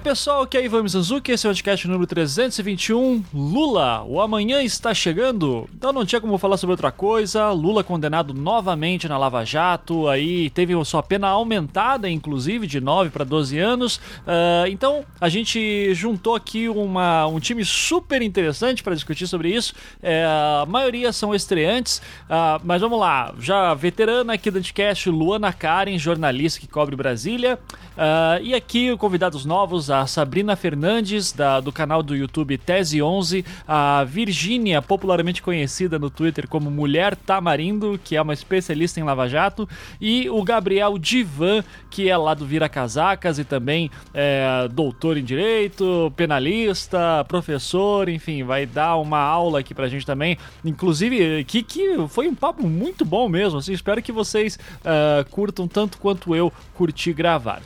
pessoal, aqui é Ivan Mizanzuki, esse é o podcast número 321. Lula, o amanhã está chegando. Então não tinha como falar sobre outra coisa. Lula condenado novamente na Lava Jato, aí teve sua pena aumentada, inclusive, de 9 para 12 anos. Uh, então a gente juntou aqui uma, um time super interessante para discutir sobre isso. É, a maioria são estreantes, uh, mas vamos lá. Já veterana aqui do Anticast, Luana Karen, jornalista que cobre Brasília. Uh, e aqui convidados novos, a Sabrina Fernandes, da, do canal do YouTube Tese 11, a Virgínia, popularmente conhecida no Twitter como Mulher Tamarindo, que é uma especialista em Lava Jato, e o Gabriel Divan, que é lá do Vira Casacas e também é doutor em Direito, penalista, professor, enfim, vai dar uma aula aqui pra gente também. Inclusive, que, que foi um papo muito bom mesmo, assim, espero que vocês uh, curtam tanto quanto eu curti gravar.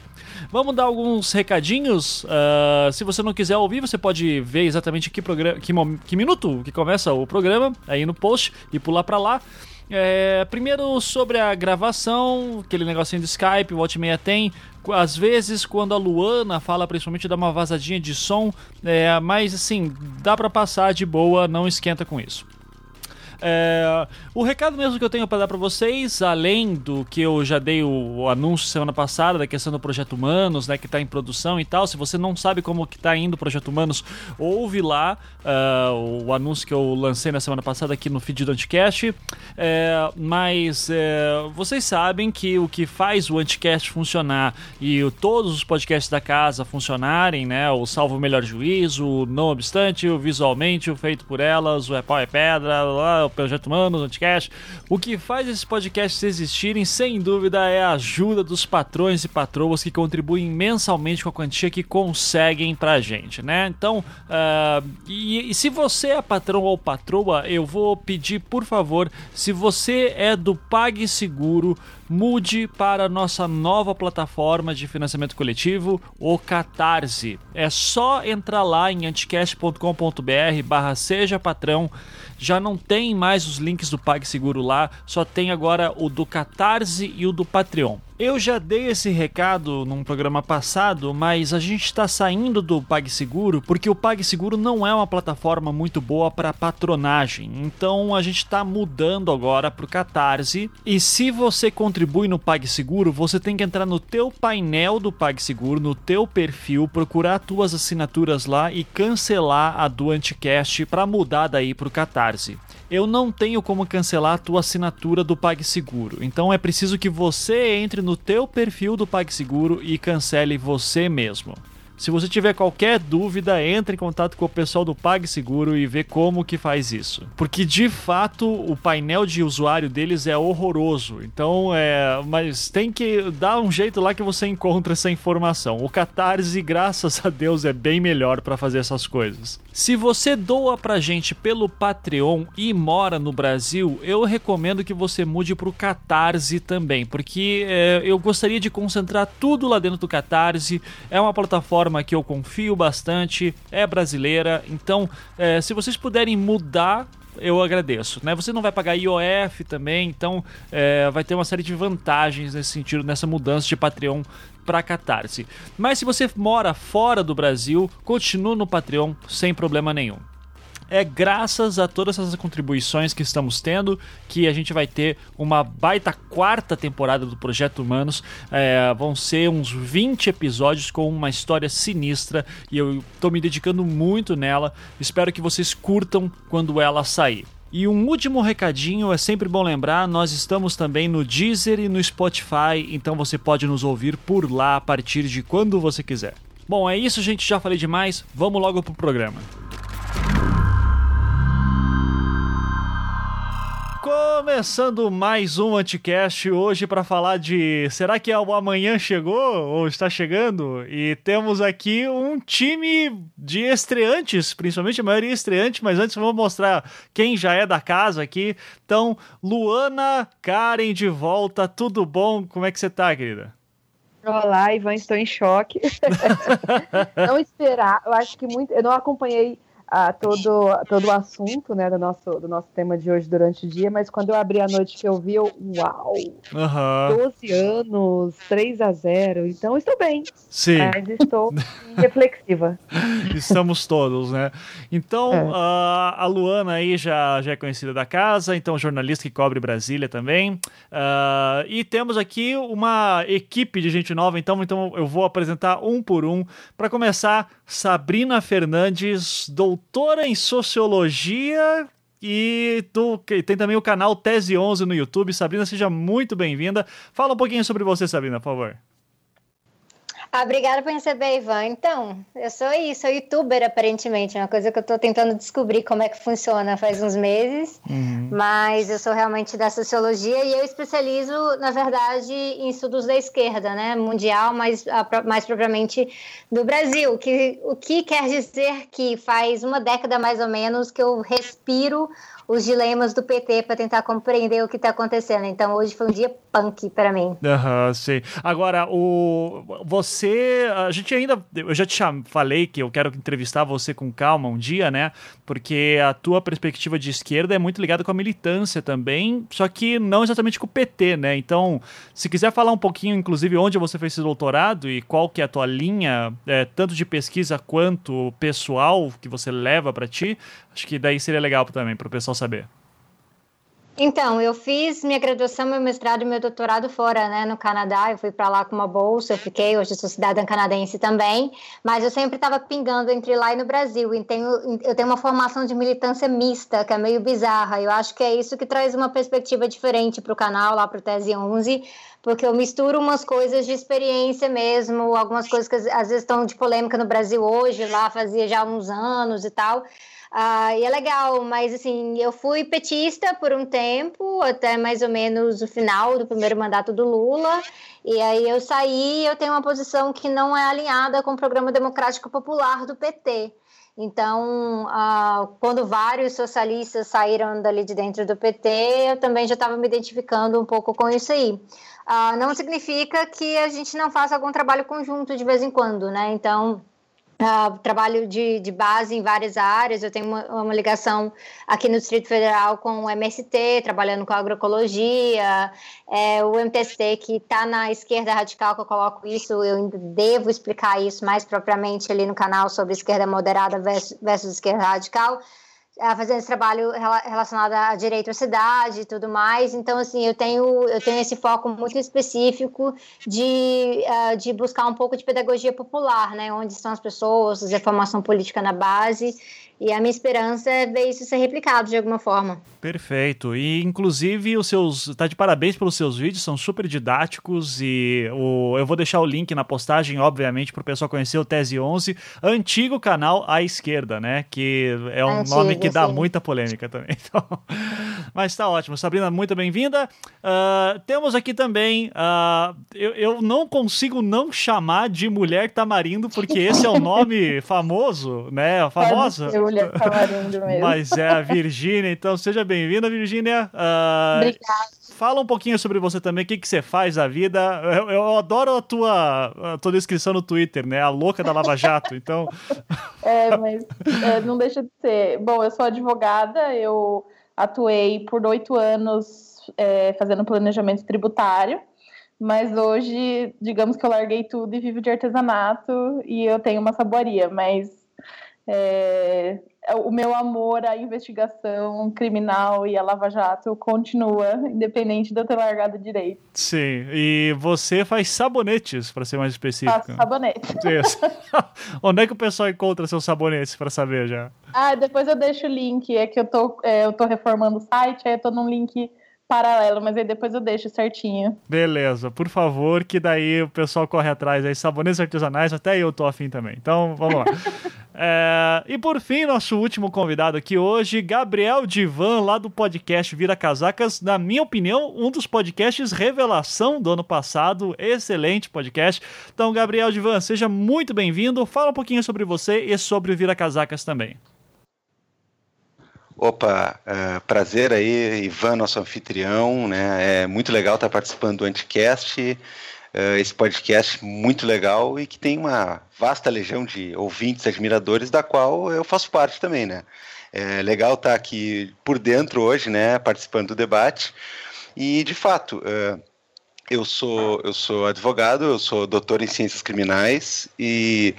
Vamos dar alguns recadinhos. Uh, se você não quiser ouvir, você pode ver exatamente que, que, que minuto que começa o programa aí no post e pular para lá. É, primeiro sobre a gravação, aquele negocinho do Skype, o Watch meia tem. Às vezes, quando a Luana fala, principalmente dá uma vazadinha de som, é, mas assim, dá para passar de boa, não esquenta com isso. É, o recado mesmo que eu tenho para dar para vocês, além do que eu já dei o, anúncio semana passada da questão do Projeto Humanos, né, que está em produção e tal, se você não sabe como que tá indo o Projeto Humanos, ouve lá uh, o anúncio que eu lancei na semana passada aqui no feed do Anticast. É, mas é, vocês sabem que o que faz o Anticast funcionar e o, todos os podcasts da casa funcionarem, né, o Salvo Melhor Juízo, o Não Obstante, o Visualmente, o Feito por Elas, o É Pau é Pedra, o Projeto Humanos, o Anticast. O que faz esses podcasts existirem, sem dúvida, é a ajuda dos patrões e patroas que contribuem mensalmente com a quantia que conseguem pra gente, né? Então, uh, e, e, se você é patrão ou patroa, eu vou pedir, por favor, se você é do PagSeguro, mude para a nossa nova plataforma de financiamento coletivo, o Catarse. É só entrar lá em anticast.com.br barra seja patrão já não tem mais os links do PagSeguro lá, só tem agora o do Catarse e o do Patreon. Eu já dei esse recado num programa passado, mas a gente está saindo do PagSeguro porque o PagSeguro não é uma plataforma muito boa para patronagem. Então a gente está mudando agora para o Catarse. E se você contribui no PagSeguro, você tem que entrar no teu painel do PagSeguro, no teu perfil, procurar tuas assinaturas lá e cancelar a do Anticast para mudar daí para o Catarse eu não tenho como cancelar a tua assinatura do PagSeguro. Então é preciso que você entre no teu perfil do PagSeguro e cancele você mesmo. Se você tiver qualquer dúvida, entre em contato com o pessoal do PagSeguro e vê como que faz isso. Porque de fato o painel de usuário deles é horroroso. Então é, mas tem que dar um jeito lá que você encontra essa informação. O Catarse, graças a Deus, é bem melhor para fazer essas coisas. Se você doa pra gente pelo Patreon e mora no Brasil, eu recomendo que você mude pro Catarse também, porque é, eu gostaria de concentrar tudo lá dentro do Catarse. É uma plataforma plataforma que eu confio bastante, é brasileira, então é, se vocês puderem mudar eu agradeço. Né? Você não vai pagar IOF também, então é, vai ter uma série de vantagens nesse sentido, nessa mudança de Patreon para Catarse. Mas se você mora fora do Brasil, continue no Patreon sem problema nenhum é graças a todas essas contribuições que estamos tendo que a gente vai ter uma baita quarta temporada do Projeto Humanos. É, vão ser uns 20 episódios com uma história sinistra e eu estou me dedicando muito nela. Espero que vocês curtam quando ela sair. E um último recadinho, é sempre bom lembrar, nós estamos também no Deezer e no Spotify, então você pode nos ouvir por lá a partir de quando você quiser. Bom, é isso, gente, já falei demais, vamos logo pro programa. Começando mais um Anticast hoje para falar de será que o amanhã chegou ou está chegando? E temos aqui um time de estreantes, principalmente a maioria estreante, mas antes vamos mostrar quem já é da casa aqui. Então, Luana, Karen de volta, tudo bom? Como é que você tá, querida? Olá, Ivan, estou em choque. não esperar, eu acho que muito, eu não acompanhei a todo, todo o assunto né, do, nosso, do nosso tema de hoje durante o dia, mas quando eu abri a noite que eu vi, eu, uau! Uhum. 12 anos, 3 a 0 então estou bem. Sim. Mas estou reflexiva. Estamos todos, né? Então, é. uh, a Luana aí já, já é conhecida da casa, então jornalista que cobre Brasília também. Uh, e temos aqui uma equipe de gente nova, então, então eu vou apresentar um por um. Para começar, Sabrina Fernandes, doutora em Sociologia e tu, tem também o canal Tese 11 no YouTube. Sabrina, seja muito bem-vinda. Fala um pouquinho sobre você, Sabrina, por favor. Obrigada por receber, Ivan. Então, eu sou isso, sou youtuber aparentemente, é uma coisa que eu estou tentando descobrir como é que funciona faz uns meses, uhum. mas eu sou realmente da sociologia e eu especializo, na verdade, em estudos da esquerda, né, mundial, mas mais propriamente do Brasil, que, o que quer dizer que faz uma década mais ou menos que eu respiro os dilemas do PT para tentar compreender o que está acontecendo. Então hoje foi um dia punk para mim. Aham, uhum, sim. Agora, o você, a gente ainda, eu já te falei que eu quero entrevistar você com calma um dia, né? Porque a tua perspectiva de esquerda é muito ligada com a militância também, só que não exatamente com o PT, né? Então, se quiser falar um pouquinho, inclusive, onde você fez esse doutorado e qual que é a tua linha, é, tanto de pesquisa quanto pessoal que você leva para ti, acho que daí seria legal também para o pessoal saber. Então, eu fiz minha graduação, meu mestrado e meu doutorado fora, né, no Canadá. Eu fui para lá com uma bolsa, eu fiquei, hoje sou cidadã canadense também, mas eu sempre estava pingando entre lá e no Brasil. E tenho, eu tenho uma formação de militância mista, que é meio bizarra. Eu acho que é isso que traz uma perspectiva diferente para o canal, lá para o Tese 11, porque eu misturo umas coisas de experiência mesmo, algumas coisas que às vezes estão de polêmica no Brasil hoje, lá fazia já uns anos e tal. Ah, e é legal, mas assim, eu fui petista por um tempo, até mais ou menos o final do primeiro mandato do Lula, e aí eu saí eu tenho uma posição que não é alinhada com o Programa Democrático Popular do PT. Então, ah, quando vários socialistas saíram dali de dentro do PT, eu também já estava me identificando um pouco com isso aí. Ah, não significa que a gente não faça algum trabalho conjunto de vez em quando, né? Então, Uh, trabalho de, de, base em várias áreas. Eu tenho uma, uma, ligação aqui no Distrito Federal com o MST, trabalhando com agroecologia, é, o MTST, que está na esquerda radical, que eu coloco isso, eu ainda devo explicar isso mais propriamente ali no canal sobre esquerda moderada versus, versus esquerda radical fazendo esse trabalho relacionado a direito à cidade e tudo mais. Então, assim, eu tenho, eu tenho esse foco muito específico de, uh, de buscar um pouco de pedagogia popular, né? Onde estão as pessoas, fazer formação política na base e a minha esperança é ver isso ser replicado de alguma forma. Perfeito. E inclusive os seus. Tá de parabéns pelos seus vídeos, são super didáticos. E o, eu vou deixar o link na postagem, obviamente, para o pessoal conhecer o Tese 11, antigo canal à esquerda, né? Que é um Antigo, nome que dá muita polêmica também. Então, mas tá ótimo. Sabrina, muito bem-vinda. Uh, temos aqui também. Uh, eu, eu não consigo não chamar de Mulher Tamarindo, porque esse é o nome famoso, né? Famosa mulher tamarindo mesmo. Mas é a Virgínia, então seja bem-vinda, Virgínia. Uh, Obrigada. Fala um pouquinho sobre você também, o que, que você faz da vida. Eu, eu adoro a tua, a tua descrição no Twitter, né? A louca da Lava Jato, então... É, mas é, não deixa de ser. Bom, eu sou advogada, eu atuei por oito anos é, fazendo planejamento tributário, mas hoje, digamos que eu larguei tudo e vivo de artesanato e eu tenho uma saboaria, mas é, o meu amor à investigação criminal e à Lava Jato continua, independente de eu ter largado direito. Sim, e você faz sabonetes, para ser mais específico. Faço sabonetes. Isso. Onde é que o pessoal encontra seus sabonetes para saber já? Ah, depois eu deixo o link. É que eu tô, é, eu tô reformando o site, aí eu tô num link paralelo, mas aí depois eu deixo certinho. Beleza, por favor, que daí o pessoal corre atrás aí, sabonetes artesanais, até eu tô afim também. Então, vamos lá. é, e por fim, nosso último convidado aqui hoje, Gabriel Divan, lá do podcast Vira Casacas, na minha opinião, um dos podcasts revelação do ano passado, excelente podcast. Então, Gabriel Divan, seja muito bem-vindo, fala um pouquinho sobre você e sobre o Vira Casacas também. Opa, é, prazer aí, Ivan, nosso anfitrião, né? É muito legal estar participando do Anticast. uh, esse podcast muito legal e que tem uma vasta legião de ouvintes, admiradores, da qual eu faço parte também, né? É legal estar aqui por dentro hoje, né, participando do debate. E, de fato, uh, eu sou, eu sou advogado, eu sou doutor em ciências criminais e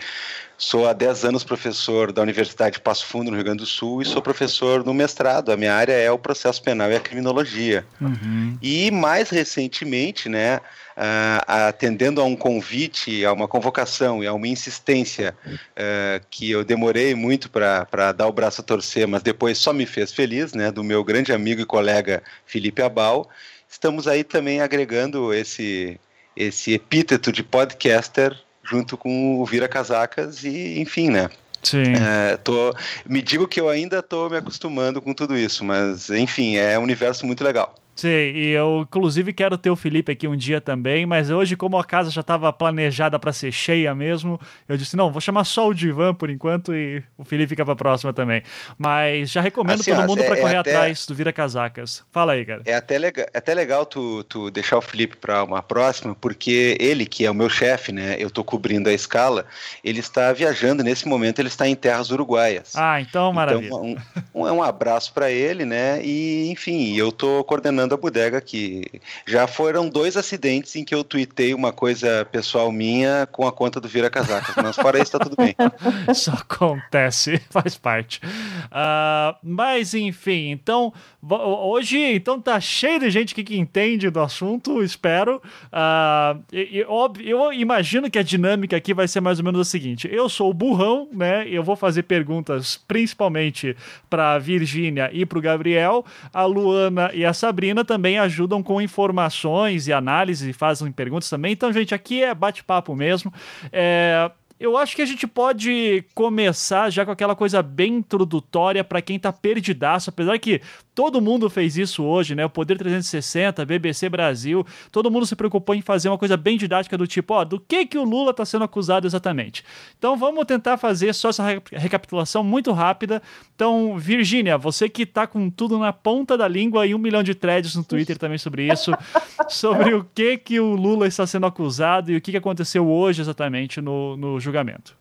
Sou há 10 anos professor da Universidade de Passo Fundo, no Rio Grande do Sul, e sou professor no mestrado. A minha área é o processo penal e a criminologia. Uhum. E mais recentemente, né, uh, atendendo a um convite, a uma convocação e a uma insistência uh, que eu demorei muito para dar o braço a torcer, mas depois só me fez feliz, né, do meu grande amigo e colega Felipe Abal, estamos aí também agregando esse, esse epíteto de podcaster junto com o Vira Casacas e, enfim, né? Sim. É, tô, me digo que eu ainda estou me acostumando com tudo isso, mas, enfim, é um universo muito legal. Sim, e eu inclusive quero ter o Felipe aqui um dia também, mas hoje, como a casa já estava planejada para ser cheia mesmo, eu disse: não, vou chamar só o Divan por enquanto e o Felipe fica para próxima também. Mas já recomendo assim, todo mundo é, para correr é até, atrás do Vira Casacas. Fala aí, cara. É até legal, é até legal tu, tu deixar o Felipe para uma próxima, porque ele, que é o meu chefe, né, eu estou cobrindo a escala, ele está viajando nesse momento, ele está em terras uruguaias. Ah, então maravilha. Então, um, um, um abraço para ele, né, e enfim, eu estou coordenando a bodega que já foram dois acidentes em que eu tuitei uma coisa pessoal minha com a conta do Vira Casacas, mas fora isso tá tudo bem. Isso acontece, faz parte. Uh, mas enfim, então hoje então tá cheio de gente que entende do assunto, espero. Uh, e, e, eu imagino que a dinâmica aqui vai ser mais ou menos a seguinte: eu sou o burrão, né? Eu vou fazer perguntas principalmente para Virgínia e para o Gabriel, a Luana e a Sabrina também ajudam com informações e análise, fazem perguntas também. Então, gente, aqui é bate-papo mesmo. É, eu acho que a gente pode começar já com aquela coisa bem introdutória para quem tá perdidaço, apesar que todo mundo fez isso hoje, né? O Poder 360, BBC Brasil, todo mundo se preocupou em fazer uma coisa bem didática do tipo, ó, do que que o Lula tá sendo acusado exatamente. Então vamos tentar fazer só essa recapitulação muito rápida. Então, Virgínia, você que tá com tudo na ponta da língua e um milhão de threads no Twitter também sobre isso, sobre o que que o Lula está sendo acusado e o que que aconteceu hoje exatamente no, no julgamento?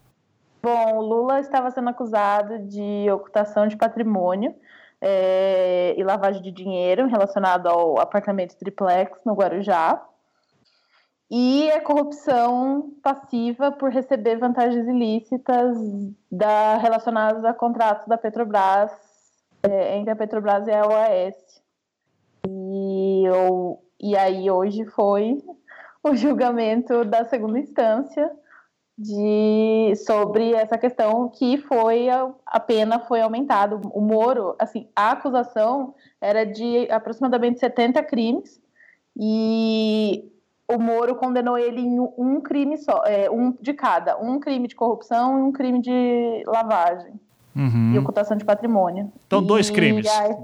Bom, o Lula estava sendo acusado de ocultação de patrimônio é, e lavagem de dinheiro relacionado ao apartamento triplex no Guarujá. E a corrupção passiva por receber vantagens ilícitas da, relacionadas a contratos da Petrobras, é, entre a Petrobras e a OAS. E, eu, e aí hoje foi o julgamento da segunda instância, de sobre essa questão que foi a, a pena foi aumentada. O Moro, assim, a acusação era de aproximadamente 70 crimes e o Moro condenou ele em um crime só, é, um de cada, um crime de corrupção e um crime de lavagem uhum. e ocultação de patrimônio. Então, dois crimes. Aí...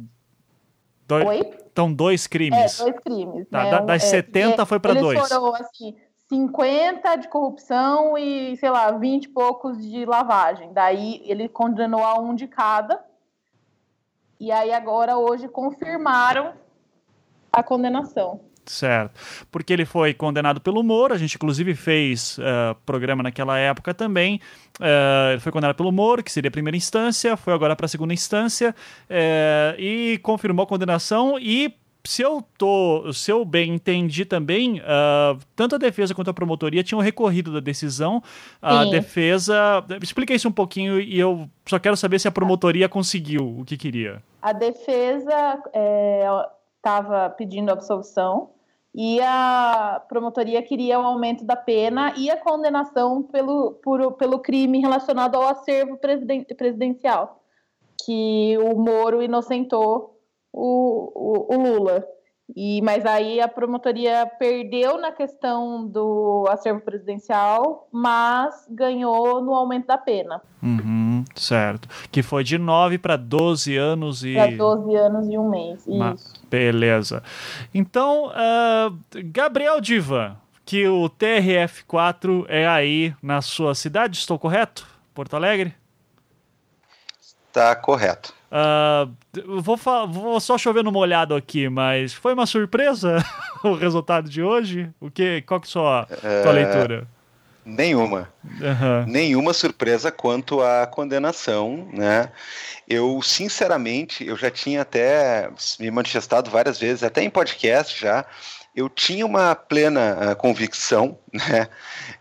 Dois... Oi? Então, dois crimes. É, dois crimes. Tá, né? Das é, 70 foi para dois. Assim, 50 de corrupção e, sei lá, 20 e poucos de lavagem. Daí ele condenou a um de cada. E aí agora hoje confirmaram a condenação. Certo. Porque ele foi condenado pelo Moro, a gente inclusive fez uh, programa naquela época também. Uh, ele foi condenado pelo Moro, que seria a primeira instância, foi agora para a segunda instância uh, e confirmou a condenação e se eu tô, se eu bem entendi também, uh, tanto a defesa quanto a promotoria tinham recorrido da decisão. A Sim. defesa, explica isso um pouquinho e eu só quero saber se a promotoria conseguiu o que queria. A defesa estava é, pedindo absolução e a promotoria queria o aumento da pena e a condenação pelo, por, pelo crime relacionado ao acervo presiden presidencial, que o Moro inocentou o, o, o Lula. E, mas aí a promotoria perdeu na questão do acervo presidencial, mas ganhou no aumento da pena. Uhum, certo. Que foi de 9 para 12 anos e. Para 12 anos e um mês. Isso. Beleza. Então, uh, Gabriel Diva, que o TRF4 é aí na sua cidade, estou correto? Porto Alegre? Está correto. Uh, vou, vou só chover no molhado aqui, mas foi uma surpresa? o resultado de hoje? O que, qual que é a sua, é... tua leitura? Nenhuma. Uhum. Nenhuma surpresa quanto à condenação, né? Eu, sinceramente, eu já tinha até me manifestado várias vezes, até em podcast já, eu tinha uma plena uh, convicção, né,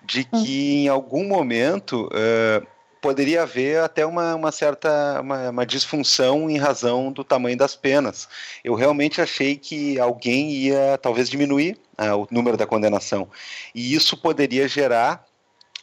de que hum. em algum momento uh, poderia haver até uma, uma certa uma, uma, disfunção em razão do tamanho das penas. Eu realmente achei que alguém ia talvez diminuir uh, o número da condenação e isso poderia gerar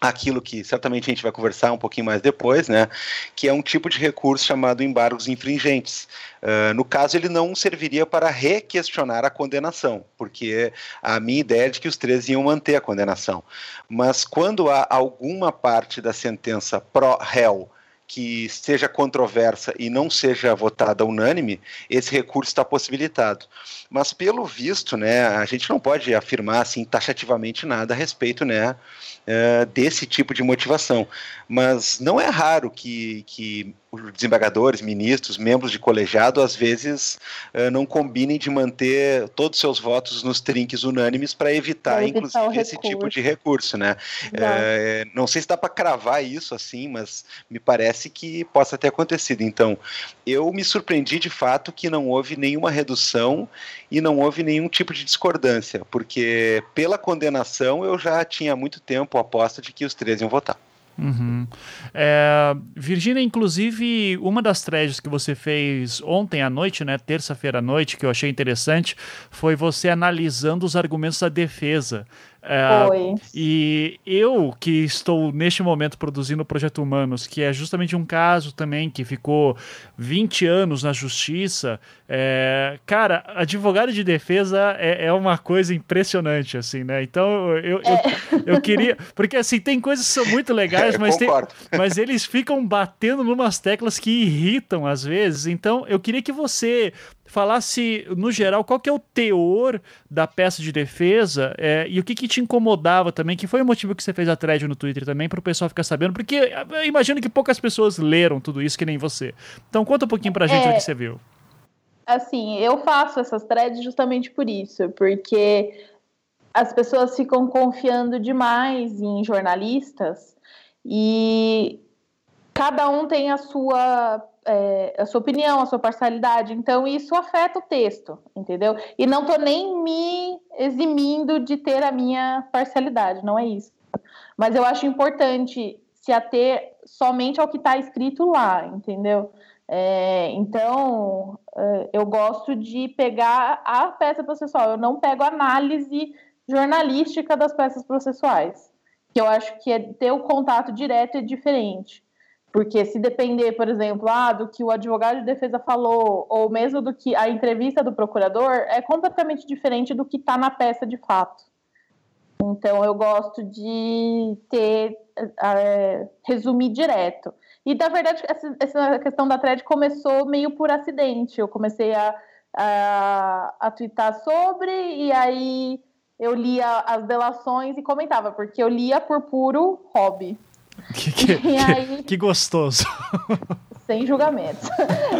aquilo que certamente a gente vai conversar um pouquinho mais depois, né, que é um tipo de recurso chamado embargos infringentes. Uh, no caso, ele não serviria para requestionar a condenação, porque a minha ideia é de que os três iam manter a condenação. Mas quando há alguma parte da sentença pró-réu que seja controversa e não seja votada unânime, esse recurso está possibilitado. Mas pelo visto, né, a gente não pode afirmar assim taxativamente nada a respeito, né, uh, desse tipo de motivação. Mas não é raro que, que desembargadores, ministros, membros de colegiado, às vezes uh, não combinem de manter todos os seus votos nos trinques unânimes para evitar, evitar, inclusive, esse tipo de recurso, né? Uh, não sei se dá para cravar isso assim, mas me parece que possa ter acontecido. Então, eu me surpreendi de fato que não houve nenhuma redução e não houve nenhum tipo de discordância, porque pela condenação eu já tinha há muito tempo a aposta de que os três iam votar. Uhum. É, Virgínia, inclusive, uma das threads que você fez ontem à noite, né, terça-feira à noite, que eu achei interessante, foi você analisando os argumentos da defesa. É, e eu, que estou neste momento produzindo o Projeto Humanos, que é justamente um caso também que ficou 20 anos na justiça, é, cara, advogado de defesa é, é, uma coisa impressionante, assim, né? Então eu, eu, eu, eu, queria. Porque assim, tem coisas que são muito legais, mas, tem, mas eles ficam batendo numas teclas que irritam às vezes. Então eu queria que você falasse, no geral, qual que é o teor da peça de defesa é, e o que, que te incomodava também, que foi o motivo que você fez a thread no Twitter também, para o pessoal ficar sabendo, porque eu imagino que poucas pessoas leram tudo isso, que nem você. Então conta um pouquinho pra gente é, do que você viu. Assim, eu faço essas threads justamente por isso, porque as pessoas ficam confiando demais em jornalistas e cada um tem a sua é, a sua opinião, a sua parcialidade. Então, isso afeta o texto, entendeu? E não estou nem me eximindo de ter a minha parcialidade, não é isso. Mas eu acho importante se ater somente ao que está escrito lá, entendeu? É, então, é, eu gosto de pegar a peça processual, eu não pego análise jornalística das peças processuais, que eu acho que é ter o contato direto é diferente. Porque se depender, por exemplo, ah, do que o advogado de defesa falou, ou mesmo do que a entrevista do procurador, é completamente diferente do que está na peça de fato. Então, eu gosto de ter, é, resumir direto. E, na verdade, essa, essa, questão da thread começou meio por acidente. Eu comecei a, a, a twittar sobre, e aí eu lia as delações e comentava, porque eu lia por puro hobby. Que, que, aí, que, gostoso. Sem julgamentos.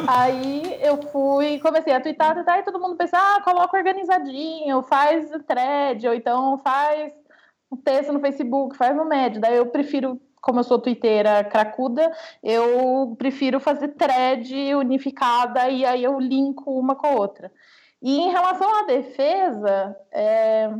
aí eu fui, comecei a twittar, twittar, e todo mundo pensa, ah, coloca organizadinho, faz thread, ou então faz um texto no Facebook, faz no Médio. Daí eu prefiro, como eu sou twitteira cracuda, eu prefiro fazer thread unificada e aí eu linko uma com a outra. E em relação à defesa, é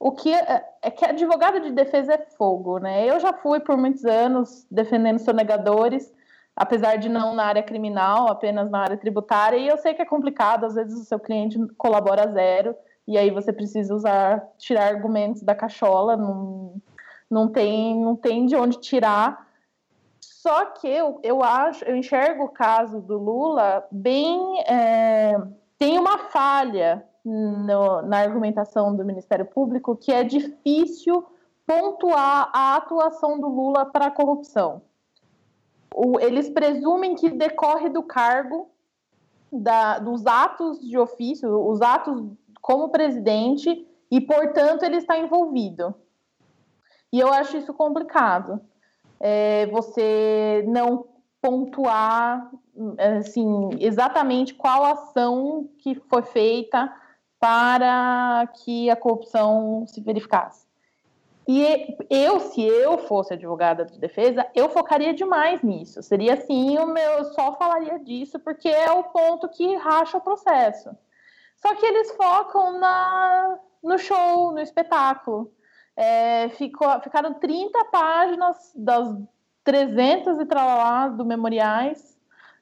o que é, é, que advogado de defesa é fogo, né? Eu já fui por muitos anos defendendo sonegadores, apesar de não na área criminal, apenas na área tributária, e eu sei que é complicado, às vezes o seu cliente colabora zero, e aí você precisa usar, tirar argumentos da cachola, não, não, tem, não tem de onde tirar. Só que eu, eu acho, eu enxergo o caso do Lula bem. É, tem uma falha no, na argumentação do Ministério Público que é difícil pontuar a atuação do Lula para a corrupção. O, eles presumem que decorre do cargo, da, dos atos de ofício, os atos como presidente, e, portanto, ele está envolvido. E eu acho isso complicado. É, você não pontuar assim, exatamente qual ação que foi feita para que a corrupção se verificasse. E eu, se eu fosse advogada de defesa, eu focaria demais nisso. Seria assim, o meu, eu só falaria disso porque é o ponto que racha o processo. Só que eles focam na, no show, no espetáculo. É, ficou, ficaram 30 páginas das 300 e tralalá do memoriais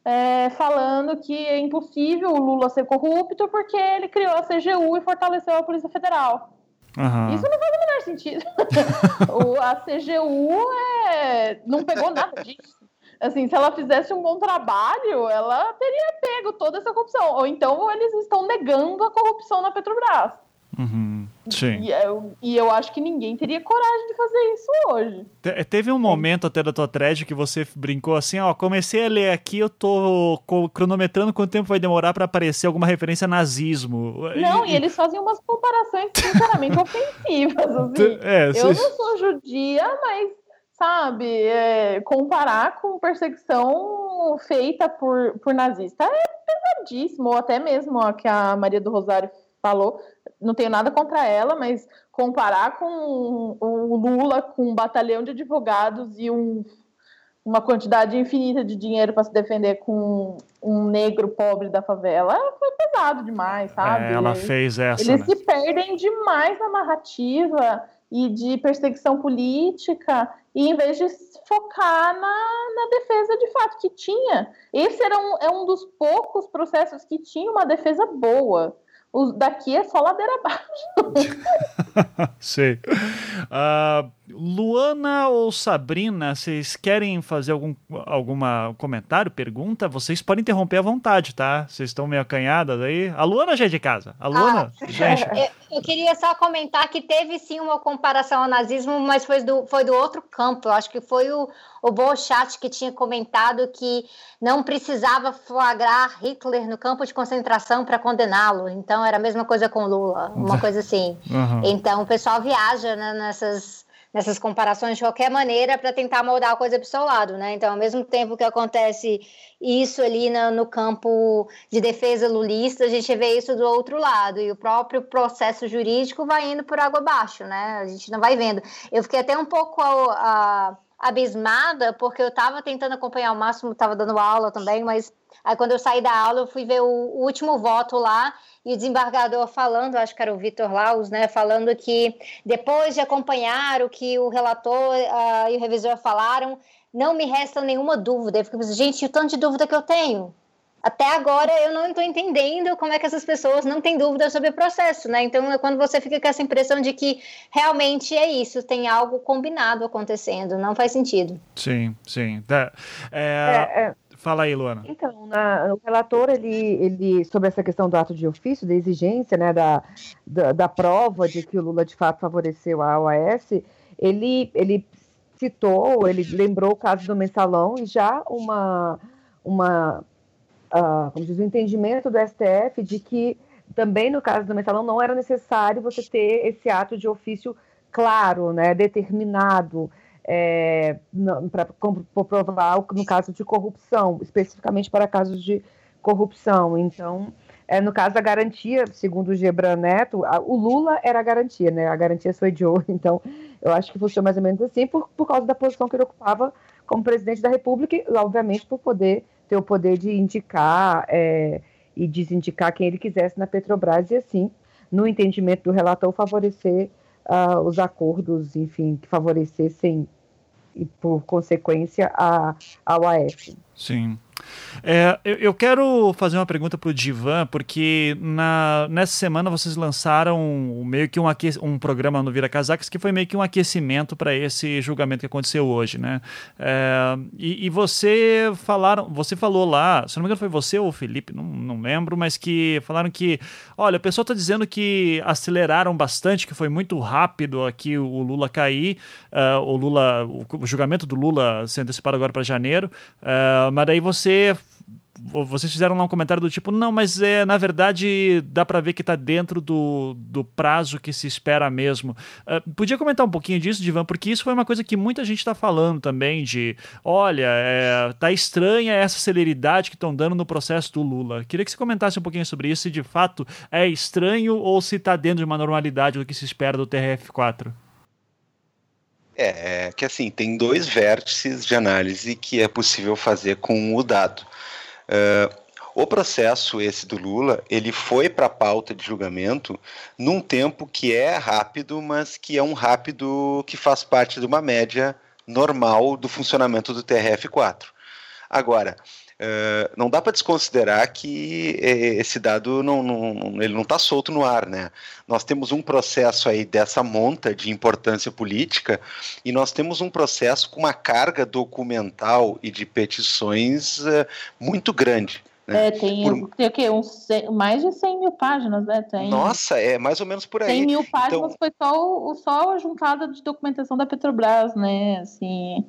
é, falando que é impossível o Lula ser corrupto porque ele criou a CGU e fortaleceu a Polícia Federal. Uhum. Isso não faz o menor sentido. o, a CGU é, não pegou nada disso. Assim, se ela fizesse um bom trabalho, ela teria pego toda essa corrupção. Ou então eles estão negando a corrupção na Petrobras. Uhum. Sim. E eu, e eu acho que ninguém teria coragem de fazer isso hoje. Te, teve um momento até da tua thread que você brincou assim, ó, comecei a ler aqui, eu tô cronometrando quanto tempo vai demorar para aparecer alguma referência a nazismo. Não, e, e eles fazem umas comparações sinceramente ofensivas, assim. É, eu não sou judia, mas sabe, é, comparar com perseguição feita por, por nazista é pesadíssimo, ou até mesmo a que a Maria do Rosário falou, não tenho nada contra ela, mas comparar com o Lula com um batalhão de advogados e um, uma quantidade infinita de dinheiro para se defender com um negro pobre da favela foi pesado demais, sabe? É, ela fez essa. Eles né? se perdem demais na narrativa e de perseguição política, e em vez de focar na, na defesa de fato que tinha. Esse era um, é um dos poucos processos que tinha uma defesa boa daqui é só ladeira abaixo. Sei. Uh, Luana ou Sabrina, vocês querem fazer algum alguma comentário, pergunta? Vocês podem interromper à vontade, tá? Vocês estão meio acanhadas aí. A Luana já é de casa. A Luana, ah, gente. Eu, eu, queria só comentar que teve sim uma comparação ao nazismo, mas foi do, foi do outro campo. Eu acho que foi o, o Bolchat que tinha comentado que não precisava flagrar Hitler no campo de concentração para condená-lo. Então era a mesma coisa com Lula, uma coisa assim. Uhum. Então o pessoal viaja né, nessas nessas comparações de qualquer maneira para tentar moldar a coisa para o seu lado, né? Então, ao mesmo tempo que acontece isso ali no, campo de defesa lulista, a gente vê isso do outro lado e o próprio processo jurídico vai indo por água abaixo, né? A gente não vai vendo. Eu fiquei até um pouco a, a, abismada porque eu estava tentando acompanhar o máximo, estava dando aula também, mas aí quando eu saí da aula eu fui ver o, o último voto lá e o desembargador falando, acho que era o Vitor Laus, né, falando que depois de acompanhar o que o relator uh, e o revisor falaram, não me resta nenhuma dúvida. Eu fico pensando, gente, o tanto de dúvida que eu tenho. Até agora eu não estou entendendo como é que essas pessoas não têm dúvida sobre o processo, né? Então é quando você fica com essa impressão de que realmente é isso, tem algo combinado acontecendo, não faz sentido. Sim, sim. É, é, é Fala aí, Luana. Então, na, o relator, ele, ele, sobre essa questão do ato de ofício, da exigência, né, da, da, da prova de que o Lula, de fato, favoreceu a OAS, ele, ele citou, ele lembrou o caso do mensalão e já uma, uma uh, como diz, um entendimento do STF de que também no caso do mensalão não era necessário você ter esse ato de ofício claro, né, determinado, é, para comprovar no caso de corrupção, especificamente para casos de corrupção. Então, é, no caso da garantia, segundo o Gebran Neto, a, o Lula era a garantia, né? A garantia foi de ouro. Então, eu acho que funcionou mais ou menos assim, por, por causa da posição que ele ocupava como presidente da República, e, obviamente, por poder ter o poder de indicar é, e desindicar quem ele quisesse na Petrobras, e assim, no entendimento do relator, favorecer uh, os acordos, enfim, que favorecessem e, por consequência, a, a UAF. Sim. É, eu, eu, quero fazer uma pergunta para o Divan, porque na, nessa semana vocês lançaram meio que um, um programa no Vira Casacas que foi meio que um aquecimento para esse julgamento que aconteceu hoje, né? É, e, e, você falaram, você falou lá, se não me engano foi você ou o Felipe, não, não lembro, mas que falaram que, olha, o pessoal está dizendo que aceleraram bastante, que foi muito rápido aqui o Lula cair, uh, o Lula, o, o, julgamento do Lula sendo antecipado agora para janeiro, uh, mas daí você vocês fizeram lá um comentário do tipo, não, mas é, na verdade dá para ver que está dentro do, do prazo que se espera mesmo. Uh, podia comentar um pouquinho disso, Divan, porque isso foi uma coisa que muita gente está falando também de, olha, é, tá estranha essa celeridade que estão dando no processo do Lula. Queria que você comentasse um pouquinho sobre isso, se de fato é estranho ou se está dentro de uma normalidade do que se espera do TRF4. É, é, que assim, tem dois vértices de análise que é possível fazer com o dado. Uh, o processo esse do Lula, ele foi para a pauta de julgamento num tempo que é rápido, mas que é um rápido que faz parte de uma média normal do funcionamento do TRF4. Agora, Uh, não dá para desconsiderar que eh, esse dado não, não ele não está solto no ar, né? Nós temos um processo aí dessa monta de importância política e nós temos um processo com uma carga documental e de petições uh, muito grande. Né? É, tem, por... tem o quê? Uns, mais de 100 mil páginas, né? Tem... Nossa, é mais ou menos por aí. 100 mil páginas então... foi só, só a juntada de documentação da Petrobras, né? Assim,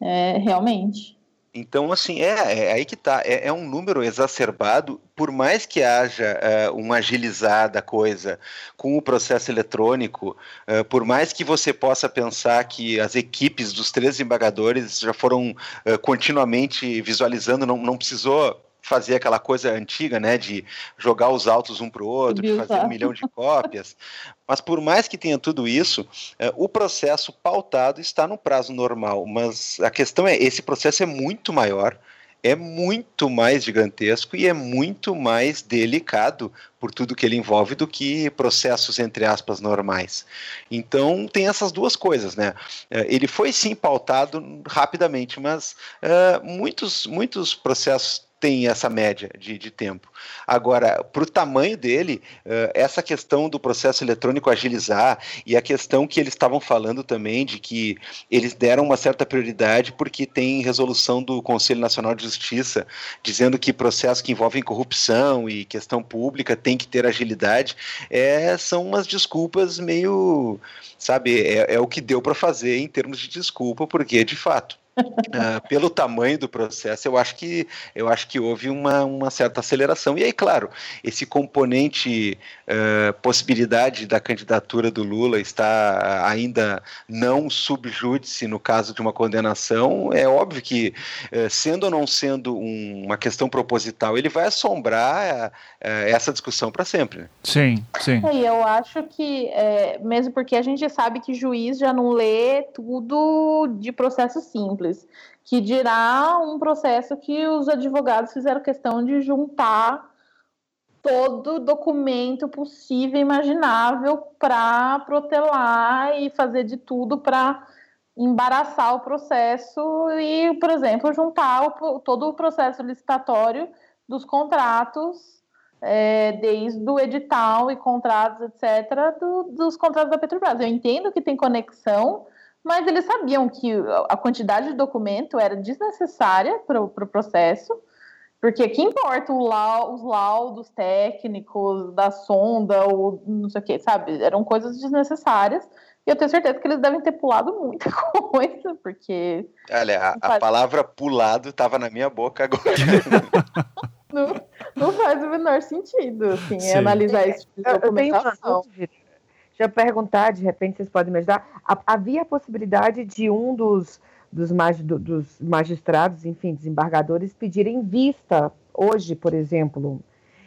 é, realmente. Então, assim, é, é aí que tá. É, é, um número exacerbado, por mais que haja é, uma agilizada coisa com o processo eletrônico, é, por mais que você possa pensar que as equipes dos três embargadores já foram é, continuamente visualizando, não, não precisou fazer aquela coisa antiga, né, de jogar os autos um para o outro, de fazer um milhão de cópias. Mas por mais que tenha tudo isso, é, o processo pautado está no prazo normal. Mas a questão é, esse processo é muito maior, é muito mais gigantesco e é muito mais delicado por tudo que ele envolve do que processos entre aspas normais. Então tem essas duas coisas, né? É, ele foi sim pautado rapidamente, mas uh, muitos muitos processos tem essa média de, de tempo. Agora, para o tamanho dele, uh, essa questão do processo eletrônico agilizar e a questão que eles estavam falando também de que eles deram uma certa prioridade porque tem resolução do Conselho Nacional de Justiça dizendo que processos que envolvem corrupção e questão pública tem que ter agilidade, é, são umas desculpas meio, sabe, é, é o que deu para fazer em termos de desculpa, porque de fato Uh, pelo tamanho do processo, eu acho que eu acho que houve uma, uma certa aceleração. E aí, claro, esse componente uh, possibilidade da candidatura do Lula está ainda não subjúdice no caso de uma condenação, é óbvio que, uh, sendo ou não sendo um, uma questão proposital, ele vai assombrar essa discussão para sempre. Né? Sim, sim. É, e eu acho que, é, mesmo porque a gente sabe que juiz já não lê tudo de processo simples simples, que dirá um processo que os advogados fizeram questão de juntar todo documento possível e imaginável para protelar e fazer de tudo para embaraçar o processo e, por exemplo, juntar o, todo o processo licitatório dos contratos, é, desde o edital e contratos, etc., do, dos contratos da Petrobras. Eu entendo que tem conexão, mas eles sabiam que a quantidade de documento era desnecessária para o pro processo, porque que importa lau, os laudos técnicos da sonda, ou não sei o que, sabe? Eram coisas desnecessárias. E eu tenho certeza que eles devem ter pulado muita coisa, porque. Olha, a, a palavra pulado estava na minha boca agora. não, não, faz o menor sentido, assim, analisar esse tipo de documentação. Eu tenho uma já perguntar, de repente vocês podem me ajudar, havia a possibilidade de um dos, dos, mag, dos magistrados, enfim, desembargadores, pedirem vista hoje, por exemplo.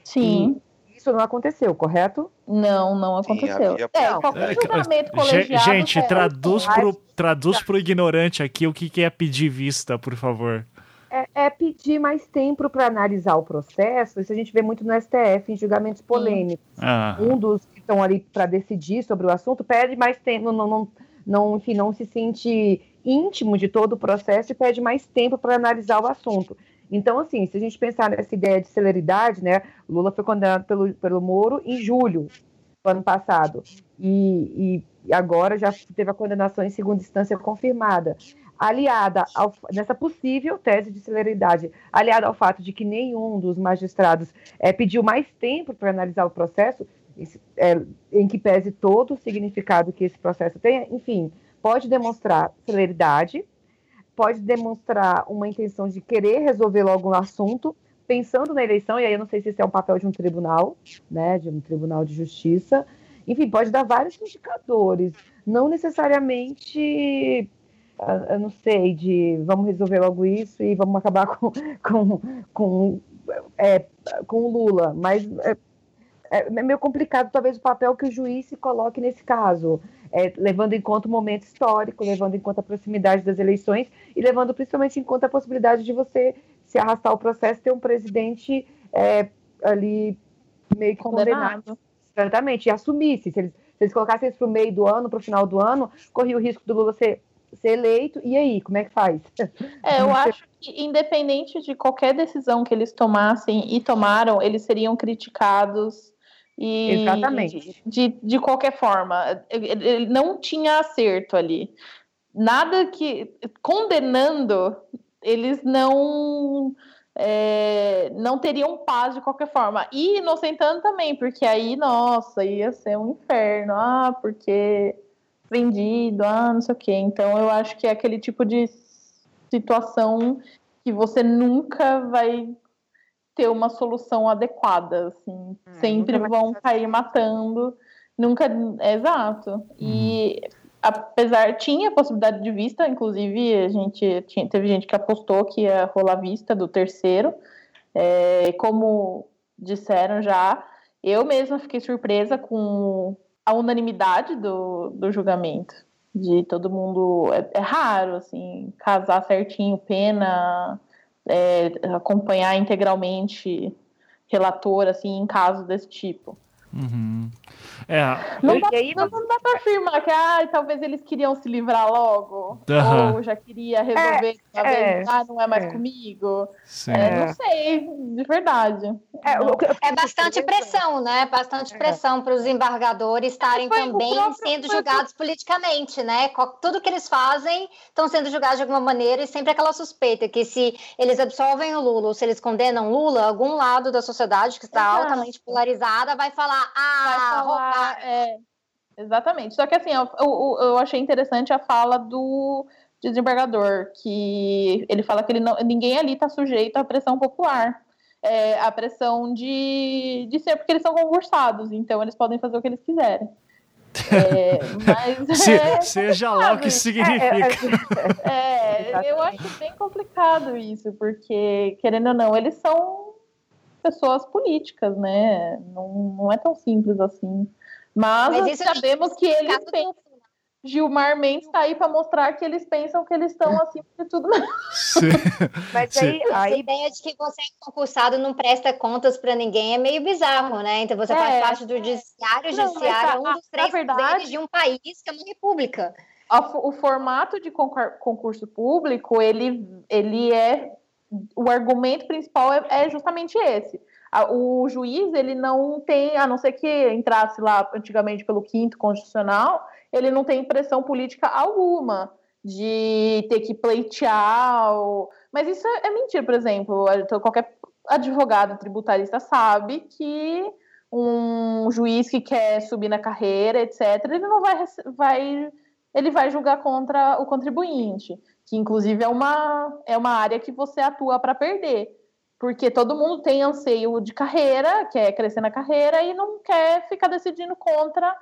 Sim. E isso não aconteceu, correto? Não, não aconteceu. Sim, havia... É, qualquer julgamento colegiado... Gente, traduz pro, traduz pro ignorante aqui o que é pedir vista, por favor. É, é, pedir mais tempo para analisar o processo. Isso a gente vê muito no STF, em julgamentos polêmicos. Ah. Um dos estão ali para decidir sobre o assunto pede mais tempo, não, não, não, enfim, não se sente íntimo de todo o processo e pede mais tempo para analisar o assunto. Então, assim, se a gente pensar nessa ideia de celeridade, né, Lula foi condenado pelo, pelo Moro em julho do ano passado e, e agora já teve a condenação em segunda instância confirmada aliada ao, nessa possível tese de celeridade, aliada ao fato de que nenhum dos magistrados é, pediu mais tempo para analisar o processo, é, em que pese todo o significado que esse processo tenha, enfim, pode demonstrar celeridade, pode demonstrar uma intenção de querer resolver logo o assunto, pensando na eleição, e aí eu não sei se esse é um papel de um tribunal, né, de um tribunal de justiça, enfim, pode dar vários indicadores, não necessariamente, ah, eu não sei, de vamos resolver logo isso e vamos acabar com, com, com, é, com o Lula, mas é, é, meio complicado talvez o papel que o juiz se coloque nesse caso, é, levando em conta o momento histórico, levando em conta a proximidade das eleições e levando principalmente em conta a possibilidade de você se arrastar o processo ter um presidente é, ali meio que condenado. condenado. Exatamente, e assumisse. Se eles, se eles colocassem isso para o meio do ano, para o final do ano, corria o risco do Lula ser, ser eleito. E aí, como é que faz? É, eu acho que, independente de qualquer decisão que eles tomassem e tomaram, eles seriam criticados e Exatamente. De, de qualquer forma, ele não tinha acerto ali. Nada que. Condenando, eles não. É, não teriam paz de qualquer forma. E inocentando também, porque aí, nossa, ia ser um inferno. Ah, porque vendido, ah, não sei o quê. Então, eu acho que é aquele tipo de situação que você nunca vai ter uma solução adequada, assim. Hum, Sempre vão cair matando, nunca... Exato. E hum. apesar... Tinha possibilidade de vista, inclusive a gente tinha, teve gente que apostou que ia rolar vista do terceiro. É, como disseram já, eu mesma fiquei surpresa com a unanimidade do, do julgamento. De todo mundo... É, é raro, assim, casar certinho, pena é, acompanhar integralmente relator, assim, em casos desse tipo. Uhum. É. Não, dá, aí, não, não dá pra afirmar que ah, talvez eles queriam se livrar logo, uhum. ou já queria resolver é, é, ah, não é mais é. comigo. É, não sei, de verdade. É, é bastante pressão, né? Bastante é. pressão para os embargadores estarem também próprio, sendo julgados politicamente, né? Tudo que eles fazem estão sendo julgados de alguma maneira e sempre aquela suspeita que se eles absolvem o Lula ou se eles condenam Lula, algum lado da sociedade que está altamente polarizada vai falar, ah, vai falar, é, exatamente. Só que assim, eu, eu, eu achei interessante a fala do desembargador, que ele fala que ele não, ninguém ali está sujeito à pressão popular. É, a pressão de, de ser porque eles são concursados, então eles podem fazer o que eles quiserem. É, mas, Se, é, seja lá o que significa. É, é, eu acho bem complicado isso, porque, querendo ou não, eles são pessoas políticas, né? Não, não é tão simples assim. Mas, Mas sabemos que eles pensam. Gilmar Mendes está aí para mostrar que eles pensam que eles estão acima de tudo. Sim. Mas aí, aí... a ideia de que você é concursado não presta contas para ninguém é meio bizarro, né? Então você é, faz parte do judiciário, o judiciário é um dos três verdade, de um país que é uma república. O, o formato de concurso público, ele, ele é o argumento principal é, é justamente esse o juiz ele não tem, a não ser que entrasse lá antigamente pelo quinto constitucional, ele não tem pressão política alguma de ter que pleitear. Ou... Mas isso é, é mentira, por exemplo. Qualquer advogado tributarista sabe que um juiz que quer subir na carreira, etc., ele não vai, vai ele vai julgar contra o contribuinte, que inclusive é uma, é uma área que você atua para perder porque todo mundo tem anseio de carreira, quer crescer na carreira e não quer ficar decidindo contra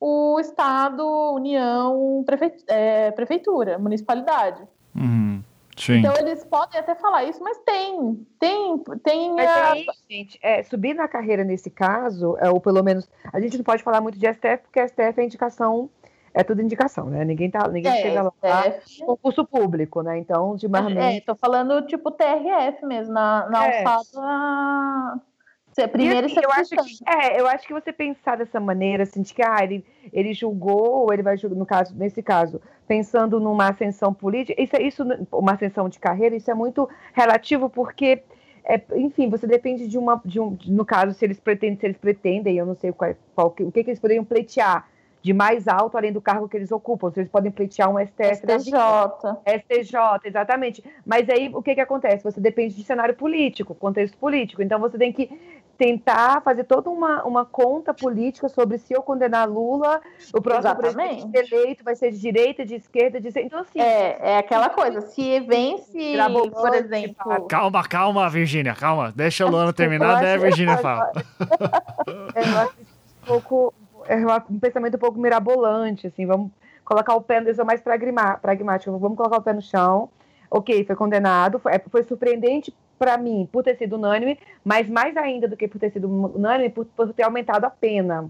o Estado, União, prefe... é, Prefeitura, Municipalidade. Uhum. Então eles podem até falar isso, mas tem, tem, tem. Mas a... aí, gente, é, subir na carreira nesse caso, é, ou pelo menos, a gente não pode falar muito de STF, porque STF é indicação é tudo indicação, né? Ninguém tá, ninguém é, chega lá é. concurso público, né? Então, de marmento... É, tô falando tipo TRF mesmo, na, na é. alçada primeiro e, assim, eu acho que é, eu acho que você pensar dessa maneira, assim, de que ah, ele, ele julgou, ou ele vai julgar, no caso, nesse caso, pensando numa ascensão política, isso é isso, uma ascensão de carreira, isso é muito relativo, porque é, enfim, você depende de uma, de um, no caso, se eles pretendem, se eles pretendem, eu não sei qual, qual o que, que eles poderiam pleitear de mais alto além do cargo que eles ocupam. Eles podem pleitear um STF. STJ. STJ, exatamente. Mas aí o que, que acontece? Você depende de cenário político, contexto político. Então você tem que tentar fazer toda uma, uma conta política sobre se eu condenar Lula, o próximo Exatamente. presidente eleito vai ser de direita, de esquerda, de Então, assim. É, é aquela coisa, se vence, por exemplo. Calma, calma, Virgínia, calma. Deixa a Luana terminar, daí a acho- Virgínia fala. É, eu acho um pouco. É um pensamento um pouco mirabolante, assim, vamos colocar o pé, eu sou mais pragmático, vamos colocar o pé no chão. Ok, foi condenado, foi, é, foi surpreendente para mim por ter sido unânime, mas mais ainda do que por ter sido unânime, por, por ter aumentado a pena.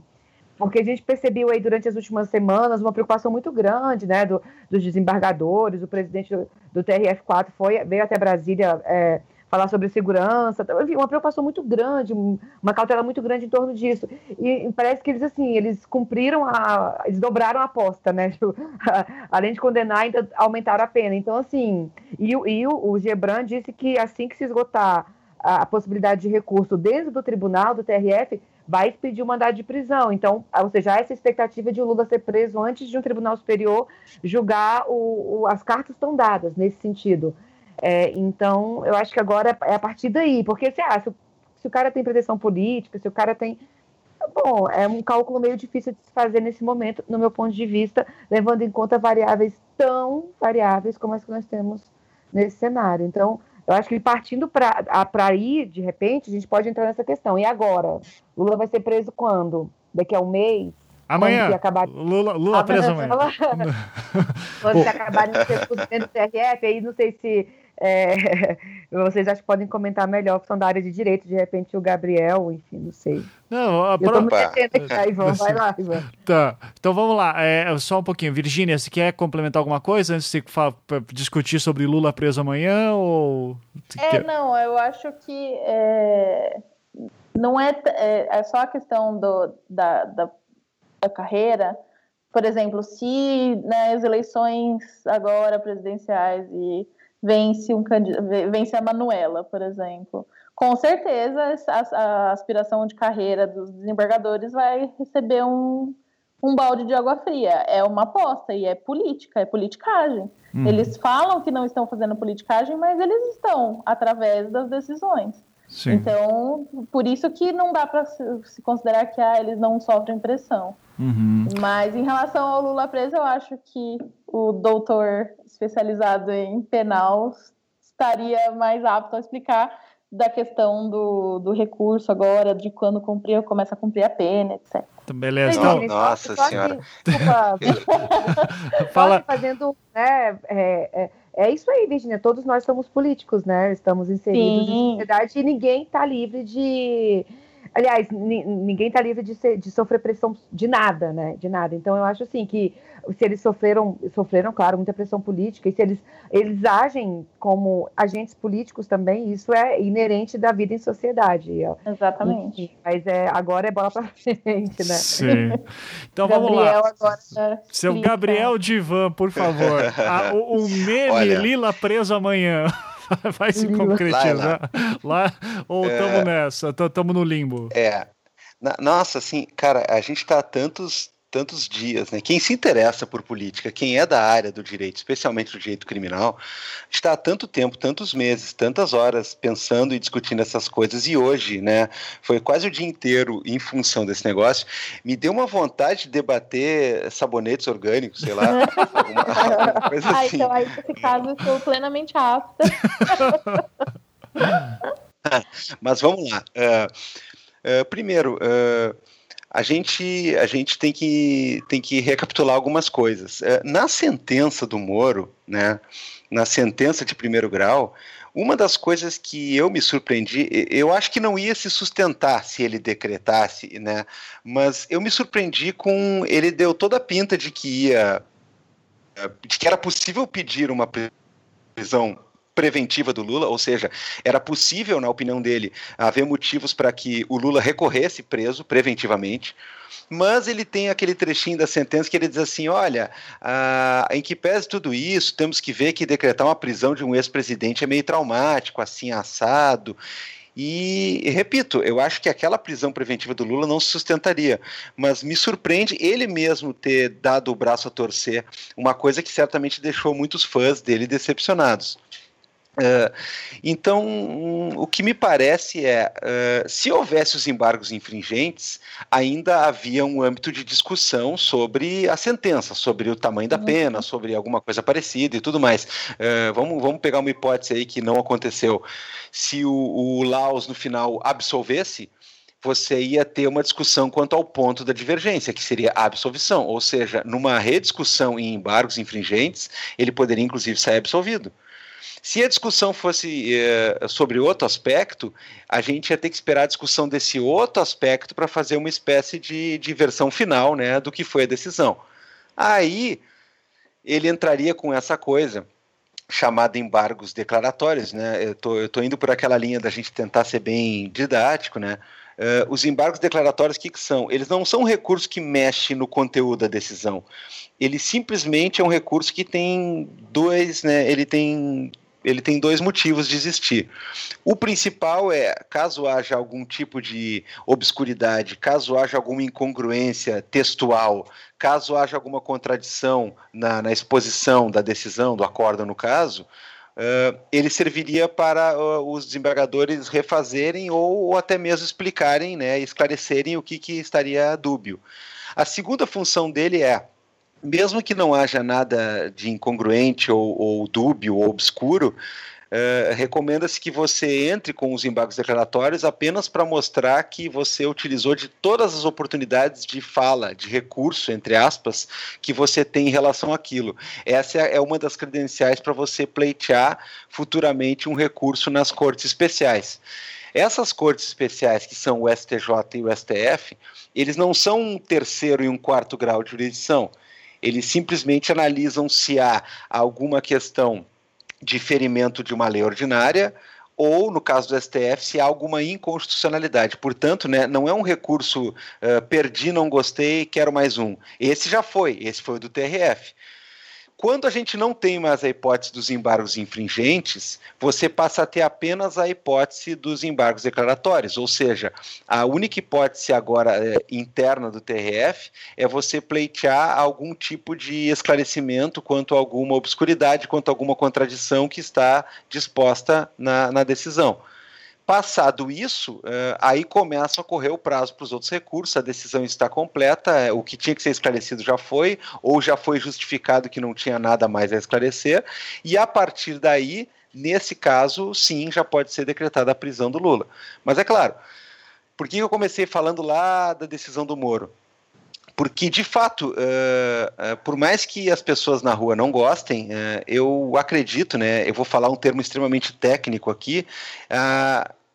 Porque a gente percebeu aí durante as últimas semanas uma preocupação muito grande, né, do, dos desembargadores, o presidente do, do TRF4 foi, veio até Brasília é, falar sobre segurança, enfim, uma preocupação muito grande, um- uma cautela muito grande em torno disso. E parece que eles, assim, eles cumpriram a. Eles dobraram a aposta, né? Tipo, Além de condenar, ainda aumentaram a pena. Então, assim. E, e o, o Gebran disse que assim que se esgotar a, a possibilidade de recurso dentro do tribunal, do TRF, vai pedir o mandado de prisão. Então, ou seja, há essa expectativa de o Lula ser preso antes de um tribunal superior julgar o, o- as cartas estão dadas nesse sentido. É, então, eu acho que agora é a partir daí, porque se, ah, se, o- se o cara tem pretensão política, se o cara tem. Bom, é um cálculo meio difícil de se fazer nesse momento, no meu ponto de vista, levando em conta variáveis tão variáveis como as que nós temos nesse cenário. Então, eu acho que partindo para aí, de repente, a gente pode entrar nessa questão. E agora? Lula vai ser preso quando? Daqui a um mês? Amanhã, acabar Lula, Lula preso amanhã. Quando se acabarem dentro do TRF, aí não sei se é, vocês acho que podem comentar melhor, que são da área de direito, de repente o Gabriel, enfim, não sei. Não, a Eu tô me aqui, tá, Ivan? Vai lá, Ivan. Tá. Então vamos lá, é, só um pouquinho. Virgínia, você quer complementar alguma coisa antes de discutir sobre Lula preso amanhã? Ou... É, quer- não, eu acho que é, não é, é, é só a questão do, da, da, da carreira. Por exemplo, se né, as eleições agora presidenciais e vence um vence a Manuela, por exemplo, com certeza a, a aspiração de carreira dos desembargadores vai receber um, um balde de água fria. É uma aposta e é política, é politicagem. Hum. Eles falam que não estão fazendo politicagem, mas eles estão através das decisões. Sim. Então, por isso que não dá para se, considerar que ah, eles não sofrem pressão. Uhum. Mas em relação ao Lula preso, eu acho que o doutor especializado em penal estaria mais apto a explicar da questão do, do recurso agora, de quando cumprir, começa a cumprir a pena, etc. Então, beleza. Então, gente, Nossa Senhora. Desculpa, fala. Fazendo, né, é, é, é isso aí, Virginia. Todos nós somos políticos, né? Estamos inseridos Sim. em sociedade e ninguém está livre de. Aliás, ni- ninguém está livre de, ser- de sofrer pressão de nada, né? De nada. Então eu acho assim que se eles sofreram, sofreram, claro, muita pressão política, e se eles, eles agem como agentes políticos também, isso é inerente da vida em sociedade. Exatamente. Enfim, mas é, agora é bola pra frente, né? Sim. Então vamos Gabriel lá. agora. é, Seu. Gabriel Divan, por favor. Ah, o, o meme Olha. Lila preso amanhã. Vai se concretizar lá, ou É. tamo nessa? Tamo no limbo. É. Na- nossa, assim, cara, a gente tá há tantos, tantos dias, né? Quem se interessa por política, quem é da área do direito, especialmente do direito criminal, está há tanto tempo, tantos meses, tantas horas pensando e discutindo essas coisas. E hoje, né? Foi quase o dia inteiro em função desse negócio. Me deu uma vontade de debater sabonetes orgânicos, sei lá, alguma, alguma coisa Ah, assim. então aí nesse caso eu estou plenamente apta. Mas vamos lá. É, é, primeiro, é, a gente, a gente tem, que, tem que recapitular algumas coisas. É, na sentença do Moro, né, na sentença de primeiro grau, uma das coisas que eu me surpreendi, eu acho que não ia se sustentar se ele decretasse, né? Mas eu me surpreendi com ele deu toda a pinta de que ia de que era possível pedir uma prisão preventiva do Lula, ou seja, era possível, na opinião dele, haver motivos para que o Lula recorresse preso preventivamente. Mas ele tem aquele trechinho da sentença que ele diz assim: olha, ah, em que pese tudo isso, temos que ver que decretar uma prisão de um ex-presidente é meio traumático, assim, assado. E, repito, eu acho que aquela prisão preventiva do Lula não se sustentaria, mas me surpreende ele mesmo ter dado o braço a torcer, uma coisa que certamente deixou muitos fãs dele decepcionados. Uh, então, um, o que me parece é, uh, se houvesse os embargos infringentes, ainda havia um âmbito de discussão sobre a sentença, sobre o tamanho da pena, uhum. sobre alguma coisa parecida e tudo mais. Uh, vamos, vamos pegar uma hipótese aí que não aconteceu. Se o, o Laos, no final, absolvesse, você ia ter uma discussão quanto ao ponto da divergência, que seria a absolvição. Ou seja, numa rediscussão em embargos infringentes, ele poderia, inclusive, sair absolvido. Se a discussão fosse é, sobre outro aspecto, a gente ia ter que esperar a discussão desse outro aspecto para fazer uma espécie de, de versão final né, do que foi a decisão. Aí ele entraria com essa coisa chamada embargos declaratórios, né? Eu tô, tô indo por aquela linha da gente tentar ser bem didático, né? Uh, os embargos declaratórios, o que, que, são? Eles não são um recurso que mexe no conteúdo da decisão. Ele simplesmente é um recurso que tem dois, né? Ele tem ele tem dois motivos de existir. O principal é, caso haja algum tipo de obscuridade, caso haja alguma incongruência textual, caso haja alguma contradição na, na exposição da decisão, do acordo no caso, uh, ele serviria para uh, os desembargadores refazerem ou, ou, até mesmo explicarem, né, esclarecerem o que, que estaria dúbio. A segunda função dele é mesmo que não haja nada de incongruente ou, ou dúbio ou obscuro, Uh, recomenda-se que você entre com os embargos declaratórios apenas para mostrar que você utilizou de todas as oportunidades de fala, de recurso, entre aspas, que você tem em relação àquilo. Essa é uma das credenciais para você pleitear futuramente um recurso nas cortes especiais. Essas cortes especiais, que são o STJ e o STF, eles não são um terceiro e um quarto grau de jurisdição eles simplesmente analisam se há alguma questão de ferimento de uma lei ordinária ou, no caso do STF, se há alguma inconstitucionalidade. Portanto, né, não é um recurso uh, perdi, não gostei, quero mais um. Esse já foi, esse foi do TRF. Quando a gente não tem mais a hipótese dos embargos infringentes, você passa a ter apenas a hipótese dos embargos declaratórios, ou seja, a única hipótese agora é, interna do TRF é você pleitear algum tipo de esclarecimento quanto a alguma obscuridade, quanto a alguma contradição que está disposta na, na decisão. Passado isso, uh, aí começa a correr o prazo para os outros recursos, a decisão está completa, é, o que tinha que ser esclarecido já foi, ou já foi justificado que não tinha nada mais a esclarecer, e a partir daí, nesse caso, sim, já pode ser decretada a prisão do Lula. Mas é claro, por que eu comecei falando lá da decisão do Moro? Porque, de fato, uh, uh, por mais que as pessoas na rua não gostem, uh, eu acredito, né? Eu vou falar um termo extremamente técnico aqui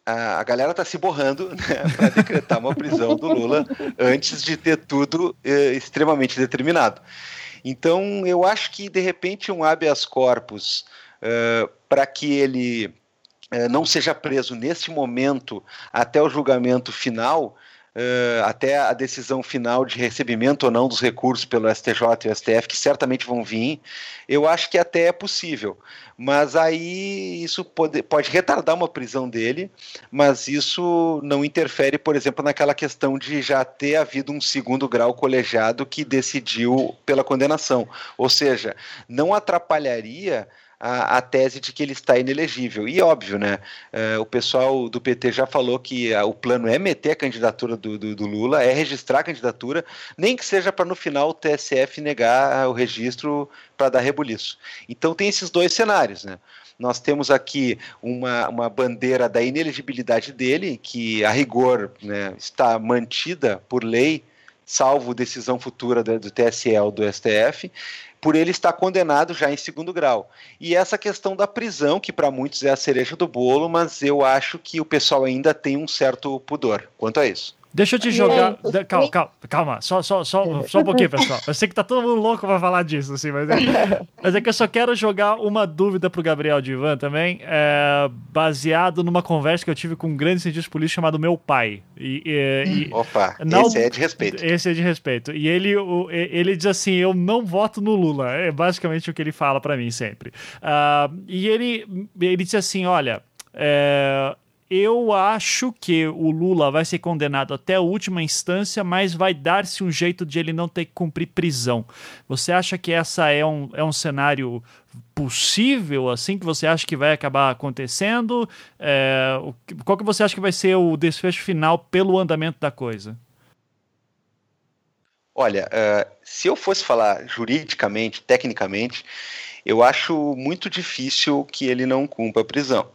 a, galera está se borrando né, para decretar uma prisão do Lula antes de ter tudo eh, extremamente determinado. Então, eu acho que, de repente, um habeas corpus uh, para que ele uh, não seja preso nesse momento até o julgamento final, uh, até a decisão final de recebimento ou não dos recursos pelo STJ e o STF, que certamente vão vir, eu acho que até é possível. Mas aí isso pode, pode retardar uma prisão dele, mas isso não interfere, por exemplo, naquela questão de já ter havido um segundo grau colegiado que decidiu pela condenação. Ou seja, não atrapalharia a, a, tese de que ele está inelegível. E óbvio, né? Uh, o pessoal do PT já falou que uh, o plano é meter a candidatura do, do, do, Lula, é registrar a candidatura, nem que seja para no final o TSF negar o registro para dar rebuliço. Então tem esses dois cenários, né? Nós temos aqui uma, uma bandeira da inelegibilidade dele, que a rigor né, está mantida por lei, salvo decisão futura do, do TSE ou do STF, por ele estar condenado já em segundo grau. E essa questão da prisão, que para muitos é a cereja do bolo, mas eu acho que o pessoal ainda tem um certo pudor quanto a isso. Deixa eu te jogar. Calma, calma, calma. Só, só, só, só um pouquinho, pessoal. Eu sei que tá todo mundo louco pra falar disso, assim, mas é, mas é que eu só quero jogar uma dúvida pro Gabriel Divan também, é, baseado numa conversa que eu tive com um grande cientista político chamado meu pai. E, e, e Opa, não, esse é de respeito. Esse é de respeito. E ele, o, ele diz assim: eu não voto no Lula. É basicamente o que ele fala para mim sempre. Uh, e ele, ele diz assim: olha. É, eu acho que o Lula vai ser condenado até a última instância, mas vai dar-se um jeito de ele não ter que cumprir prisão. Você acha que essa é um, é um cenário possível, assim, que você acha que vai acabar acontecendo? É, qual que você acha que vai ser o desfecho final pelo andamento da coisa? Olha, uh, se eu fosse falar juridicamente, tecnicamente, eu acho muito difícil que ele não cumpra a prisão.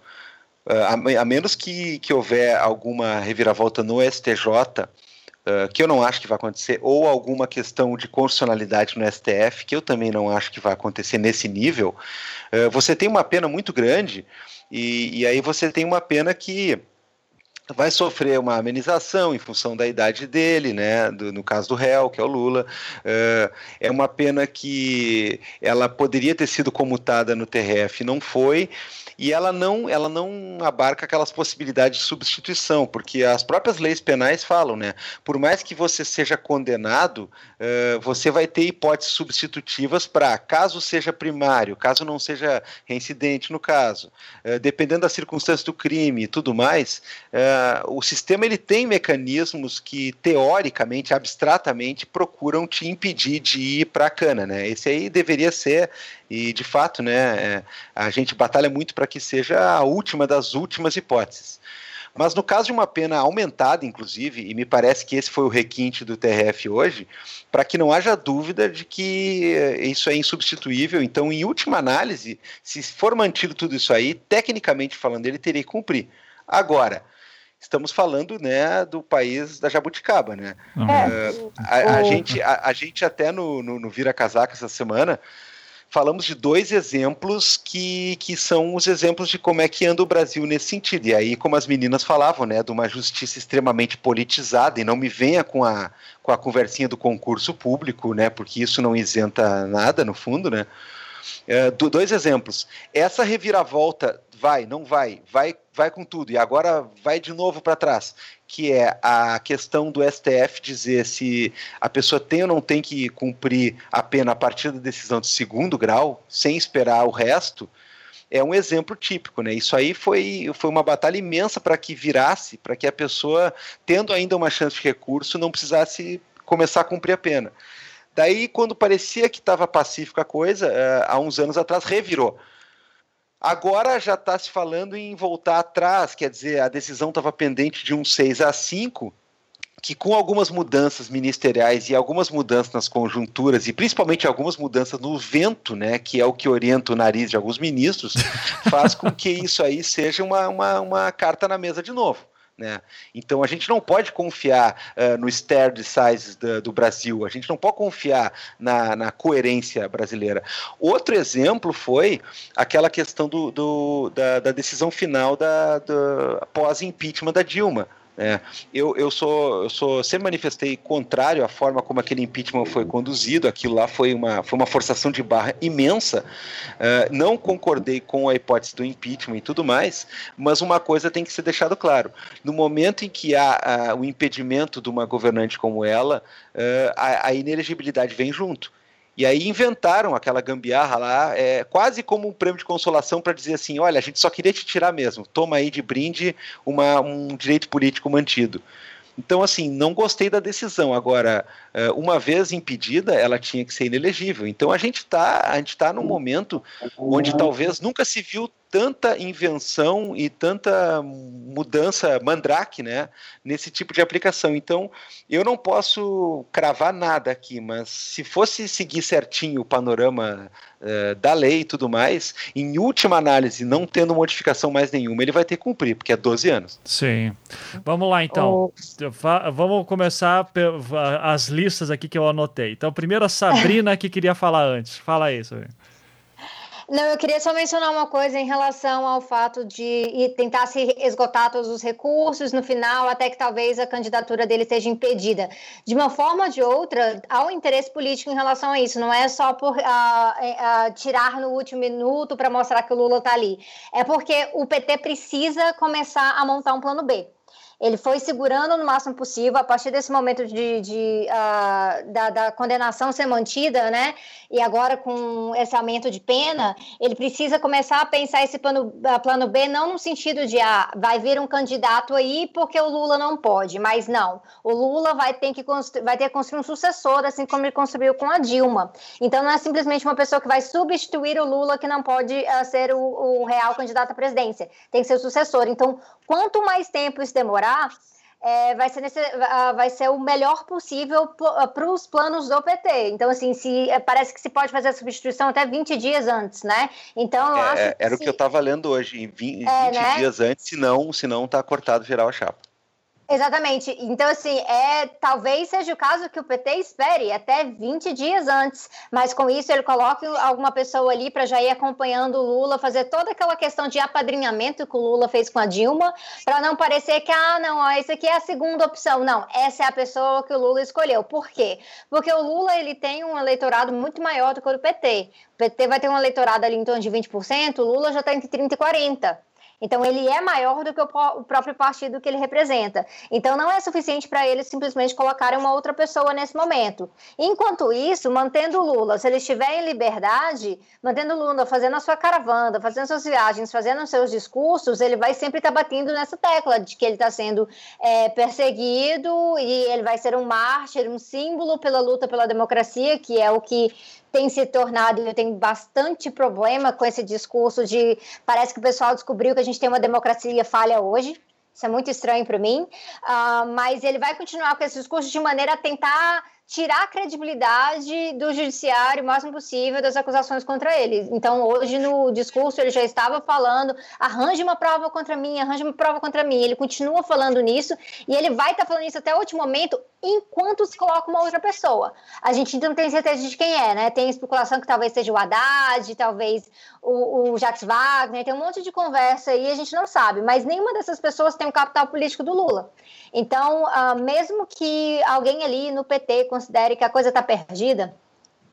Uh, a, a, menos que, que houver alguma reviravolta no STJ, uh, que eu não acho que vai acontecer, ou alguma questão de constitucionalidade no STF, que eu também não acho que vai acontecer nesse nível, uh, você tem uma pena muito grande, e, e aí você tem uma pena que vai sofrer uma amenização em função da idade dele, né? Do, no caso do réu, que é o Lula. Uh, é uma pena que ela poderia ter sido comutada no TRF, não foi e ela não, ela não abarca aquelas possibilidades de substituição, porque as próprias leis penais falam, né? Por mais que você seja condenado, uh, você vai ter hipóteses substitutivas para caso seja primário, caso não seja reincidente no caso, uh, dependendo das circunstâncias do crime e tudo mais, uh, o sistema ele tem mecanismos que teoricamente, abstratamente, procuram te impedir de ir para a cana, né? Esse aí deveria ser e, de fato, né, é, a gente batalha muito para que seja a última das últimas hipóteses. Mas no caso de uma pena aumentada, inclusive, e me parece que esse foi o requinte do TRF hoje, para que não haja dúvida de que é, isso é insubstituível. Então, em última análise, se for mantido tudo isso aí, tecnicamente falando, ele teria que cumprir. Agora, estamos falando né, do país da jabuticaba, né? Uhum. Uh, a, a, gente, a, a, gente até no, no, no Vira Casaca essa semana falamos de dois exemplos que, que são os exemplos de como é que anda o Brasil nesse sentido. E aí, como as meninas falavam, né, de uma justiça extremamente politizada, e não me venha com a, com a conversinha do concurso público, né, porque isso não isenta nada, no fundo, né. É, dois exemplos. Essa reviravolta vai, não vai, vai, vai com tudo, e agora vai de novo para trás, que é a questão do STF dizer se a pessoa tem ou não tem que cumprir a pena a partir da decisão de segundo grau, sem esperar o resto, é um exemplo típico, né? Isso aí foi, foi uma batalha imensa para que virasse, para que a pessoa, tendo ainda uma chance de recurso, não precisasse começar a cumprir a pena. Daí, quando parecia que estava pacífica a coisa, uh, há uns anos atrás, revirou. Agora já está se falando em voltar atrás, quer dizer, a decisão estava pendente de um 6 a 5, que com algumas mudanças ministeriais e algumas mudanças nas conjunturas, e principalmente algumas mudanças no vento, né, que é o que orienta o nariz de alguns ministros, faz com que isso aí seja uma, uma, uma carta na mesa de novo. Né? Então a gente não pode confiar uh, no stare decisis do, do, Brasil, a gente não pode confiar na, na coerência brasileira. Outro exemplo foi aquela questão do, do da, da, decisão final da, da pós-impeachment da Dilma. É, eu, eu, sou, eu sou sempre manifestei contrário à forma como aquele impeachment foi conduzido. Aquilo lá foi uma, foi uma forçação de barra imensa. Uh, não concordei com a hipótese do impeachment e tudo mais, mas uma coisa tem que ser deixado claro: no momento em que há o impedimento de uma governante como ela, uh, a, a inelegibilidade vem junto. E aí inventaram aquela gambiarra lá, é, quase como um prêmio de consolação para dizer assim: olha, a gente só queria te tirar mesmo, toma aí de brinde uma, um direito político mantido. Então, assim, não gostei da decisão. Agora, é, uma vez impedida, ela tinha que ser inelegível. Então, a gente está tá num momento onde talvez nunca se viu tanta invenção e tanta mudança mandrake, né, nesse tipo de aplicação. Então, eu não posso cravar nada aqui, mas se fosse seguir certinho o panorama uh, da lei e tudo mais, em última análise, não tendo modificação mais nenhuma, ele vai ter que cumprir, porque é 12 anos. Sim. Vamos lá, então. Oh. Vamos começar as listas aqui que eu anotei. Então, primeiro a Sabrina que queria falar antes. Fala isso. Sabrina. Não, eu queria só mencionar uma coisa em relação ao fato de tentar se esgotar todos os recursos no final, até que talvez a candidatura dele seja impedida. De uma forma ou de outra, há um interesse político em relação a isso. Não é só por uh, uh, tirar no último minuto para mostrar que o Lula está ali. É porque o PT precisa começar a montar um plano B. Ele foi segurando no máximo possível, a partir desse momento de, de uh, da, da, condenação ser mantida, né? E agora com esse aumento de pena, ele precisa começar a pensar esse plano, uh, plano B, não no sentido de ah, vai vir um candidato aí porque o Lula não pode, mas não. O Lula vai ter que vai ter que construir um sucessor, assim como ele construiu com a Dilma. Então não é simplesmente uma pessoa que vai substituir o Lula que não pode uh, ser o, o real candidato à presidência. Tem que ser o sucessor. Então, quanto mais tempo isso demorar, é, vai, ser nesse, vai ser o melhor possível para os planos do PT. Então, assim, se, é, parece que se pode fazer a substituição até 20 dias antes, né? Então, é, Era se... o que eu estava lendo hoje, 20, 20 é, né? dias antes, senão, senão tá cortado geral a chapa. Exatamente. Então, assim, é, talvez seja o caso que o PT espere até 20 dias antes, mas com isso ele coloque alguma pessoa ali para já ir acompanhando o Lula, fazer toda aquela questão de apadrinhamento que o Lula fez com a Dilma, para não parecer que, ah, não, ó, esse aqui é a segunda opção. Não, essa é a pessoa que o Lula escolheu. Por quê? Porque o Lula ele tem um eleitorado muito maior do que o do PT. O PT vai ter um eleitorado ali em torno de 20%, o Lula já está entre 30% e 40%. Então, ele é maior do que o, próprio partido que ele representa. Então, não é suficiente para eles simplesmente colocarem uma outra pessoa nesse momento. Enquanto isso, mantendo o Lula, se ele estiver em liberdade, mantendo o Lula fazendo a sua caravana, fazendo suas viagens, fazendo seus discursos, ele vai sempre estar tá batendo nessa tecla de que ele está sendo é, perseguido e ele vai ser um mártir, um símbolo pela luta pela democracia, que é o que tem se tornado, eu tenho bastante problema com esse discurso de parece que o pessoal descobriu que a gente tem uma democracia falha hoje. Isso é muito estranho para mim, uh, mas ele vai continuar com esse discurso de maneira a tentar tirar a credibilidade do judiciário o máximo possível das acusações contra ele. Então, hoje no discurso ele já estava falando: arranje uma prova contra mim, arranje uma prova contra mim. Ele continua falando nisso e ele vai estar tá falando isso até o último momento, enquanto se coloca uma outra pessoa. A gente não tem certeza de quem é, né? Tem especulação que talvez seja o Haddad, talvez o, o Jacques Wagner, tem um monte de conversa aí, a gente não sabe, mas nenhuma dessas pessoas tem o capital político do Lula. Então, uh, mesmo que alguém ali no PT considere que a coisa está perdida,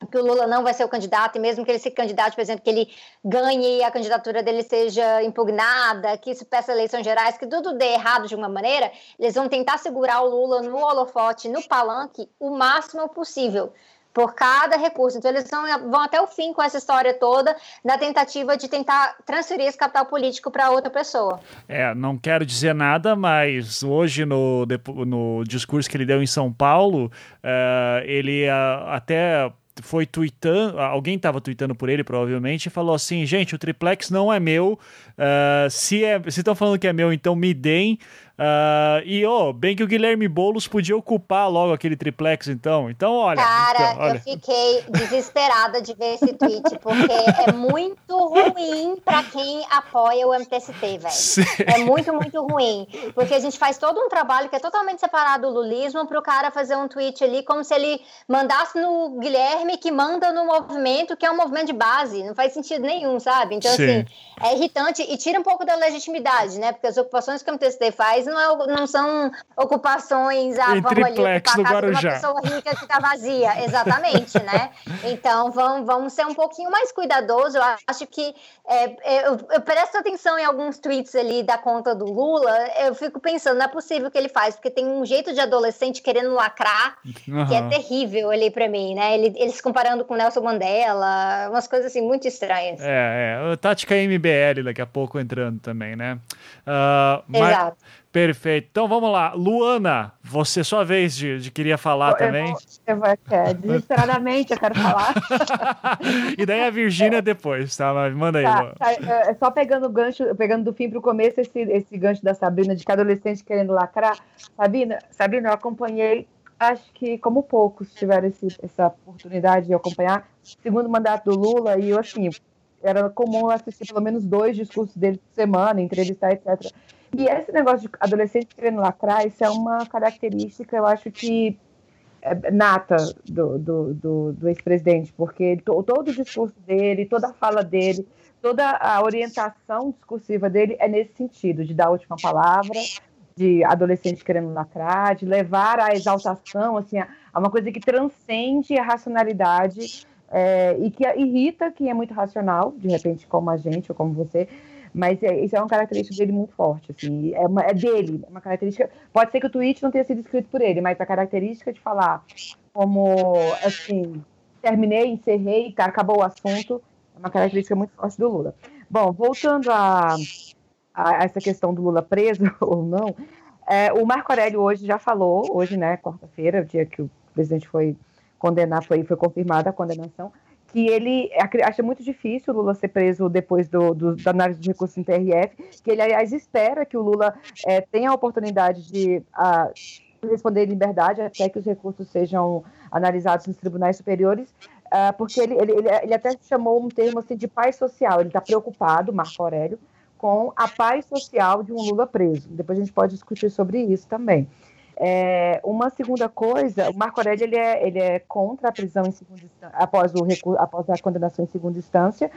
que o Lula não vai ser o candidato, e mesmo que ele se candidate, por exemplo, que ele ganhe e a candidatura dele seja impugnada, que isso peça eleições gerais, que tudo dê errado de uma maneira, eles vão tentar segurar o Lula no holofote, no palanque, o máximo possível por cada recurso. Então, eles vão, até o fim com essa história toda, na tentativa de tentar transferir esse capital político para outra pessoa. É, não quero dizer nada, mas hoje, no, no discurso que ele deu em São Paulo, uh, ele uh, até foi tweetando, alguém estava tweetando por ele provavelmente e falou assim, gente, o triplex não é meu, uh, se é, estão falando que é meu, então me deem, Uh, e, oh, bem que o Guilherme Boulos podia ocupar logo aquele triplex, então. Então, olha. Cara, então, olha. eu fiquei desesperada de ver esse tweet, porque é muito ruim para quem apoia o MTST, velho. É muito, muito ruim. Porque a gente faz todo um trabalho que é totalmente separado do lulismo para o cara fazer um tweet ali, como se ele mandasse no Guilherme, que manda no movimento, que é um movimento de base. Não faz sentido nenhum, sabe? Então, Sim. assim, é irritante e tira um pouco da legitimidade, né? Porque as ocupações que o MTST faz não, é, não são ocupações a vamos ali ocupar a casa de uma pessoa rica que está vazia. Exatamente, né? Então vamos, vamos ser um pouquinho mais cuidadosos. Eu acho que é, é, eu, eu, presto atenção em alguns tweets ali da conta do Lula, eu fico pensando, não é possível que ele faz, porque tem um jeito de adolescente querendo lacrar uhum. que é terrível ali para mim, né? Ele, ele se comparando com Nelson Mandela, umas coisas assim muito estranhas. É, é. Tática MBL daqui a pouco entrando também, né? Uh, Exato. Mas... Perfeito. Então vamos lá. Luana, você sua vez de, de queria falar eu também. Vou, eu vou, é, desesperadamente eu quero falar. e daí a Virgínia depois, tá? Mas manda aí. Tá, tá, é, só pegando o gancho, pegando do fim para o começo, esse, esse gancho da Sabrina, de que adolescente querendo lacrar. Sabrina, Sabrina, eu acompanhei, acho que como poucos tiveram esse, essa oportunidade de acompanhar, segundo mandato do Lula, e eu, assim, era comum assistir pelo menos dois discursos dele por semana, entrevistar, etc. E esse negócio de adolescente querendo lacrar, isso é uma característica, eu acho que é nata do, do, do, do ex-presidente, porque to, todo o discurso dele, toda a fala dele, toda a orientação discursiva dele é nesse sentido, de dar a última palavra, de adolescente querendo lacrar, de levar à exaltação, assim, a, a uma coisa que transcende a racionalidade é, e que irrita quem é muito racional, de repente como a gente ou como você, Mas é, isso é uma característica dele muito forte, assim, é, uma, é dele, é uma característica. Pode ser que o tweet não tenha sido escrito por ele, mas a característica de falar como, assim, terminei, encerrei, tá, acabou o assunto, é uma característica muito forte do Lula. Bom, voltando a, a essa questão do Lula preso ou não, é, o Marco Aurélio hoje já falou, hoje, né, quarta-feira, o dia que o presidente foi condenar, foi, foi confirmada a condenação, que ele acha muito difícil o Lula ser preso depois do, do, da análise de recursos em TRF, que ele, aliás, espera que o Lula é, tenha a oportunidade de a, responder em liberdade até que os recursos sejam analisados nos tribunais superiores, uh, porque ele, ele, ele, até chamou um termo assim, de paz social, ele está preocupado, Marco Aurélio, com a paz social de um Lula preso. Depois a gente pode discutir sobre isso também. É, uma segunda coisa, o Marco Aurélio ele é, ele é contra a prisão em segunda instância, após, o após a condenação em segunda instância.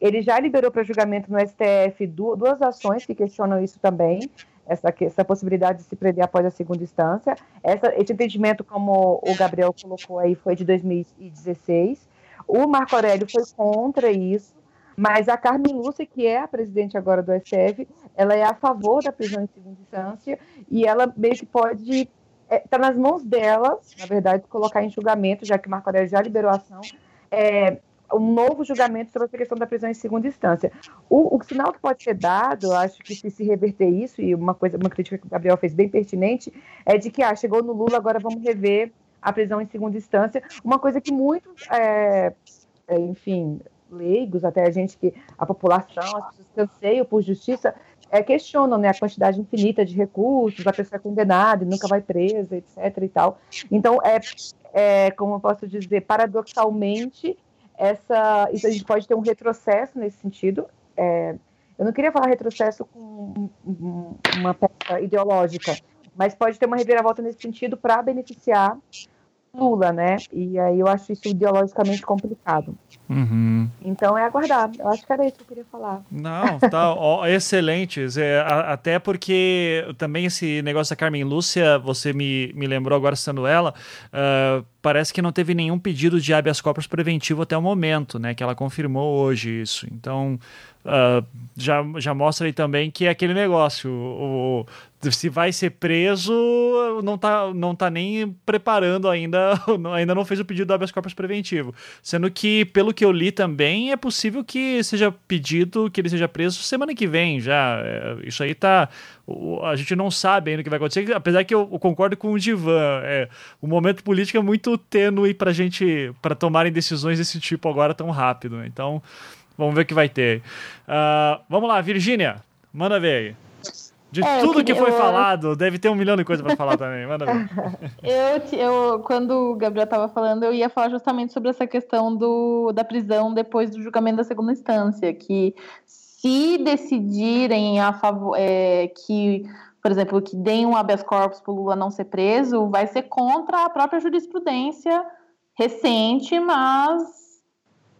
Ele já liberou para julgamento no STF duas ações que questionam isso também, essa, essa possibilidade de se prender após a segunda instância. Essa, esse entendimento, como o Gabriel colocou aí, foi de 2016. O Marco Aurélio foi contra isso. Mas a Carmen Lúcia, que é a presidente agora do STF, ela é a favor da prisão em segunda instância e ela meio que pode está é, tá nas mãos dela, na verdade, colocar em julgamento, já que o Marco Aurélio já liberou a ação, é, um novo julgamento sobre a questão da prisão em segunda instância. O, o, sinal que pode ser dado, acho que se se reverter isso, e uma coisa, uma crítica que o Gabriel fez bem pertinente, é de que ah, chegou no Lula, agora vamos rever a prisão em segunda instância, uma coisa que muitos, é, é enfim, leigos, até a gente que a população, as pessoas que anseiam por justiça, é, questionam né, a quantidade infinita de recursos, a pessoa é condenada e nunca vai presa, etc. e tal. Então, é, é como eu posso dizer, paradoxalmente, essa, isso a gente pode ter um retrocesso nesse sentido. É, eu não queria falar retrocesso com uma peça ideológica, mas pode ter uma reviravolta nesse sentido para beneficiar Lula, né? E aí eu acho isso ideologicamente complicado. Uhum. Então é aguardar. Eu acho que era isso que eu queria falar. Não, tá ó, excelente. É, até porque também esse negócio da Carmen Lúcia, você me, me lembrou agora sendo ela, uh, parece que não teve nenhum pedido de habeas corpus preventivo até o momento, né? Que ela confirmou hoje isso. Então, uh, já, já mostra aí também que é aquele negócio. O, o, se vai ser preso, não tá, não tá nem preparando ainda, ainda não fez o pedido do habeas corpus preventivo. Sendo que, pelo que eu li também, é possível que seja pedido que ele seja preso semana que vem já. É, isso aí tá a gente não sabe ainda o que vai acontecer, apesar que eu, concordo com o Divan. É, o momento político é muito tênue para gente para tomarem decisões desse tipo agora tão rápido. Né? Então, vamos ver o que vai ter. Uh, vamos lá, Virgínia, manda ver aí. De é, tudo que, que foi eu... falado, deve ter um milhão de coisas para falar também. Manda ver. eu, eu, quando o Gabriel estava falando, eu ia falar justamente sobre essa questão do, da prisão depois do julgamento da segunda instância, que se decidirem a favor é, que, por exemplo, que deem um habeas corpus para o Lula não ser preso, vai ser contra a própria jurisprudência recente, mas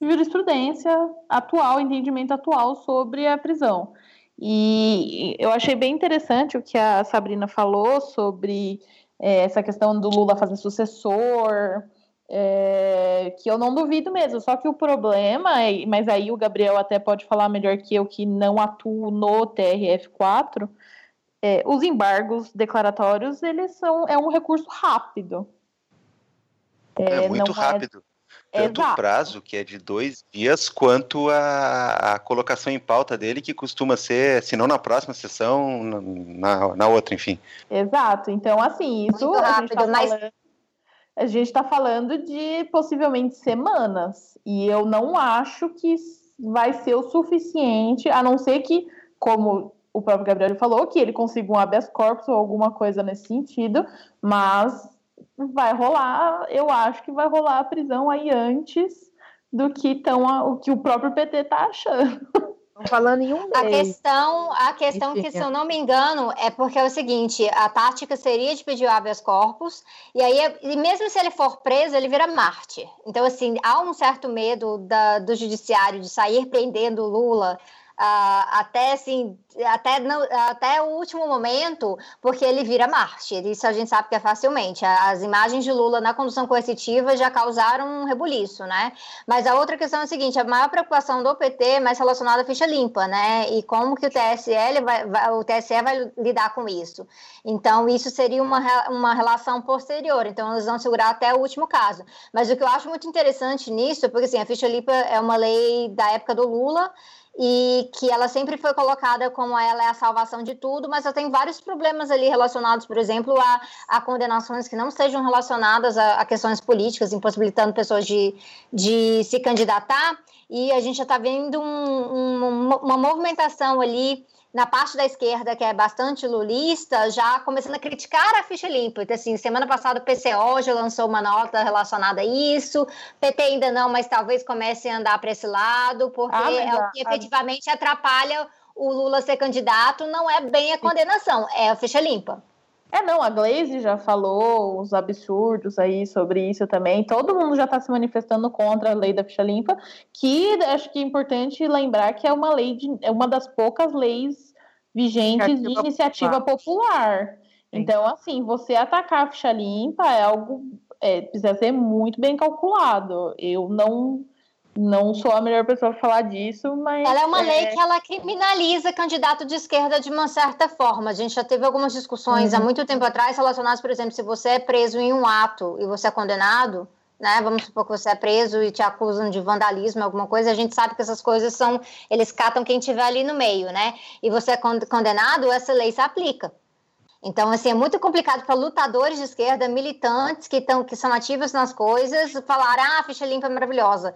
jurisprudência atual, entendimento atual sobre a prisão. E eu achei bem interessante o que a Sabrina falou sobre é, essa questão do Lula fazer sucessor, é, que eu não duvido mesmo. Só que o problema, é, mas aí o Gabriel até pode falar melhor que eu, que não atuo no TRF4, é, os embargos declaratórios, eles são é um recurso rápido. É, é muito é rápido. Tanto o prazo, que é de dois dias, quanto a, a, colocação em pauta dele, que costuma ser, se não na próxima sessão, na, na outra, enfim. Exato. Então, assim, isso Muito rápido, tá mas... a gente está falando de possivelmente semanas. E eu não acho que vai ser o suficiente, a não ser que, como o próprio Gabriel falou, que ele consiga um habeas corpus ou alguma coisa nesse sentido, mas vai rolar, eu acho que vai rolar a prisão aí antes do que, tão, o que o próprio PT está achando. falando em um mês. A questão, a questão que, se eu não me engano, é porque é o seguinte: a tática seria de pedir o habeas corpus, e aí, e mesmo se ele for preso, ele vira Marte. Então, assim, há um certo medo da, do judiciário de sair prendendo Lula uh, até assim, até, até o último momento, porque ele vira Marte. Isso a gente sabe que é facilmente. As imagens de Lula na condução coercitiva já causaram um rebuliço, né? Mas a outra questão é a seguinte: a maior preocupação do PT é mais relacionada à ficha limpa, né? E como que o TSE vai, vai, o TSE vai lidar com isso? Então, isso seria uma, uma relação posterior. Então, eles vão segurar até o último caso. Mas o que eu acho muito interessante nisso, porque assim, a ficha limpa é uma lei da época do Lula e que ela sempre foi colocada como ela é a salvação de tudo, mas ela tem vários problemas ali relacionados, por exemplo, a, a condenações que não sejam relacionadas a, a questões políticas, impossibilitando pessoas de, de se candidatar, e a gente já está vendo um, um, uma movimentação ali na parte da esquerda, que é bastante lulista, já começando a criticar a ficha limpa. Então, assim, semana passada o PCO já lançou uma nota relacionada a isso, PT ainda não, mas talvez comece a andar para esse lado, porque ah, é o que efetivamente atrapalha o Lula ser candidato, não é bem a condenação, é a ficha limpa. É, não, a Glaze já falou os absurdos aí sobre isso também. Todo mundo já está se manifestando contra a lei da ficha limpa, que acho que é importante lembrar que é uma lei de, é uma das poucas leis vigentes iniciativa de iniciativa popular. popular. Então, assim, você atacar a ficha limpa é algo é, precisa ser muito bem calculado. Eu não não sou a melhor pessoa para falar disso, mas. Ela é uma é... lei que ela criminaliza candidato de esquerda de uma certa forma. A gente já teve algumas discussões uhum. há muito tempo atrás relacionadas, por exemplo, se você é preso em um ato e você é condenado, né? Vamos supor que você é preso e te acusam de vandalismo, alguma coisa. A gente sabe que essas coisas são. Eles catam quem estiver ali no meio, né? E você é condenado, essa lei se aplica. Então, assim, é muito complicado para lutadores de esquerda, militantes que, tão, que são ativos nas coisas, falar, ah, a ficha limpa é maravilhosa.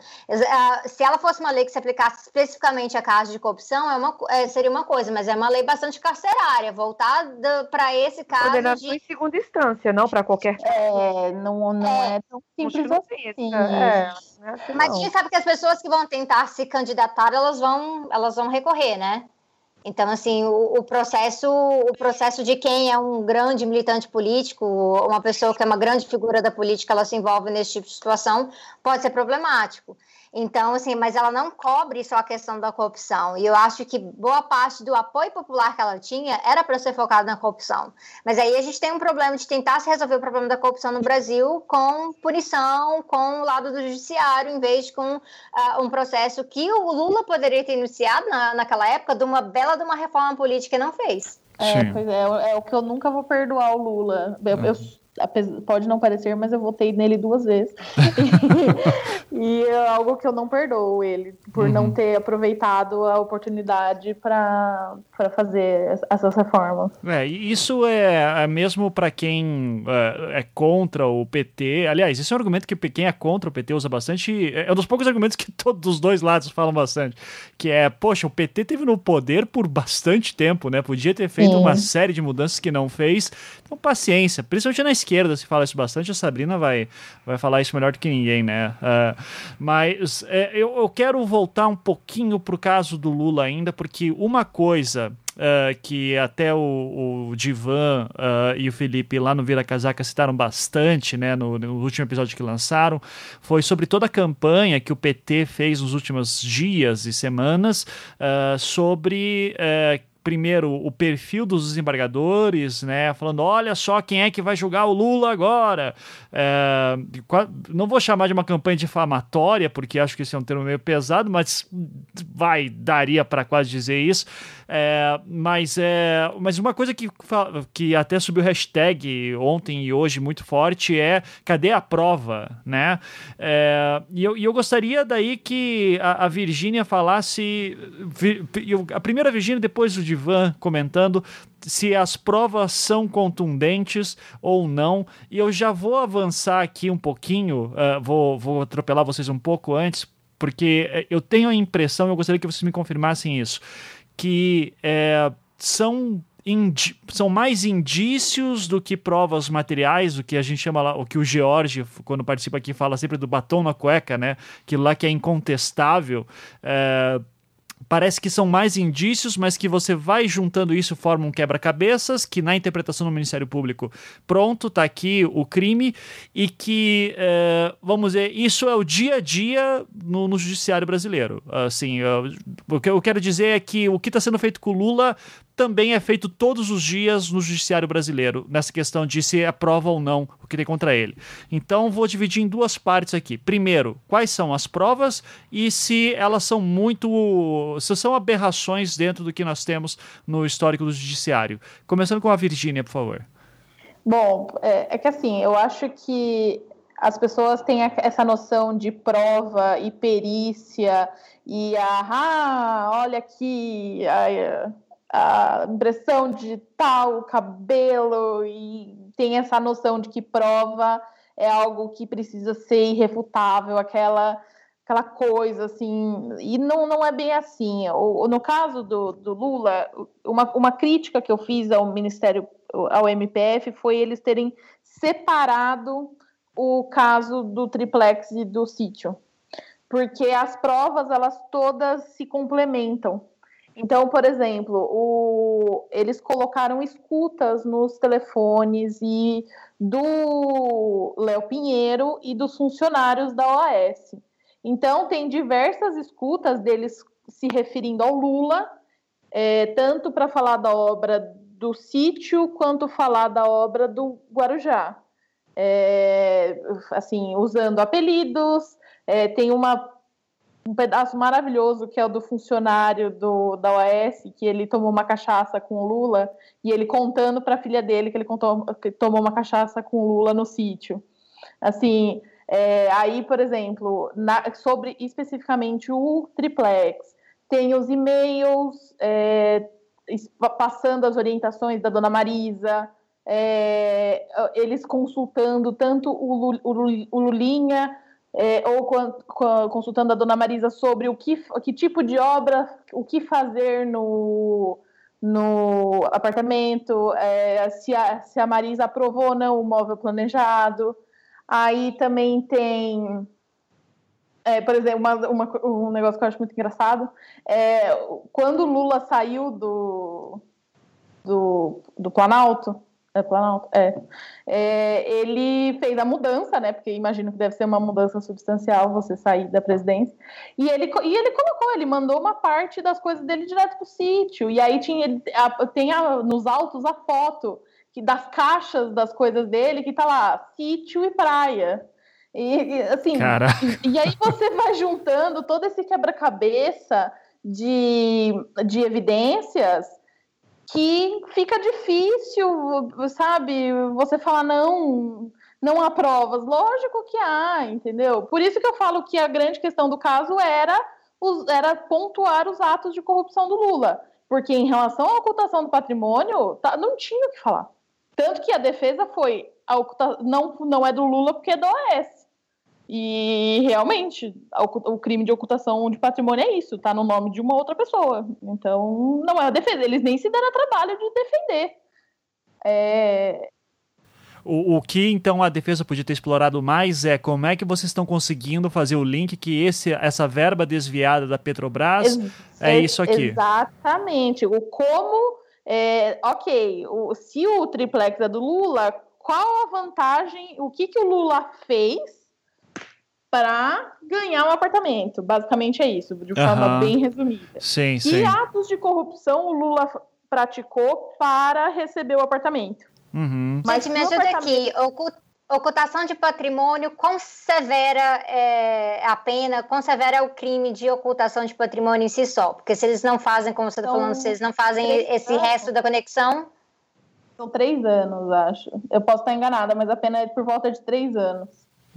Se ela fosse uma lei que se aplicasse especificamente a casos de corrupção, é uma, é, seria uma coisa, mas é uma lei bastante carcerária, voltada para esse caso. Condenação de... em segunda instância, não para qualquer. É, não, não é, é tão simples assim. É, é assim mas a gente sabe que as pessoas que vão tentar se candidatar, elas vão, elas vão recorrer, né? Então, assim, o, o, processo, o processo de quem é um grande militante político, uma pessoa que é uma grande figura da política, ela se envolve nesse tipo de situação, pode ser problemático. Então, assim, mas ela não cobre só a questão da corrupção. E eu acho que boa parte do apoio popular que ela tinha era para ser focado na corrupção. Mas aí a gente tem um problema de tentar se resolver o problema da corrupção no Brasil com punição, com o lado do judiciário, em vez de com uh, um processo que o Lula poderia ter iniciado na, naquela época de uma bela de uma reforma política e não fez. É, pois é, é o que eu nunca vou perdoar o Lula. Eu, eu uhum pode não parecer, mas eu votei nele duas vezes. e é algo que eu não perdoo ele, por uhum. não ter aproveitado a oportunidade para fazer essas reformas. É, isso é, é mesmo para quem é, é, contra o PT. Aliás, esse é um argumento que quem é contra o PT usa bastante. É um dos poucos argumentos que todos os dois lados falam bastante. Que é, poxa, o PT teve no poder por bastante tempo, né? Podia ter feito uma série de mudanças que não fez. Então, paciência, principalmente na esquerda se fala isso bastante, a Sabrina vai, vai falar isso melhor do que ninguém, né? Uh, mas é, eu, eu quero voltar um pouquinho pro caso do Lula ainda, porque uma coisa Uh, que até o, o Divan uh, e o Felipe lá no Vira Casaca citaram bastante, né, no, no, último episódio que lançaram, foi sobre toda a campanha que o PT fez nos últimos dias e semanas uh, sobre primeiro o perfil dos desembargadores, né? Falando, olha só quem é que vai julgar o Lula agora. É, não vou chamar de uma campanha difamatória, porque acho que esse é um termo meio pesado, mas vai, daria para quase dizer isso. É, mas, é, mas uma coisa que, que até subiu hashtag ontem e hoje muito forte é cadê a prova, né? É, e, eu, e eu gostaria daí que a, a Virgínia falasse. A primeira Virgínia, depois o Divan comentando se as provas são contundentes ou não. E eu já vou avançar aqui um pouquinho, uh, vou, vou atropelar vocês um pouco antes, porque eh, eu tenho a impressão, eu gostaria que vocês me confirmassem isso que é, são são mais indícios do que provas materiais, o que a gente chama lá, o que o George, quando participa aqui, fala sempre do batom na cueca, né? Que lá que é incontestável. É, parece que são mais indícios, mas que você vai juntando isso forma um quebra-cabeças, que na interpretação do Ministério Público, pronto, tá aqui o crime, e que, é, vamos dizer, isso é o dia a dia no, no judiciário brasileiro. Assim, o que eu quero dizer é que o que está sendo feito com o Lula também é feito todos os dias no judiciário brasileiro, nessa questão de se aprova ou não o que tem contra ele. Então, vou dividir em duas partes aqui. Primeiro, quais são as provas e se elas são muito. se são aberrações dentro do que nós temos no histórico do judiciário. Começando com a Virgínia, por favor. Bom, é, é, que assim, eu acho que as pessoas têm essa noção de prova e perícia e a, ah, olha aqui, a impressão digital, o cabelo, e tem essa noção de que prova é algo que precisa ser irrefutável, aquela, aquela coisa assim, e não, não é bem assim. O, no caso do, do Lula, uma, uma crítica que eu fiz ao Ministério, ao MPF, foi eles terem separado o caso do triplex e do sítio, porque as provas elas todas se complementam. Então, por exemplo, o, eles colocaram escutas nos telefones e do Léo Pinheiro e dos funcionários da OAS. Então, tem diversas escutas deles se referindo ao Lula, é, tanto para falar da obra do sítio quanto falar da obra do Guarujá. É, assim, usando apelidos. É, tem uma um pedaço maravilhoso que é o do funcionário do, da OAS, que ele tomou uma cachaça com o Lula, e ele contando para a filha dele que ele contou, que tomou uma cachaça com o Lula no sítio. Assim, é, aí, por exemplo, na, sobre especificamente o triplex, tem os e-mails é, passando as orientações da dona Marisa, é, eles consultando tanto o, o, o Lulinha é, ou consultando a dona Marisa sobre o que, que tipo de obra, o que fazer no, no apartamento, é, se, a, se a Marisa aprovou ou não o móvel planejado. Aí também tem, é, por exemplo, uma, uma, um negócio que eu acho muito engraçado, é, quando Lula saiu do, do, do Planalto, é Planalto? É. é. Ele fez a mudança, né? Porque imagino que deve ser uma mudança substancial você sair da presidência. E ele, e ele colocou, ele mandou uma parte das coisas dele direto pro sítio. E aí tinha, tem a, nos autos a foto que, das caixas das coisas dele que tá lá, sítio e praia. E, e assim, e, e aí você vai juntando todo esse quebra-cabeça de, de evidências que fica difícil, sabe? Você falar não, não há provas. Lógico que há, entendeu? Por isso que eu falo que a grande questão do caso era, os, era pontuar os atos de corrupção do Lula. Porque em relação à ocultação do patrimônio, tá, não tinha o que falar. Tanto que a defesa foi a oculta, não, não é do Lula porque é do OS. E realmente, o crime de ocultação de patrimônio é isso, tá no nome de uma outra pessoa. Então, não é a defesa, eles nem se deram trabalho de defender. É... O, o que então a defesa podia ter explorado mais é como é que vocês estão conseguindo fazer o link que esse, essa verba desviada da Petrobras Ex é isso aqui. Exatamente. O como. É, ok, o, se o triplex é do Lula, qual a vantagem, o que, que o Lula fez para ganhar um apartamento. Basicamente é isso, de forma uhum. bem resumida. Sim, e sim. atos de corrupção o Lula praticou para receber o apartamento. Uhum. Mas Gente, me ajuda apartamento... aqui. Ocultação de patrimônio, quão severa é a pena, quão severa é o crime de ocultação de patrimônio em si só? Porque se eles não fazem, como você está falando, se eles não fazem esse anos. resto da conexão. São três anos, acho. Eu posso estar enganada, mas a pena é por volta de três anos.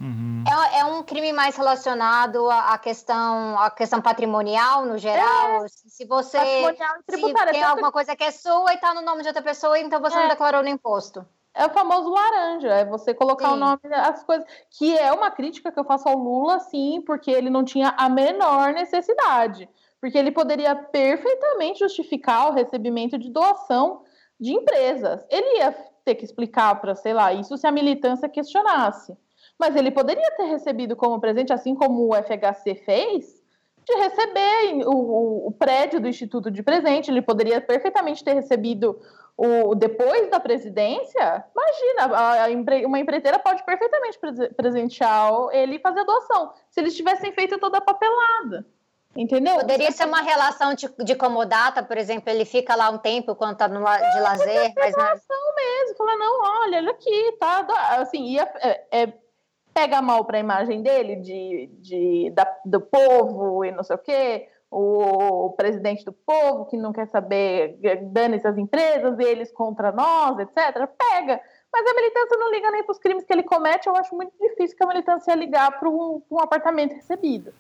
Uhum. É, é, um crime mais relacionado à questão, à questão patrimonial, no geral. É. Se você se tem alguma coisa que é sua e está no nome de outra pessoa, então você é. não declarou no imposto. É o famoso laranja, é você colocar sim. o nome das coisas. Que é uma crítica que eu faço ao Lula, sim, porque ele não tinha a menor necessidade. Porque ele poderia perfeitamente justificar o recebimento de doação de empresas. Ele ia ter que explicar para, sei lá, isso se a militância questionasse mas ele poderia ter recebido como presente, assim como o FHC fez, de receber o, o, prédio do Instituto de presente. Ele poderia perfeitamente ter recebido o depois da presidência. Imagina, a, a, uma empreiteira pode perfeitamente presentear ele e fazer doação. Se eles tivessem feito toda a papelada. Entendeu? Poderia ser uma relação de, de comodata, por exemplo, ele fica lá um tempo quando está de lazer. Mas não... mesmo, fala, não, olha, olha aqui, tá. Assim, ia, é, é, pega mal para a imagem dele, de, de, da, do povo e não sei o quê, o, o, presidente do povo que não quer saber, dane-se as empresas, eles contra nós, etc. Pega. Mas a militância não liga nem para os crimes que ele comete, eu acho muito difícil que a militância ligar para um, um apartamento recebido.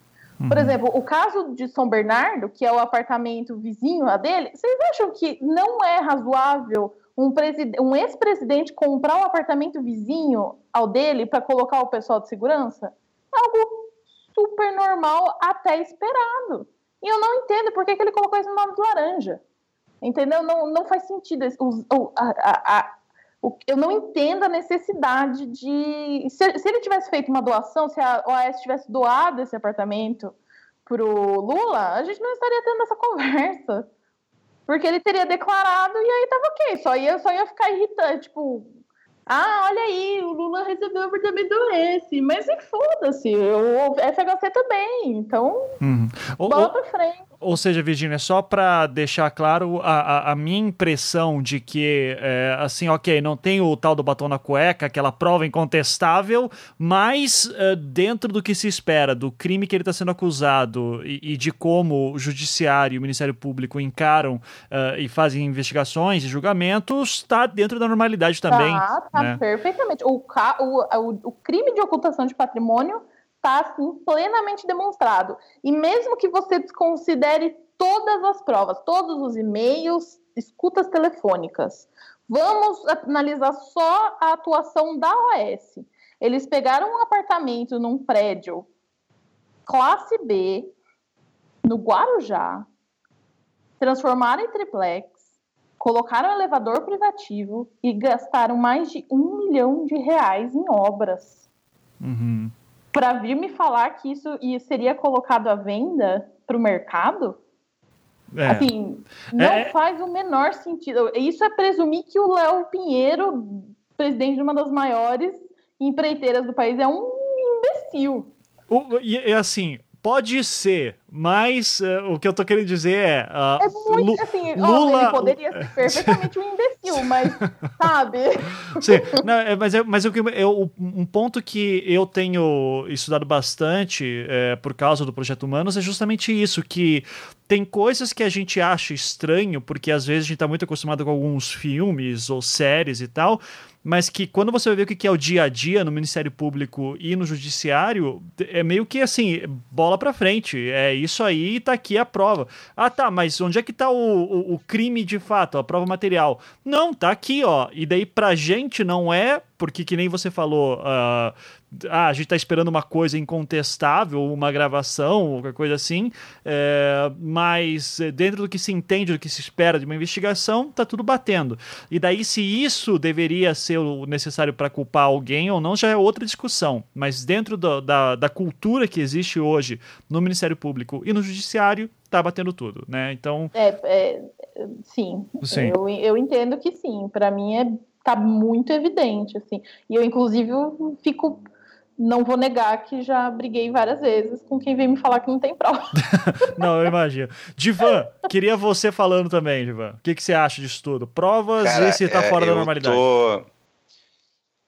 Por uhum. exemplo, o caso de São Bernardo, que é o apartamento vizinho a dele, vocês acham que não é razoável um, um ex-presidente comprar um apartamento vizinho ao dele para colocar o pessoal de segurança? É algo super normal, até esperado. E eu não entendo por que, que ele colocou isso no nome do laranja. Entendeu? Não, não faz sentido. A, a, a, o, eu não entendo a necessidade de. Se, se, ele tivesse feito uma doação, se a OAS tivesse doado esse apartamento para o Lula, a gente não estaria tendo essa conversa. Porque ele teria declarado e aí tava ok. Só ia, só ia ficar irritante. Tipo, ah, olha aí, o Lula recebeu o apartamento esse. Mas e foda-se, o FHC também. Então, uhum. bola pra frente. Ou seja, Virginia, só para deixar claro a, a, a, minha impressão de que, é, assim, ok, não tem o tal do batom na cueca, aquela prova incontestável, mas é, dentro do que se espera, do crime que ele está sendo acusado e, e, de como o judiciário e o Ministério Público encaram é, e fazem investigações e julgamentos, está dentro da normalidade também. Tá, tá né? perfeitamente. O, o, o, o crime de ocultação de patrimônio está assim, plenamente demonstrado. E mesmo que você desconsidere todas as provas, todos os e-mails, escutas telefônicas, vamos analisar só a atuação da OAS. Eles pegaram um apartamento num prédio classe B, no Guarujá, transformaram em triplex, colocaram elevador privativo e gastaram mais de um milhão de reais em obras. Uhum para vir me falar que isso seria colocado à venda para o mercado, é. assim, não é. faz o menor sentido. Isso é presumir que o Léo Pinheiro, presidente de uma das maiores empreiteiras do país, é um imbecil. O, e, e assim, pode ser, mas uh, o que eu tô querendo dizer é. Uh, é muito Lu assim, Lula... Ó, ele poderia ser perfeitamente um imbecil, mas sabe? Sim, não, é, mas, é, mas eu, eu, um ponto que eu tenho estudado bastante é, por causa do Projeto Humanos é justamente isso: que tem coisas que a gente acha estranho, porque às vezes a gente tá muito acostumado com alguns filmes ou séries e tal mas que quando você vai ver o que é o dia a dia no Ministério Público e no Judiciário, é meio que assim, bola pra frente. É isso aí, tá aqui a prova. Ah, tá, mas onde é que tá o, o, o crime de fato, a prova material? Não, tá aqui, ó. E daí pra gente não é, porque que nem você falou, uh, ah, a gente está esperando uma coisa incontestável, uma gravação, qualquer coisa assim, é, mas eh, dentro do que se entende, do que se espera de uma investigação, tá tudo batendo. E daí, se isso deveria ser o necessário para culpar alguém ou não, já é outra discussão. Mas dentro do, da, da cultura que existe hoje no Ministério Público e no Judiciário, tá batendo tudo, né? Então. É, é sim. sim. Eu, eu entendo que sim. Para mim é tá muito evidente, assim. E eu, inclusive, fico não vou negar que já briguei várias vezes com quem vem me falar que não tem prova. não, eu imagino. Divan, queria você falando também, Divan. O que, que você acha disso tudo? Provas Cara, e se tá é, fora da normalidade? Tô...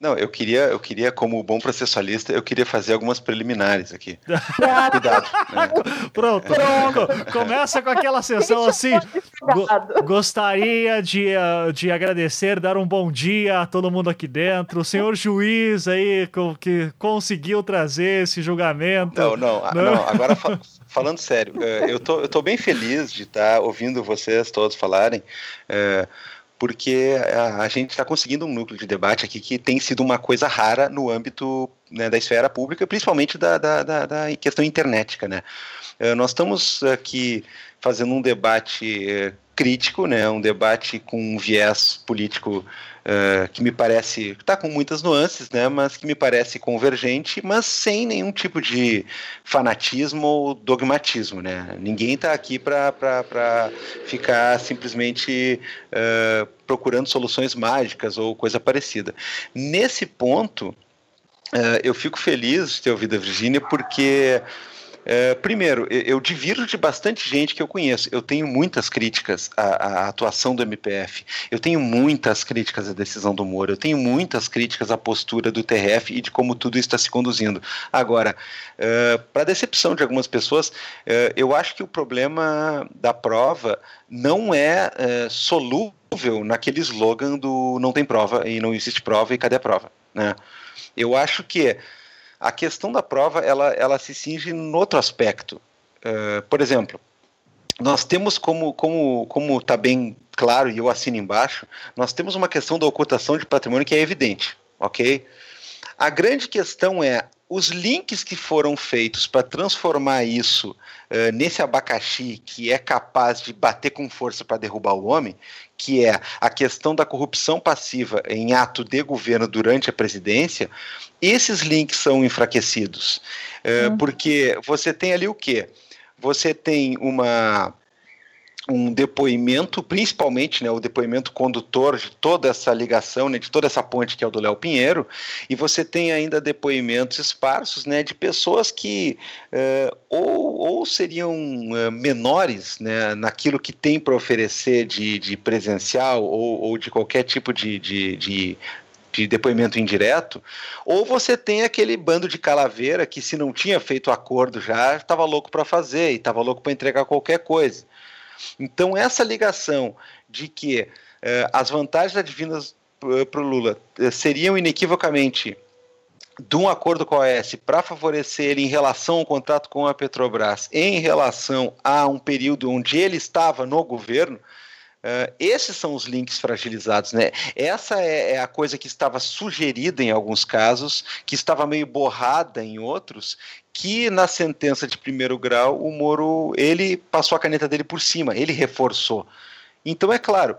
Não, eu queria, eu queria, como bom processualista, eu queria fazer algumas preliminares aqui. Cuidado. Né? Pronto. Pronto. Começa com aquela sessão assim. Go gostaria de, uh, de agradecer, dar um bom dia a todo mundo aqui dentro. O senhor juiz aí que conseguiu trazer esse julgamento. Não, não, não. não agora fa falando sério, uh, eu, tô, eu tô bem feliz de estar tá ouvindo vocês todos falarem. Uh, porque a, a gente está conseguindo um núcleo de debate aqui que tem sido uma coisa rara no âmbito né, da esfera pública, principalmente da, da, da, da questão internetica. Né? Uh, nós estamos aqui fazendo um debate uh, crítico, né, um debate com um viés político uh, que me parece está com muitas nuances, né, mas que me parece convergente, mas sem nenhum tipo de fanatismo ou dogmatismo, né. Ninguém está aqui para ficar simplesmente uh, procurando soluções mágicas ou coisa parecida. Nesse ponto, uh, eu fico feliz de ter ouvido a Virginia porque é, primeiro, eu divirjo de bastante gente que eu conheço. Eu tenho muitas críticas à, à, atuação do MPF. Eu tenho muitas críticas à decisão do Moro. Eu tenho muitas críticas à postura do TRF e de como tudo está se conduzindo. Agora, é, para decepção de algumas pessoas, é, eu acho que o problema da prova não é, é solúvel naquele slogan do não tem prova e não existe prova e cadê a prova. Né? Eu acho que a questão da prova ela, ela se cinge em outro aspecto. Uh, por exemplo, nós temos como como como está bem claro e eu assino embaixo, nós temos uma questão da ocultação de patrimônio que é evidente, ok? A grande questão é os links que foram feitos para transformar isso uh, nesse abacaxi que é capaz de bater com força para derrubar o homem, que é a questão da corrupção passiva em ato de governo durante a presidência, esses links são enfraquecidos. Uh, Porque você tem ali o quê? Você tem uma um depoimento, principalmente né, o depoimento condutor de toda essa ligação, né, de toda essa ponte que é o do Léo Pinheiro, e você tem ainda depoimentos esparsos né, de pessoas que uh, ou, ou seriam uh, menores né, naquilo que tem para oferecer de, de presencial ou, ou de qualquer tipo de, de, de de depoimento indireto, ou você tem aquele bando de calaveira que, se não tinha feito acordo já, estava louco para fazer e estava louco para entregar qualquer coisa. Então, essa ligação de que eh, as vantagens advindas eh, para o Lula eh, seriam inequivocamente de um acordo com a OAS para favorecer em relação ao contrato com a Petrobras, em relação a um período onde ele estava no governo, Uh, esses são os links fragilizados, né? Essa é, é, a coisa que estava sugerida em alguns casos, que estava meio borrada em outros, que na sentença de primeiro grau o Moro ele passou a caneta dele por cima, ele reforçou. Então é claro,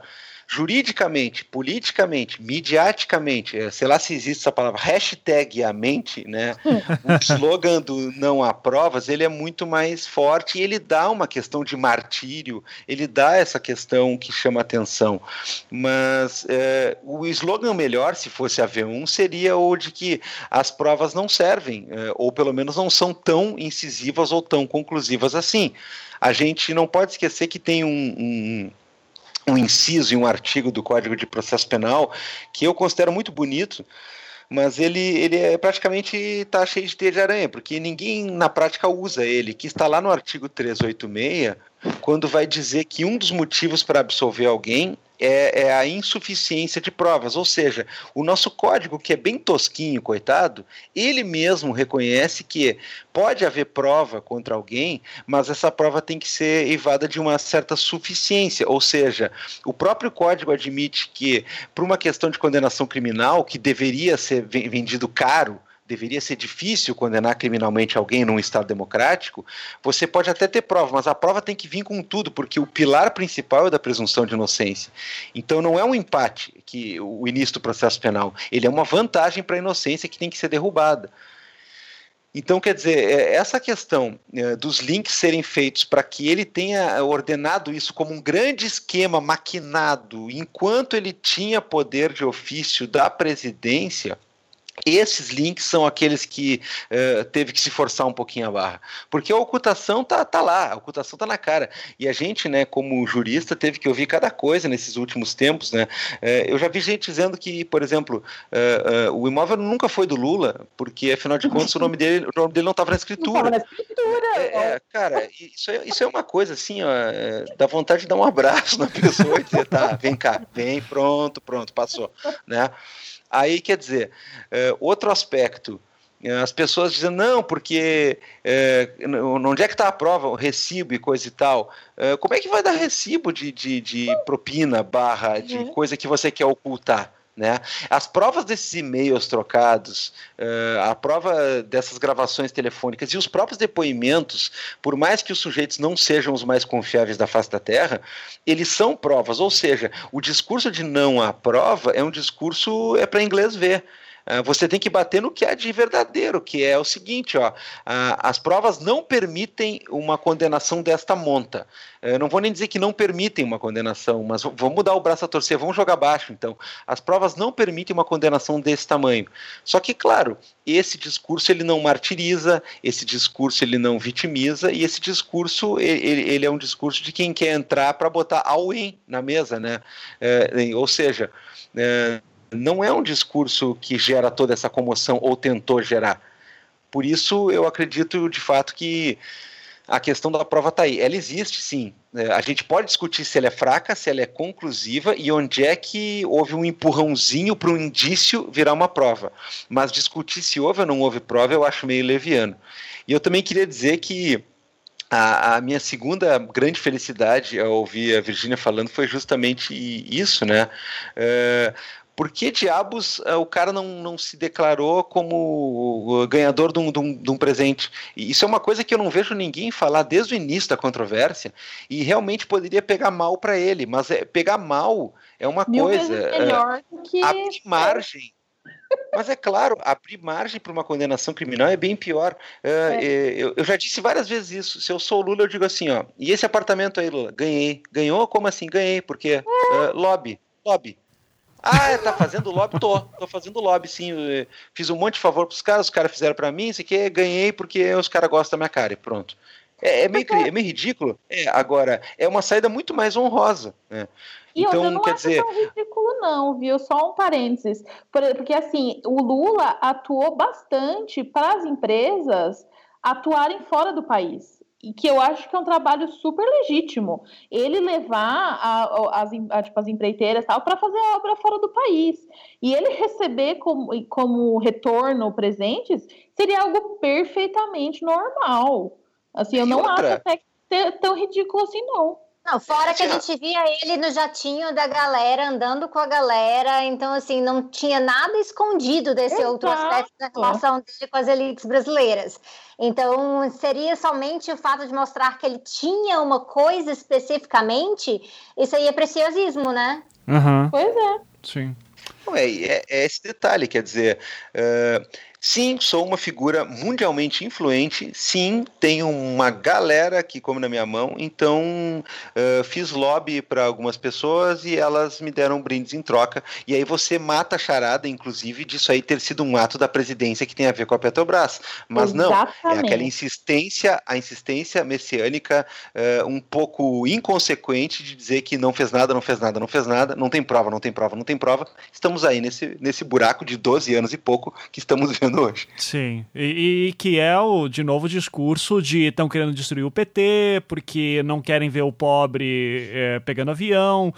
juridicamente, politicamente, midiaticamente, é, sei lá se existe essa palavra, hashtag a mente, né? o slogan do não há provas, ele é muito mais forte e ele dá uma questão de martírio, ele dá essa questão que chama atenção. Mas é, o slogan melhor, se fosse a V1, seria o de que as provas não servem, é, ou pelo menos não são tão incisivas ou tão conclusivas assim. A gente não pode esquecer que tem um, um um inciso em um artigo do Código de Processo Penal que eu considero muito bonito, mas ele, ele é praticamente está cheio de teia de aranha, porque ninguém na prática usa ele, que está lá no artigo 386, quando vai dizer que um dos motivos para absolver alguém é, é, a insuficiência de provas. Ou seja, o nosso código, que é bem tosquinho, coitado, ele mesmo reconhece que pode haver prova contra alguém, mas essa prova tem que ser evada de uma certa suficiência. Ou seja, o próprio código admite que, por uma questão de condenação criminal, que deveria ser vendido caro, deveria ser difícil condenar criminalmente alguém num Estado democrático, você pode até ter prova, mas a prova tem que vir com tudo, porque o pilar principal é da presunção de inocência. Então não é um empate que o início do processo penal, ele é uma vantagem para a inocência que tem que ser derrubada. Então, quer dizer, é, essa questão é, dos links serem feitos para que ele tenha ordenado isso como um grande esquema maquinado, enquanto ele tinha poder de ofício da presidência, esses links são aqueles que uh, teve que se forçar um pouquinho a barra, porque a ocultação tá, tá lá, a ocultação tá na cara. E a gente, né, como jurista, teve que ouvir cada coisa nesses últimos tempos, né? Uh, eu já vi gente dizendo que, por exemplo, uh, o imóvel nunca foi do Lula, porque afinal de contas o nome dele, o nome dele não estava na escritura. Não na escritura. É, é, cara, isso é, isso é uma coisa assim, ó, é, dá vontade de dar um abraço na pessoa e dizer, tá, vem cá, vem, pronto, pronto, passou, né? Aí, quer dizer, é, outro aspecto, é, as pessoas dizem, não, porque é, onde é que está a prova, o recibo e coisa e tal. como é que vai dar recibo de, de, de propina, barra, de uhum. coisa que você quer ocultar? Né? As provas desses e-mails trocados, uh, a prova dessas gravações telefônicas e os próprios depoimentos, por mais que os sujeitos não sejam os mais confiáveis da face da Terra, eles são provas. Ou seja, o discurso de não à prova é um discurso é para inglês ver. Ah, você tem que bater no que é de verdadeiro, que é o seguinte, ó, as provas não permitem uma condenação desta monta. Eu não vou nem dizer que não permitem uma condenação, mas vamos mudar o braço a torcer, vamos jogar baixo, então. As provas não permitem uma condenação desse tamanho. Só que, claro, esse discurso ele não martiriza, esse discurso ele não vitimiza, e esse discurso ele, ele é um discurso de quem quer entrar para botar all in na mesa, né? É, ou seja, é, não é um discurso que gera toda essa comoção ou tentou gerar. Por isso, eu acredito de fato que a questão da prova está aí. Ela existe, sim. É, a gente pode discutir se ela é fraca, se ela é conclusiva e onde é que houve um empurrãozinho para um indício virar uma prova. Mas discutir se houve ou não houve prova eu acho meio leviano. E eu também queria dizer que a, a, minha segunda grande felicidade ao ouvir a Virgínia falando foi justamente isso, né? Uh, por que diabos uh, o cara não, não se declarou como ganhador de um, de, um, de um, presente? E isso é uma coisa que eu não vejo ninguém falar desde o início da controvérsia e realmente poderia pegar mal para ele, mas é, pegar mal é uma Mil coisa. É, melhor uh, que... Abrir margem. Mas é claro, abrir margem para uma condenação criminal é bem pior. Uh, é. eu, eu, já disse várias vezes isso. Se eu sou o Lula, eu digo assim, ó. E esse apartamento aí, Lula? Ganhei. Ganhou? Como assim? Ganhei. Porque uh, lobby. Lobby. Ah, tá fazendo lobby? Tô, tô fazendo lobby, sim. Fiz um monte de favor pros caras, os caras fizeram para mim, isso aqui, ganhei porque os caras gostam da minha cara e pronto. É, é, meio, é meio ridículo. É, agora, é uma saída muito mais honrosa. Né? E então, eu não quer acho dizer... tão ridículo, não, viu? Só um parênteses. Porque, assim, o Lula atuou bastante para as empresas atuarem fora do país que eu acho que é um trabalho super legítimo. Ele levar a, as, a, tipo, as empreiteiras tal para fazer a obra fora do país. E ele receber como, como retorno presentes seria algo perfeitamente normal. Assim, eu e não outra? acho até tão ridículo assim, não. Não, fora que a gente via ele no jatinho da galera, andando com a galera, então, assim, não tinha nada escondido desse Exato. outro aspecto da relação dele com as elites brasileiras. Então, seria somente o fato de mostrar que ele tinha uma coisa especificamente, isso aí é preciosismo, né? Uhum. Pois é. Sim. É, é, é, esse detalhe, quer dizer, uh, Sim, sou uma figura mundialmente influente. Sim, tenho uma galera que come na minha mão. Então, uh, fiz lobby para algumas pessoas e elas me deram brindes em troca. E aí você mata a charada, inclusive, disso aí ter sido um ato da presidência que tem a ver com a Petrobras. Mas Exatamente. não, é aquela insistência, a insistência messiânica uh, um pouco inconsequente de dizer que não fez nada, não fez nada, não fez nada, não tem prova, não tem prova, não tem prova. Estamos aí nesse, nesse buraco de 12 anos e pouco que estamos vendo hoje. Sim, e, e, que é o, de novo, o discurso de estão querendo destruir o PT porque não querem ver o pobre é, pegando avião.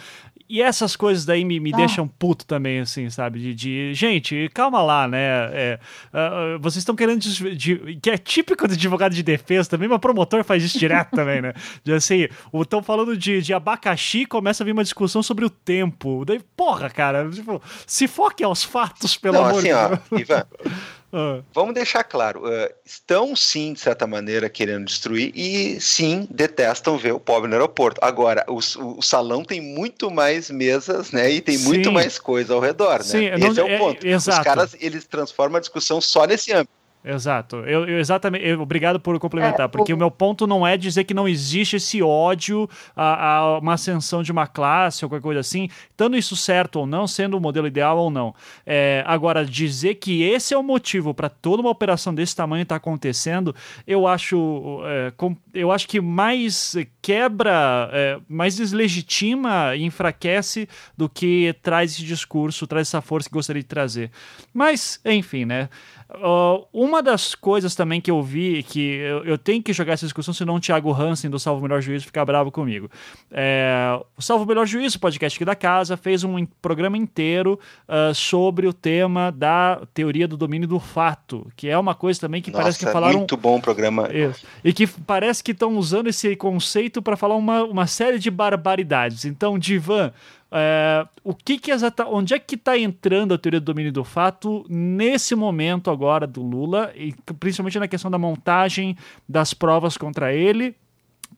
E essas coisas daí me, me ah. deixam puto também, assim, sabe? De, de gente, calma lá, né? É, uh, vocês estão querendo. De, de, que é típico de advogado de defesa também, mas promotor faz isso direto também, né? De assim, estão falando de, de abacaxi começa a vir uma discussão sobre o tempo. Daí, porra, cara, tipo, se foque aos fatos, pelo Não, amor assim, de Deus. Ó, Ivan, ah. Vamos deixar claro, uh, estão sim, de certa maneira, querendo destruir e sim, detestam ver o pobre no aeroporto. Agora, o, o, o salão tem muito mais mesas, né? E tem sim. muito mais coisa ao redor, sim, né? Esse não, é o é, ponto. É, Os caras, eles transformam a discussão só nesse âmbito. Exato. Eu, eu exatamente. Eu, obrigado por complementar, é, porque o... o... meu ponto não é dizer que não existe esse ódio a, a, uma ascensão de uma classe ou qualquer coisa assim, estando isso certo ou não, sendo o modelo ideal ou não. É, agora, dizer que esse é o motivo para toda uma operação desse tamanho estar tá acontecendo, eu acho, é, com, eu acho que mais quebra, é, mais deslegitima e enfraquece do que traz esse discurso, traz essa força que gostaria de trazer. Mas, enfim, né? Uh, uma das coisas também que eu vi, que eu, eu, tenho que jogar essa discussão, senão o Thiago Hansen do Salvo Melhor Juízo ficar bravo comigo. É, o Salvo Melhor Juízo, podcast aqui da casa, fez um programa inteiro uh, sobre o tema da teoria do domínio do fato, que é uma coisa também que Nossa, parece que falaram. Muito bom programa. Isso. E que parece que estão usando esse conceito para falar uma, uma série de barbaridades. Então, Divan, É, o que que exata, onde é que está entrando a teoria do domínio do fato nesse momento agora do Lula, e principalmente na questão da montagem das provas contra ele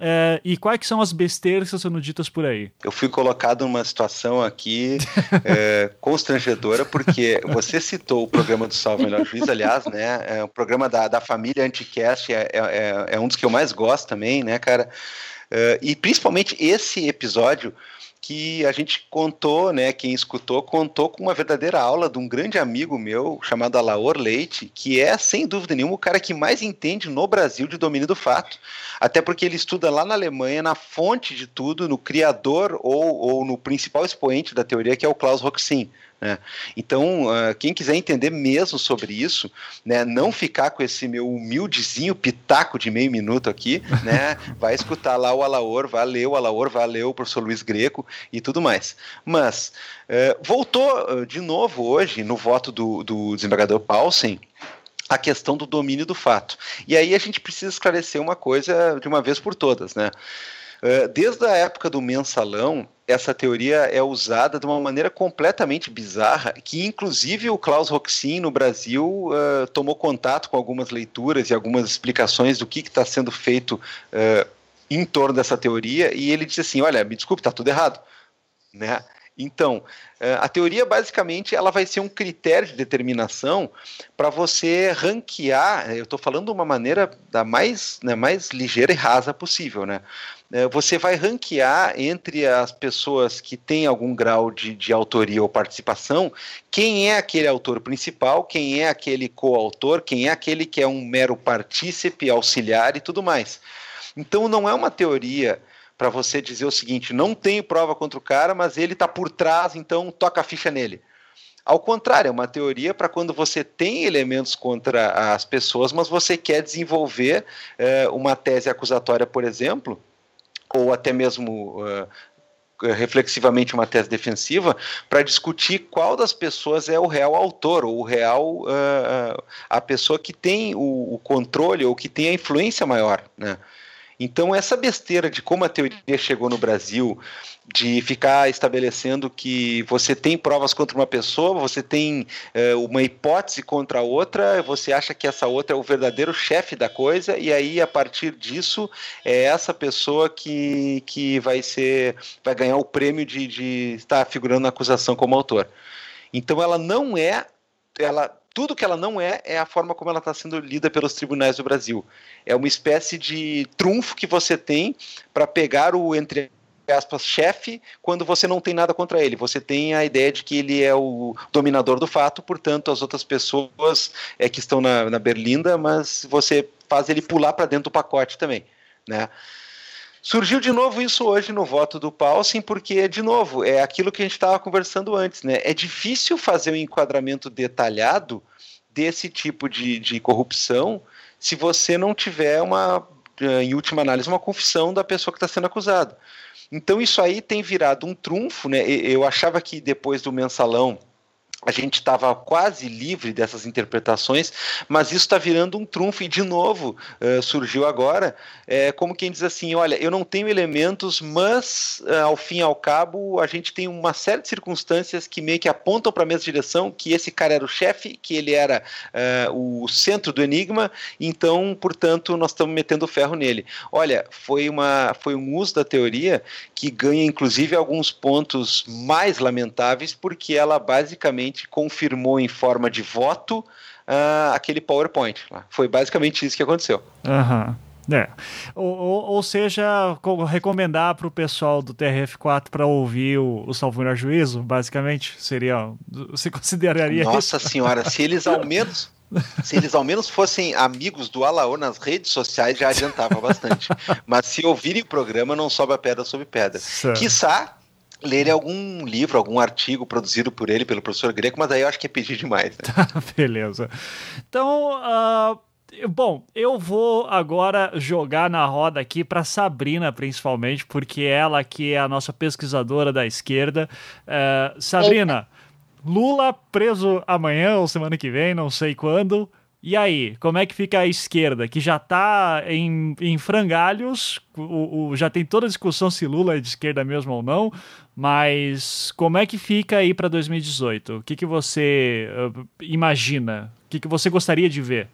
é, e quais são as besteiras que estão sendo ditas por aí? Eu fui colocado numa situação aqui é, constrangedora, porque você citou o programa do Salve Melhor Juiz, aliás, né? É, o programa da, da família Anticast é, é, é um dos que eu mais gosto também, né, cara? É, e principalmente esse episódio que a gente contou, né, quem escutou, contou com uma verdadeira aula de um grande amigo meu, chamado Alaor Leite, que é, sem dúvida nenhuma, o cara que mais entende no Brasil de domínio do fato. Até porque ele estuda lá na Alemanha, na fonte de tudo, no criador ou, ou no principal expoente da teoria, que é o Klaus Roxin. Né? Então, uh, quem quiser entender mesmo sobre isso, né, não ficar com esse meu humildezinho pitaco de meio minuto aqui, né, vai escutar lá o Alaor, o Alaor, vai ler o professor Luiz Greco e tudo mais. Mas, uh, voltou uh, de novo hoje, no voto do, do desembargador Paulsen, a questão do domínio do fato. E aí a gente precisa esclarecer uma coisa de uma vez por todas, né? Desde a época do mensalão, essa teoria é usada de uma maneira completamente bizarra, que inclusive o Klaus Roxin no Brasil uh, tomou contato com algumas leituras e algumas explicações do que está sendo feito uh, em torno dessa teoria, e ele disse assim, olha, me desculpe, está tudo errado. Né? Então, a teoria basicamente ela vai ser um critério de determinação para você ranquear. Eu estou falando de uma maneira da mais, né, mais ligeira e rasa possível, né? É, você vai ranquear entre as pessoas que têm algum grau de, de autoria ou participação quem é aquele autor principal, quem é aquele coautor, quem é aquele que é um mero partícipe, auxiliar e tudo mais. Então não é uma teoria para você dizer o seguinte: não tenho prova contra o cara, mas ele está por trás, então toca a ficha nele. Ao contrário, é uma teoria para quando você tem elementos contra as pessoas, mas você quer desenvolver é, uma tese acusatória, por exemplo, ou até mesmo uh, reflexivamente uma tese defensiva para discutir qual das pessoas é o real autor ou o real uh, a pessoa que tem o, o, controle ou que tem a influência maior, né? Então, essa besteira de como a teoria chegou no Brasil, de ficar estabelecendo que você tem provas contra uma pessoa, você tem é, uma hipótese contra a outra, você acha que essa outra é o verdadeiro chefe da coisa, e aí, a partir disso, é essa pessoa que, que vai ser vai ganhar o prêmio de, de estar figurando na acusação como autor. Então, ela não é. Ela, tudo que ela não é é a forma como ela está sendo lida pelos tribunais do Brasil. É uma espécie de trunfo que você tem para pegar o entre aspas chefe quando você não tem nada contra ele. Você tem a ideia de que ele é o dominador do fato, portanto as outras pessoas é que estão na, na berlinda, mas você faz ele pular para dentro do pacote também, né? Surgiu de novo isso hoje no voto do Paulsen, porque, de novo, é aquilo que a gente estava conversando antes, né? É difícil fazer um enquadramento detalhado desse tipo de, de corrupção se você não tiver uma, eh, em última análise, uma confissão da pessoa que está sendo acusada. Então isso aí tem virado um trunfo, né? Eu achava que depois do mensalão a gente estava quase livre dessas interpretações, mas isso está virando um trunfo e de novo uh, surgiu agora, é, como quem diz assim, olha, eu não tenho elementos, mas uh, ao fim e ao cabo a gente tem uma série de circunstâncias que meio que apontam para a mesma direção, que esse cara era o chefe, que ele era uh, o centro do enigma, então, portanto, nós estamos metendo ferro nele. Olha, foi, uma, foi um uso da teoria que ganha inclusive alguns pontos mais lamentáveis, porque ela basicamente basicamente confirmou em forma de voto uh, aquele PowerPoint. Foi basicamente isso que aconteceu. Aham. Uhum. É. Ou, ou, ou, seja, recomendar para o pessoal do TRF4 para ouvir o, o Salvo Melhor Juízo, basicamente, seria. Você consideraria Nossa isso? senhora, se eles ao menos. Se eles ao menos fossem amigos do Alaor nas redes sociais, já adiantava bastante. Mas se ouvirem o programa, não sobe a pedra sobre pedra. Certo. Quiçá ler algum livro, algum artigo produzido por ele, pelo professor Greco, mas aí eu acho que é pedir demais. Né? Tá, beleza. Então, uh, bom, eu vou agora jogar na roda aqui para Sabrina, principalmente, porque ela que é a nossa pesquisadora da esquerda. Uh, Sabrina, Lula preso amanhã ou semana que vem, não sei quando. E aí, como é que fica a esquerda, que já está em, em frangalhos, o, o, já tem toda a discussão se Lula é de esquerda mesmo ou não, mas como é que fica aí para 2018? O que, que você uh, imagina? O que, que você gostaria de ver?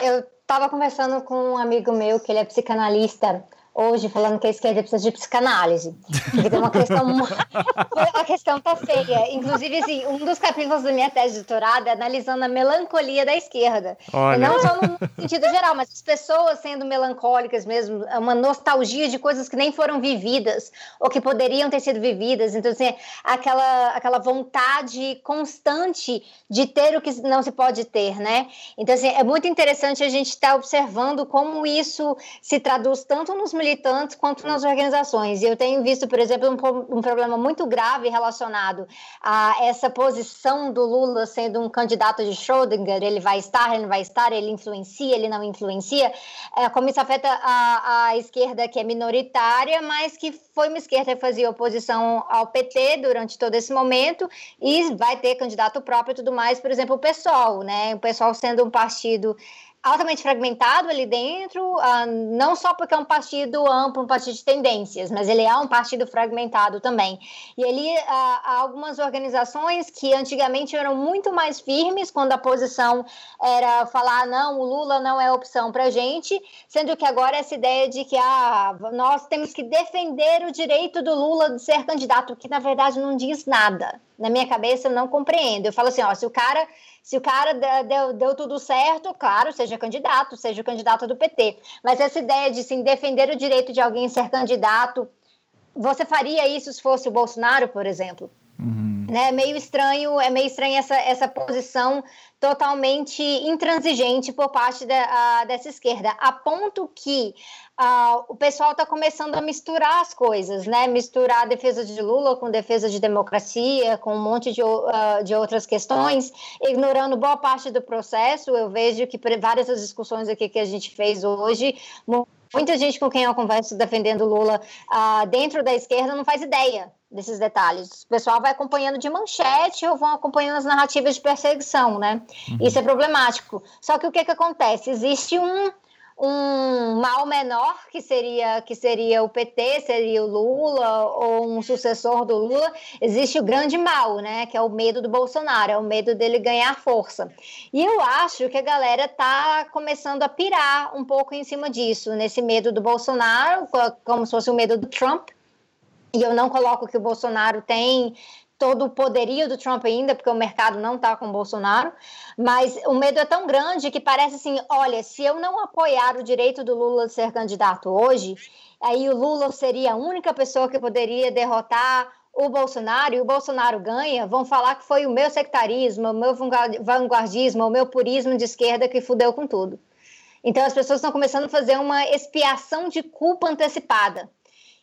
Eu estava conversando com um amigo meu, que ele é psicanalista, hoje falando que a esquerda precisa de psicanálise. Porque uma questão. a questão tá feia. Inclusive, assim, um dos capítulos da minha tese de doutorado é analisando a melancolia da esquerda. Olha. Não só no sentido geral, mas as pessoas sendo melancólicas mesmo, é uma nostalgia de coisas que nem foram vividas ou que poderiam ter sido vividas. Então, assim, aquela, aquela vontade constante de ter o que não se pode ter, né? Então, assim, é muito interessante a gente estar tá observando como isso se traduz tanto nos militantes quanto nas organizações. E eu tenho visto, por exemplo, um, um, problema muito grave relacionado a essa posição do Lula sendo um candidato de Schrödinger. Ele vai estar, ele não vai estar, ele influencia, ele não influencia. É, como isso afeta a, a esquerda que é minoritária, mas que foi uma esquerda que fazia oposição ao PT durante todo esse momento e vai ter candidato próprio e tudo mais. Por exemplo, o PSOL, né? O PSOL sendo um partido altamente fragmentado ali dentro, uh, não só porque é um partido amplo, um partido de tendências, mas ele é um partido fragmentado também. E ali uh, há algumas organizações que antigamente eram muito mais firmes quando a posição era falar não, o Lula não é opção para gente, sendo que agora essa ideia de que ah, nós temos que defender o direito do Lula de ser candidato, que na verdade não diz nada. Na minha cabeça eu não compreendo. Eu falo assim, ó, se o cara se o cara deu, deu tudo certo, claro, seja candidato, seja o candidato do PT. Mas essa ideia de sim, defender o direito de alguém ser candidato, você faria isso se fosse o Bolsonaro, por exemplo? Uhum. Né? É meio estranho, é meio estranho essa, essa posição totalmente intransigente por parte da, dessa esquerda, a ponto que uh, o pessoal está começando a misturar as coisas, né? Misturar a defesa de Lula com defesa de democracia, com um monte de, uh, de outras questões, ignorando boa parte do processo. Eu vejo que várias das discussões aqui que a gente fez hoje muita gente com quem eu converso defendendo Lula uh, dentro da esquerda não faz ideia desses detalhes. O pessoal vai acompanhando de manchete ou vão acompanhando as narrativas de perseguição, né? Uhum. Isso é problemático. Só que o que, que acontece? Existe um, um mal menor que seria que seria o PT, seria o Lula ou um sucessor do Lula, existe o grande mal, né, que é o medo do Bolsonaro, é o medo dele ganhar força. E eu acho que a galera tá começando a pirar um pouco em cima disso, nesse medo do Bolsonaro, como se fosse o medo do Trump, e eu não coloco que o Bolsonaro tem todo o poderio do Trump ainda, porque o mercado não está com o Bolsonaro, mas o medo é tão grande que parece assim, olha, se eu não apoiar o direito do Lula de ser candidato hoje, aí o Lula seria a única pessoa que poderia derrotar o Bolsonaro e o Bolsonaro ganha, vão falar que foi o meu sectarismo, o meu vanguardismo, o meu purismo de esquerda que fudeu com tudo. Então as pessoas estão começando a fazer uma expiação de culpa antecipada.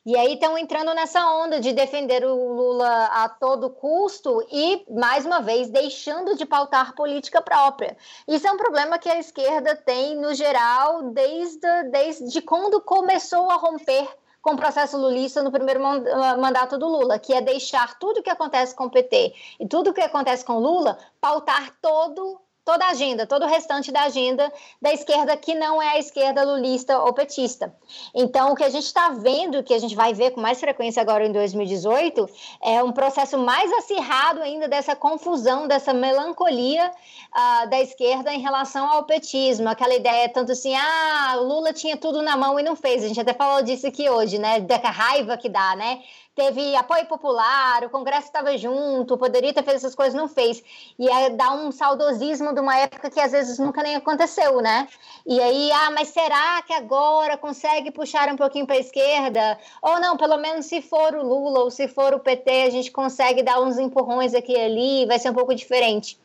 E aí estão entrando nessa onda de defender o Lula a todo custo e, mais uma vez, deixando de pautar política própria. Isso é um problema que a esquerda tem, no geral, desde, desde quando começou a romper com o processo lulista no primeiro mandato do Lula, que é deixar tudo o que acontece com o PT e tudo o que acontece com Lula pautar todo toda a agenda, todo o restante da agenda da esquerda que não é a esquerda lulista ou petista. Então, o que a gente está vendo, que a gente vai ver com mais frequência agora em 2018, é um processo mais acirrado ainda dessa confusão, dessa melancolia uh, da esquerda em relação ao petismo, aquela ideia tanto assim, ah, o Lula tinha tudo na mão e não fez. A gente até falou disso aqui hoje, né? Da raiva que dá, né? Teve apoio popular, o Congresso estava junto, poderia ter feito essas coisas, não fez. E dá um saudosismo de uma época que às vezes nunca nem aconteceu, né? E aí, ah, mas será que agora consegue puxar um pouquinho para a esquerda? Ou não, pelo menos se for o Lula ou se for o PT, a gente consegue dar uns empurrões aqui e ali, vai ser um pouco diferente.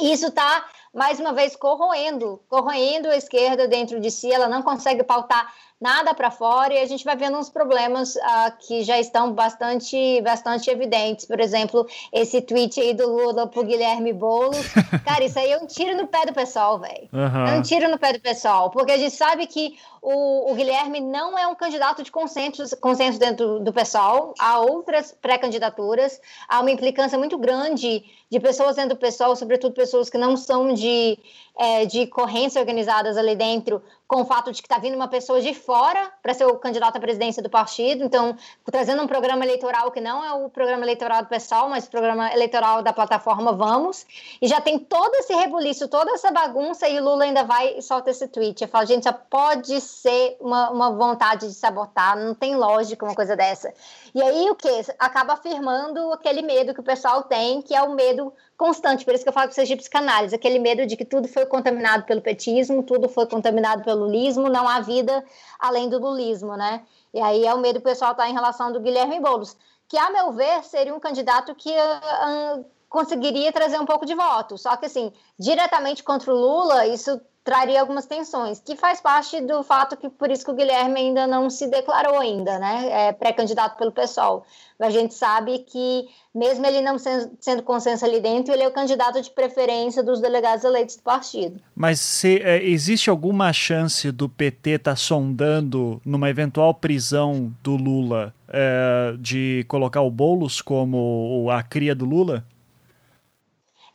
Isso está mais uma vez corroendo, corroendo a esquerda dentro de si, ela não consegue pautar nada para fora e a gente vai vendo uns problemas uh, que já estão bastante, bastante evidentes. Por exemplo, esse tweet aí do Lula pro Guilherme Boulos. Cara, isso aí é um tiro no pé do pessoal, velho. Uhum. É um tiro no pé do pessoal, porque a gente sabe que o, o Guilherme não é um candidato de consenso, consenso dentro do, pessoal. Há outras pré-candidaturas, há uma implicância muito grande de pessoas dentro do pessoal, sobretudo pessoas que não são de de é, de correntes organizadas ali dentro, com o fato de que está vindo uma pessoa de fora para ser o candidato à presidência do partido, então trazendo um programa eleitoral que não é o programa eleitoral do pessoal, mas o programa eleitoral da plataforma Vamos, e já tem todo esse rebuliço, toda essa bagunça, e o Lula ainda vai e solta esse tweet. Eu falo, gente, já pode ser uma, uma vontade de sabotar, não tem lógica uma coisa dessa. E aí o que? Acaba afirmando aquele medo que o pessoal tem, que é o medo constante, por isso que eu falo que vocês de psicanálise, aquele medo de que tudo foi contaminado pelo petismo, tudo foi contaminado pelo lulismo, não há vida além do lulismo, né? E aí é o medo pessoal está em relação do Guilherme Boulos, que, a meu ver, seria um candidato que uh, conseguiria trazer um pouco de voto. Só que, assim, diretamente contra o Lula, isso traria algumas tensões, que faz parte do fato que por isso que o Guilherme ainda não se declarou ainda, né? É pré-candidato pelo PSOL. A gente sabe que, mesmo ele não sendo, sendo consenso ali dentro, ele é o candidato de preferência dos delegados eleitos do partido. Mas se, é, existe alguma chance do PT estar tá sondando, numa eventual prisão do Lula, é, de colocar o Boulos como a cria do Lula?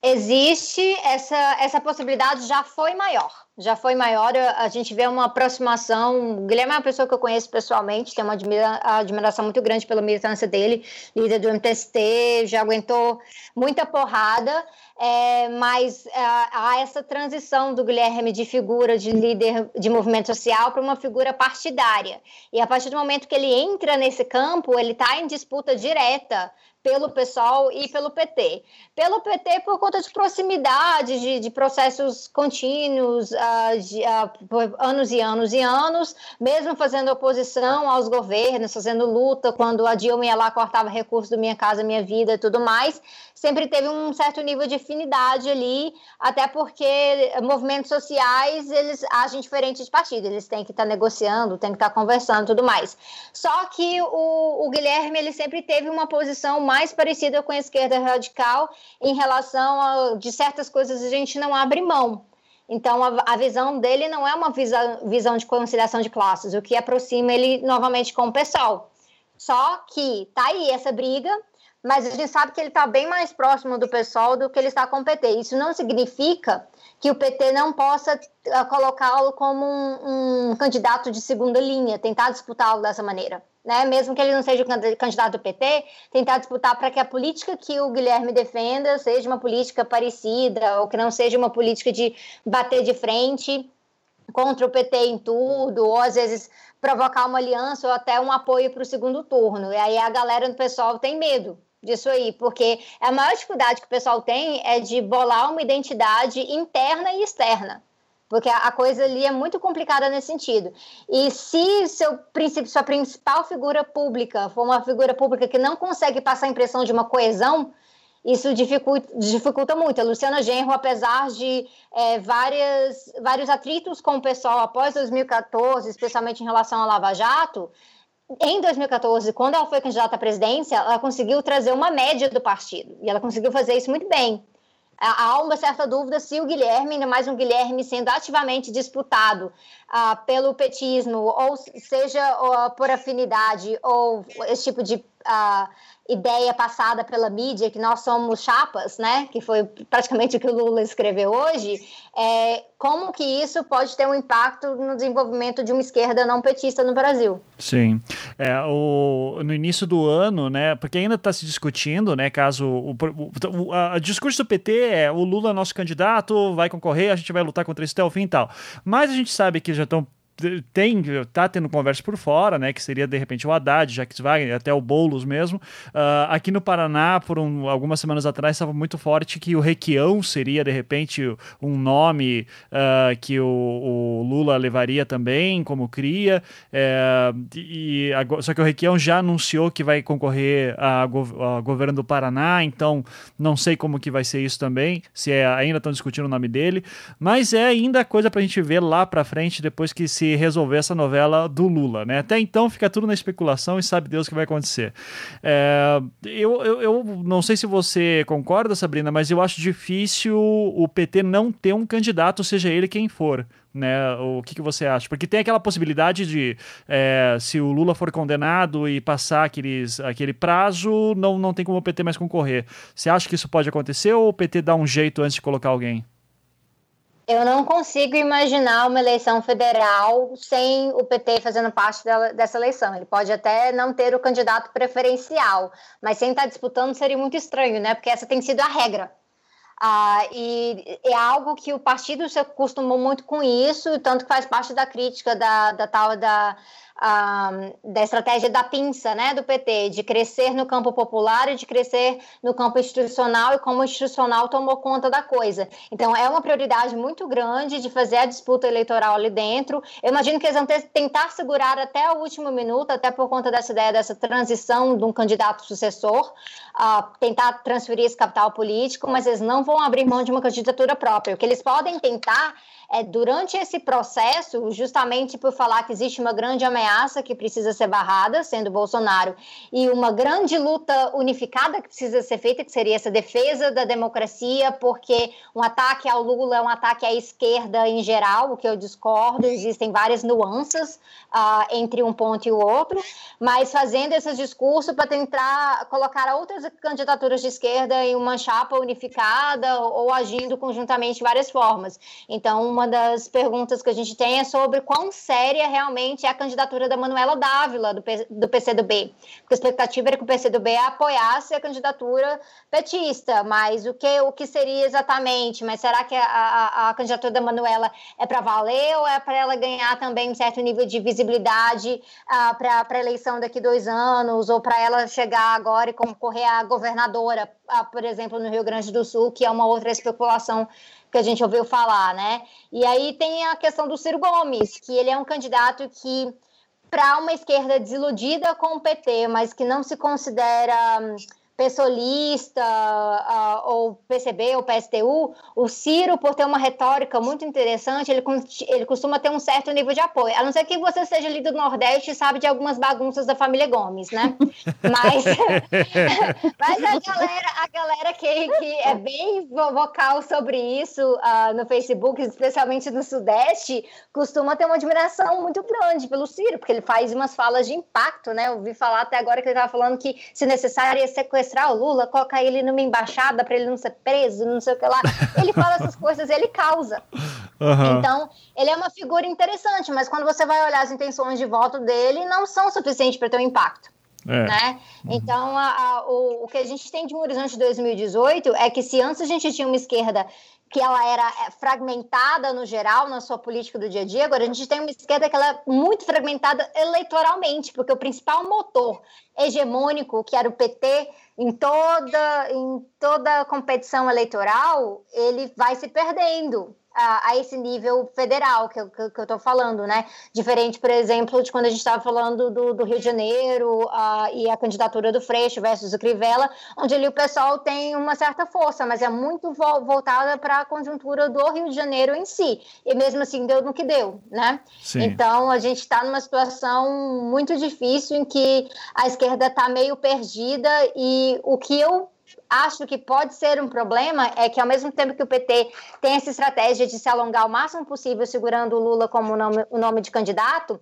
Existe essa, essa possibilidade já foi maior. Já foi maior, a gente vê uma aproximação. O Guilherme é uma pessoa que eu conheço pessoalmente, tenho uma admira, admiração muito grande pela militância dele, líder do MTST, já aguentou muita porrada, é, mas é, há essa transição do Guilherme de figura de líder de movimento social para uma figura partidária. E a partir do momento que ele entra nesse campo, ele está em disputa direta pelo PSOL e pelo PT. Pelo PT por conta de proximidade, de, de processos contínuos, uh, de, uh, por anos e anos e anos, mesmo fazendo oposição aos governos, fazendo luta quando a Dilma ia lá cortava recursos do Minha Casa Minha Vida e tudo mais, sempre teve um certo nível de afinidade ali, até porque movimentos sociais, eles agem diferente de partido, eles têm que estar tá negociando, têm que estar tá conversando tudo mais. Só que o, o Guilherme, ele sempre teve uma posição mais parecida com a esquerda radical em relação a de certas coisas a gente não abre mão. Então, a, a visão dele não é uma visão, visão de conciliação de classes, o que aproxima ele novamente com o pessoal. Só que tá aí essa briga, mas a gente sabe que ele está bem mais próximo do pessoal do que ele está com o PT. Isso não significa que o PT não possa uh, colocá-lo como um, um, candidato de segunda linha, tentar disputá-lo dessa maneira né? Mesmo que ele não seja o candidato do PT, tentar disputar para que a política que o Guilherme defenda seja uma política parecida, ou que não seja uma política de bater de frente contra o PT em tudo, ou às vezes provocar uma aliança ou até um apoio para o segundo turno. E aí a galera do pessoal tem medo disso aí, porque a maior dificuldade que o pessoal tem é de bolar uma identidade interna e externa porque a coisa ali é muito complicada nesse sentido. E se seu princípio, sua principal figura pública for uma figura pública que não consegue passar a impressão de uma coesão, isso dificulta, dificulta muito. A Luciana Genro, apesar de é, várias, vários atritos com o pessoal após 2014, especialmente em relação à Lava Jato, em 2014, quando ela foi candidata à presidência, ela conseguiu trazer uma média do partido. E ela conseguiu fazer isso muito bem há uma certa dúvida se o Guilherme, ainda mais um Guilherme sendo ativamente disputado uh, pelo petismo, ou seja por afinidade, ou esse tipo de uh, ideia passada pela mídia que nós somos chapas, né? Que foi praticamente o que o Lula escreveu hoje. É, como que isso pode ter um impacto no desenvolvimento de uma esquerda não petista no Brasil? Sim, é, o, no início do ano, né? Porque ainda está se discutindo, né? Caso o, o, a, a discurso do PT é o Lula é nosso candidato, vai concorrer, a gente vai lutar contra isso até o fim e tal. Mas a gente sabe que já estão tem, tá tendo conversa por fora, né? Que seria de repente o Haddad, que vai até o Boulos mesmo. Uh, aqui no Paraná, por um, algumas semanas atrás, estava muito forte que o Requião seria de repente um nome uh, que o, o, Lula levaria também como cria. É, e, só que o Requião já anunciou que vai concorrer a, a, governo do Paraná, então não sei como que vai ser isso também, se é, ainda estão discutindo o nome dele, mas é ainda coisa para a gente ver lá para frente depois que se resolver essa novela do Lula, né? Até então fica tudo na especulação e sabe Deus o que vai acontecer. É, eu, eu, eu, não sei se você concorda, Sabrina, mas eu acho difícil o PT não ter um candidato, seja ele quem for. Né? O que, que você acha? Porque tem aquela possibilidade de, é, se o Lula for condenado e passar aqueles, aquele prazo, não, não tem como o PT mais concorrer. Você acha que isso pode acontecer ou o PT dá um jeito antes de colocar alguém? Eu não consigo imaginar uma eleição federal sem o PT fazendo parte dessa eleição. Ele pode até não ter o candidato preferencial, mas sem estar disputando seria muito estranho, né? Porque essa tem sido a regra. Ah, e é algo que o partido se acostumou muito com isso, tanto que faz parte da crítica da, da tal da da estratégia da pinça, né, do PT, de crescer no campo popular e de crescer no campo institucional e como o institucional tomou conta da coisa. Então, é uma prioridade muito grande de fazer a disputa eleitoral ali dentro. Eu imagino que eles vão ter, tentar segurar até o último minuto, até por conta dessa ideia dessa transição de um candidato sucessor, uh, tentar transferir esse capital político, mas eles não vão abrir mão de uma candidatura própria. O que eles podem tentar é, durante esse processo, justamente por falar que existe uma grande ameaça que precisa ser barrada, sendo Bolsonaro, e uma grande luta unificada que precisa ser feita, que seria essa defesa da democracia, porque um ataque ao Lula é um ataque à esquerda em geral, o que eu discordo, existem várias nuances uh, entre um ponto e o outro, mas fazendo esse discurso para tentar colocar outras candidaturas de esquerda em uma chapa unificada ou, agindo conjuntamente de várias formas. Então, uma das perguntas que a gente tem é sobre quão séria realmente é a candidatura da Manuela Dávila, do, P, do PCdoB. Porque a expectativa era que o PCdoB apoiasse a candidatura petista, mas o que, o que seria exatamente? Mas será que a, a, a candidatura da Manuela é para valer ou é para ela ganhar também um certo nível de visibilidade uh, para a eleição daqui dois anos, ou para ela chegar agora e concorrer a governadora, uh, por exemplo, no Rio Grande do Sul, que é uma outra especulação que a gente ouviu falar, né? E aí tem a questão do Ciro Gomes, que ele é um candidato que, para uma esquerda desiludida com o PT, mas que não se considera pessoalista uh, ou PCB ou PSTU, o Ciro, por ter uma retórica muito interessante, ele, ele costuma ter um certo nível de apoio. A não ser que você seja ali do Nordeste e sabe de algumas bagunças da família Gomes, né? Mas, mas a galera, a galera que, que é bem vocal sobre isso uh, no Facebook, especialmente no Sudeste, costuma ter uma admiração muito grande pelo Ciro, porque ele faz umas falas de impacto, né? Eu ouvi falar até agora que ele estava falando que, se necessário, ia sequestrar sequestrar o Lula, colocar ele numa embaixada para ele não ser preso, não sei o que lá. Ele fala essas coisas, ele causa. Uhum. Então, ele é uma figura interessante, mas quando você vai olhar as intenções de voto dele, não são suficientes para ter um impacto. É. Né? Uhum. Então, a, a, o, o que a gente tem de um horizonte de 2018 é que se antes a gente tinha uma esquerda que ela era é, fragmentada no geral na sua política do dia a dia, agora a gente tem uma esquerda que ela é muito fragmentada eleitoralmente, porque o principal motor hegemônico, que era o PT, em toda, em toda competição eleitoral, ele vai se perdendo a, a, esse nível federal que eu, que, que eu tô falando, né? Diferente, por exemplo, de quando a gente estava falando do, do, Rio de Janeiro uh, e a candidatura do Freixo versus o Crivella, onde ali o pessoal tem uma certa força, mas é muito vo voltada para a conjuntura do Rio de Janeiro em si. E mesmo assim deu no que deu, né? Sim. Então a gente está numa situação muito difícil em que a esquerda está meio perdida e o que eu acho que pode ser um problema é que, ao mesmo tempo que o PT tem essa estratégia de se alongar o máximo possível, segurando o Lula como nome, o nome de candidato,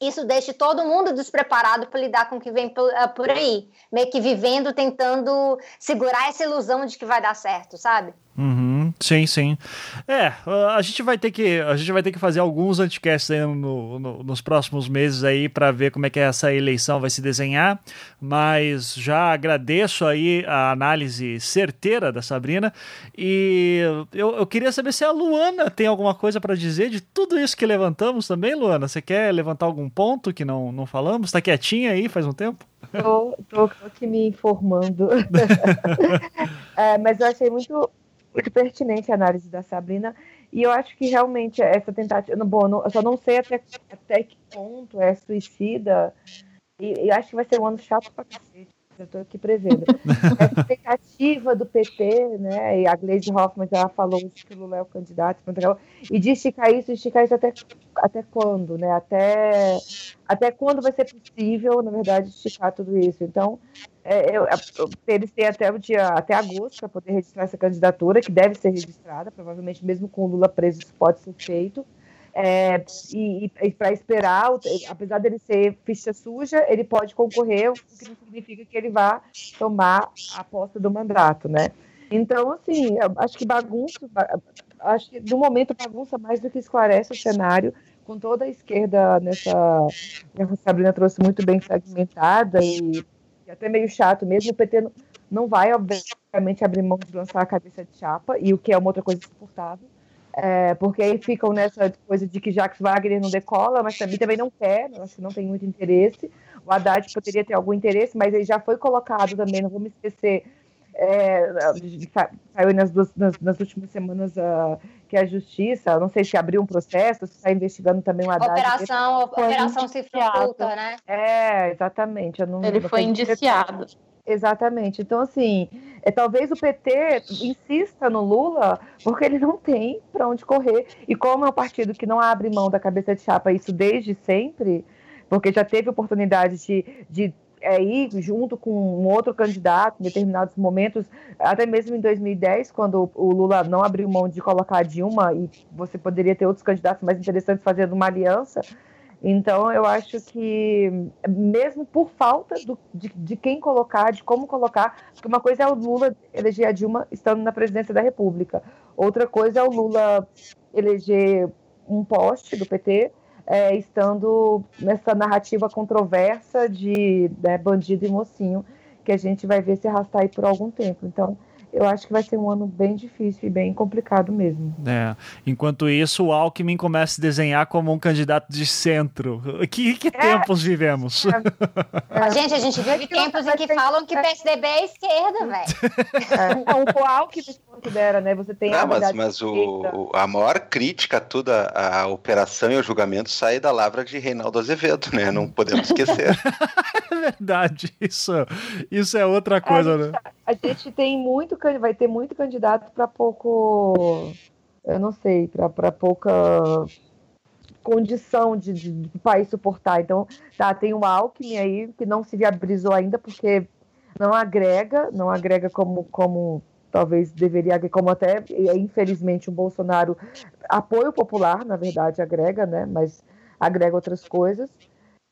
isso deixa todo mundo despreparado para lidar com o que vem uh, por aí, meio que vivendo, tentando segurar essa ilusão de que vai dar certo, sabe? Uhum, sim, sim. É, a gente vai ter que a gente vai ter que fazer alguns anticasts aí no, no, nos próximos meses aí para ver como é que essa eleição vai se desenhar. Mas já agradeço aí a análise certeira da Sabrina e eu, eu queria saber se a Luana tem alguma coisa para dizer de tudo isso que levantamos também, Luana. Você quer levantar algum ponto que não, não falamos? Está quietinha aí faz um tempo? Tô, tô aqui me informando. é, mas eu achei muito muito pertinente a análise da Sabrina. E eu acho que realmente essa tentativa. Bom, eu só não sei até, até que ponto é suicida. E, e acho que vai ser um ano chato pra cacete eu estou aqui prevendo. Essa tentativa do PT, né, e a Gleisi Hoffmann já falou que o Lula é o candidato, e de esticar isso, esticar isso até, até quando, né, até, até quando vai ser possível, na verdade, esticar tudo isso. Então, é, eu, eles têm até o dia, até agosto para poder registrar essa candidatura, que deve ser registrada, provavelmente mesmo com o Lula preso isso pode ser feito, é, e, e para esperar, apesar dele ser ficha suja, ele pode concorrer, o que não significa que ele vá tomar a posse do mandato, né? Então, assim, acho que bagunça, acho que no momento bagunça mais do que esclarece o cenário, com toda a esquerda nessa. A Sabrina trouxe muito bem fragmentada e, e até meio chato mesmo. O PT não, não vai, obviamente, abrir mão de lançar a cabeça de chapa, e o que é uma outra coisa insuportável. É, porque aí ficam nessa coisa de que Jacques Wagner não decola, mas também, também não quer, acho que não tem muito interesse. O Haddad poderia ter algum interesse, mas ele já foi colocado também, não vou me esquecer, é, saiu nas, duas, nas, nas, últimas semanas uh, que a justiça, não sei se abriu um processo, se está investigando também o Haddad. Operação, operação Cifra Oculta, né? É, exatamente. Não, Ele não foi indiciado. Exatamente. Então, assim, é, talvez o PT insista no Lula porque ele não tem para onde correr. E como é um partido que não abre mão da cabeça de chapa, isso desde sempre, porque já teve oportunidade de, de é, ir junto com um outro candidato em determinados momentos, até mesmo em 2010, quando o Lula não abriu mão de colocar Dilma e você poderia ter outros candidatos mais interessantes fazendo uma aliança. Então, eu acho que, mesmo por falta do, de, de, quem colocar, de como colocar, porque uma coisa é o Lula eleger a Dilma estando na presidência da República, outra coisa é o Lula eleger um poste do PT é, estando nessa narrativa controversa de né, bandido e mocinho, que a gente vai ver se arrastar aí por algum tempo. Então, eu acho que vai ser um ano bem difícil e bem complicado mesmo. É. Enquanto isso, o Alckmin começa a se desenhar como um candidato de centro. Que, que é. tempos vivemos? É. Gente, a gente vive tempos em que falam que PSDB é esquerda, velho. Então, o Alckmin se considera, né? Você tem Não, mas, mas o, a maior crítica a toda a operação e o julgamento sai da lavra de Reinaldo Azevedo, né? Não podemos esquecer. é verdade. Isso, isso é outra coisa, né? A gente tem muito, vai ter muito candidato para pouco, eu não sei, para pouca condição de, de, de, país suportar. Então, tá, tem o Alckmin aí que não se viabilizou ainda porque não agrega, não agrega como, como talvez deveria, como até, infelizmente, o Bolsonaro, apoio popular, na verdade, agrega, né, mas agrega outras coisas.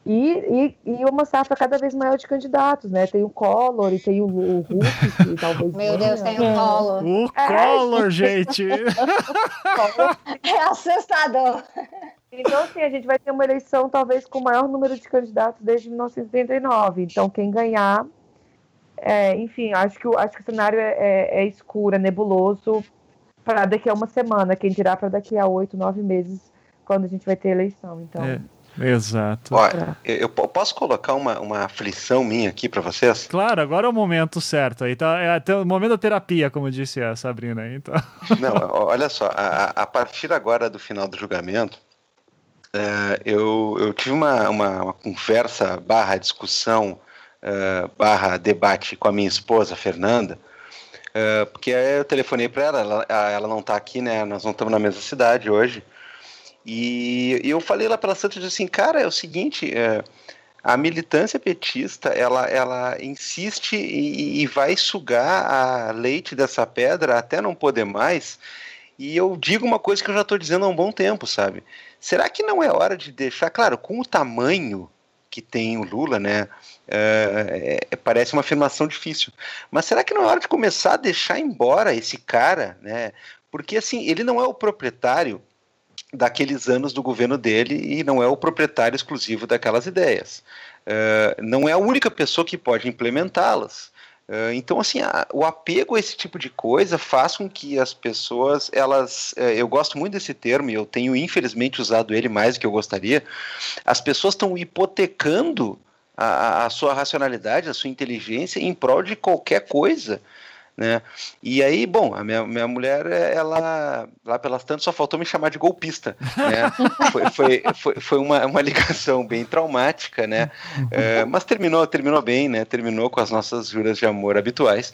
E, e, e, uma safra cada vez maior de candidatos, né? Tem o Collor e tem o, o que talvez. Meu Deus, tem o Collor. O é, Collor, gente! é assustador. Então, assim, a gente vai ter uma eleição talvez com o maior número de candidatos desde 1989. Então, quem ganhar. É, enfim, acho que, acho que o cenário é, é, é escuro, é nebuloso para daqui a uma semana. Quem dirá para daqui a oito, nove meses, quando a gente vai ter eleição. Então. Exato. Olha, eu, posso colocar uma, uma aflição minha aqui para vocês? Claro, agora é o momento certo. Aí tá, é até o momento da terapia, como disse a Sabrina. Então. Não, olha só, a, a partir agora do final do julgamento, é, eu, eu tive uma, uma, uma conversa barra discussão é, barra debate com a minha esposa, Fernanda, é, porque eu telefonei para ela, ela, ela não está aqui, né? Nós não estamos na mesma cidade hoje. E, eu falei lá para ela e disse assim, cara, é o seguinte, é, a militância petista, ela, ela insiste e, e, vai sugar a leite dessa pedra até não poder mais. E eu digo uma coisa que eu já estou dizendo há um bom tempo, sabe? Será que não é hora de deixar, claro, com o tamanho que tem o Lula, né? É, é, parece uma afirmação difícil. Mas será que não é hora de começar a deixar embora esse cara, né? Porque assim, ele não é o proprietário daqueles anos do governo dele e não é o proprietário exclusivo daquelas ideias. Uh, não é a única pessoa que pode implementá-las. Uh, então, assim, a, o apego a esse tipo de coisa faz com que as pessoas, elas, uh, eu gosto muito desse termo e eu tenho infelizmente usado ele mais do que eu gostaria. As pessoas estão hipotecando a, a sua racionalidade, a sua inteligência em prol de qualquer coisa né? E aí, bom, a minha, minha mulher, ela lá pelas tantas só faltou me chamar de golpista, né? foi, foi, foi, foi uma, uma ligação bem traumática, né? É, mas terminou, terminou bem, né? Terminou com as nossas juras de amor habituais.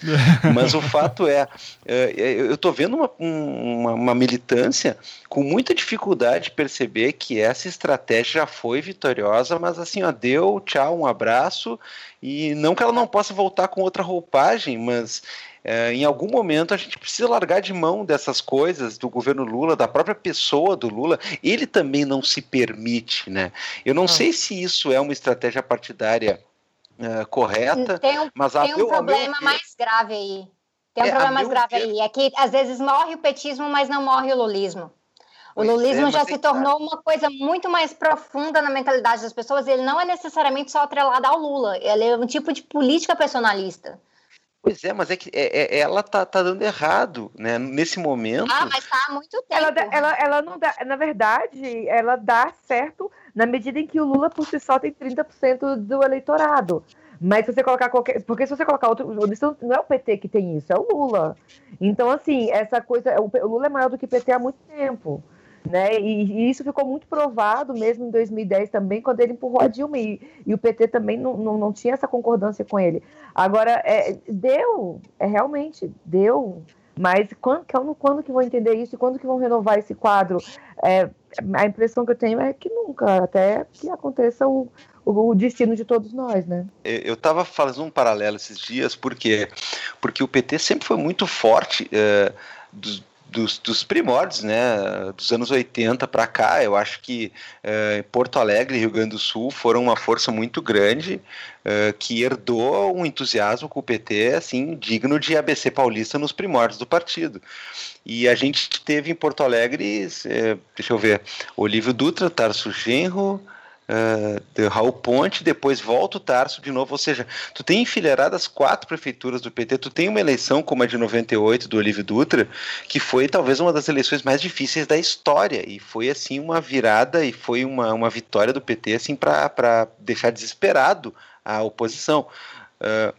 Mas o fato é, é eu estou vendo uma, uma, uma militância com muita dificuldade de perceber que essa estratégia já foi vitoriosa, mas assim, ó, deu, tchau, um abraço, e não que ela não possa voltar com outra roupagem, mas é, em algum momento a gente precisa largar de mão dessas coisas do governo Lula, da própria pessoa do Lula. Ele também não se permite, né? Eu não, não. sei se isso é uma estratégia partidária uh, correta, tem um, mas tem um problema mais grave aí. Tem um é, problema mais grave ver... aí, é que às vezes morre o petismo, mas não morre o lulismo. O pois lulismo é, já se tornou uma coisa muito mais profunda na mentalidade das pessoas. Ele não é necessariamente só atrelado ao Lula. Ele é um tipo de política personalista. Pois é, mas é que é, é, ela tá, tá dando errado, né? Nesse momento. Ah, mas tá há muito tempo. Ela, ela, ela não dá, na verdade, ela dá certo na medida em que o Lula por si só tem 30% do eleitorado. Mas se você colocar qualquer. Porque se você colocar outro. Não é o PT que tem isso, é o Lula. Então, assim, essa coisa. O Lula é maior do que o PT há muito tempo. Né? E, e, isso ficou muito provado mesmo em 2010 também, quando ele empurrou a Dilma, e, e o PT também não, não, não, tinha essa concordância com ele. Agora, é, deu, é realmente, deu, mas quando, quando, que vão entender isso e quando que vão renovar esse quadro? É, a impressão que eu tenho é que nunca, até que aconteça o, o, o destino de todos nós, né? Eu estava fazendo um paralelo esses dias, porque porque o PT sempre foi muito forte é, dos, dos, dos, primórdios, né, dos anos 80 para cá, eu acho que uh, Porto Alegre e Rio Grande do Sul foram uma força muito grande uh, que herdou um entusiasmo com o PT, assim, digno de ABC paulista nos primórdios do partido. E a gente teve em Porto Alegre, uh, deixa eu ver, Olívio Dutra, Tarso Genro, uh, de Raul Ponte, depois volta o Tarso de novo, ou seja, tu tem enfileiradas quatro prefeituras do PT, tu tem uma eleição como a de 98 do Olívio Dutra, que foi talvez uma das eleições mais difíceis da história, e foi assim uma virada e foi uma, uma vitória do PT assim para deixar desesperado a oposição. Uh,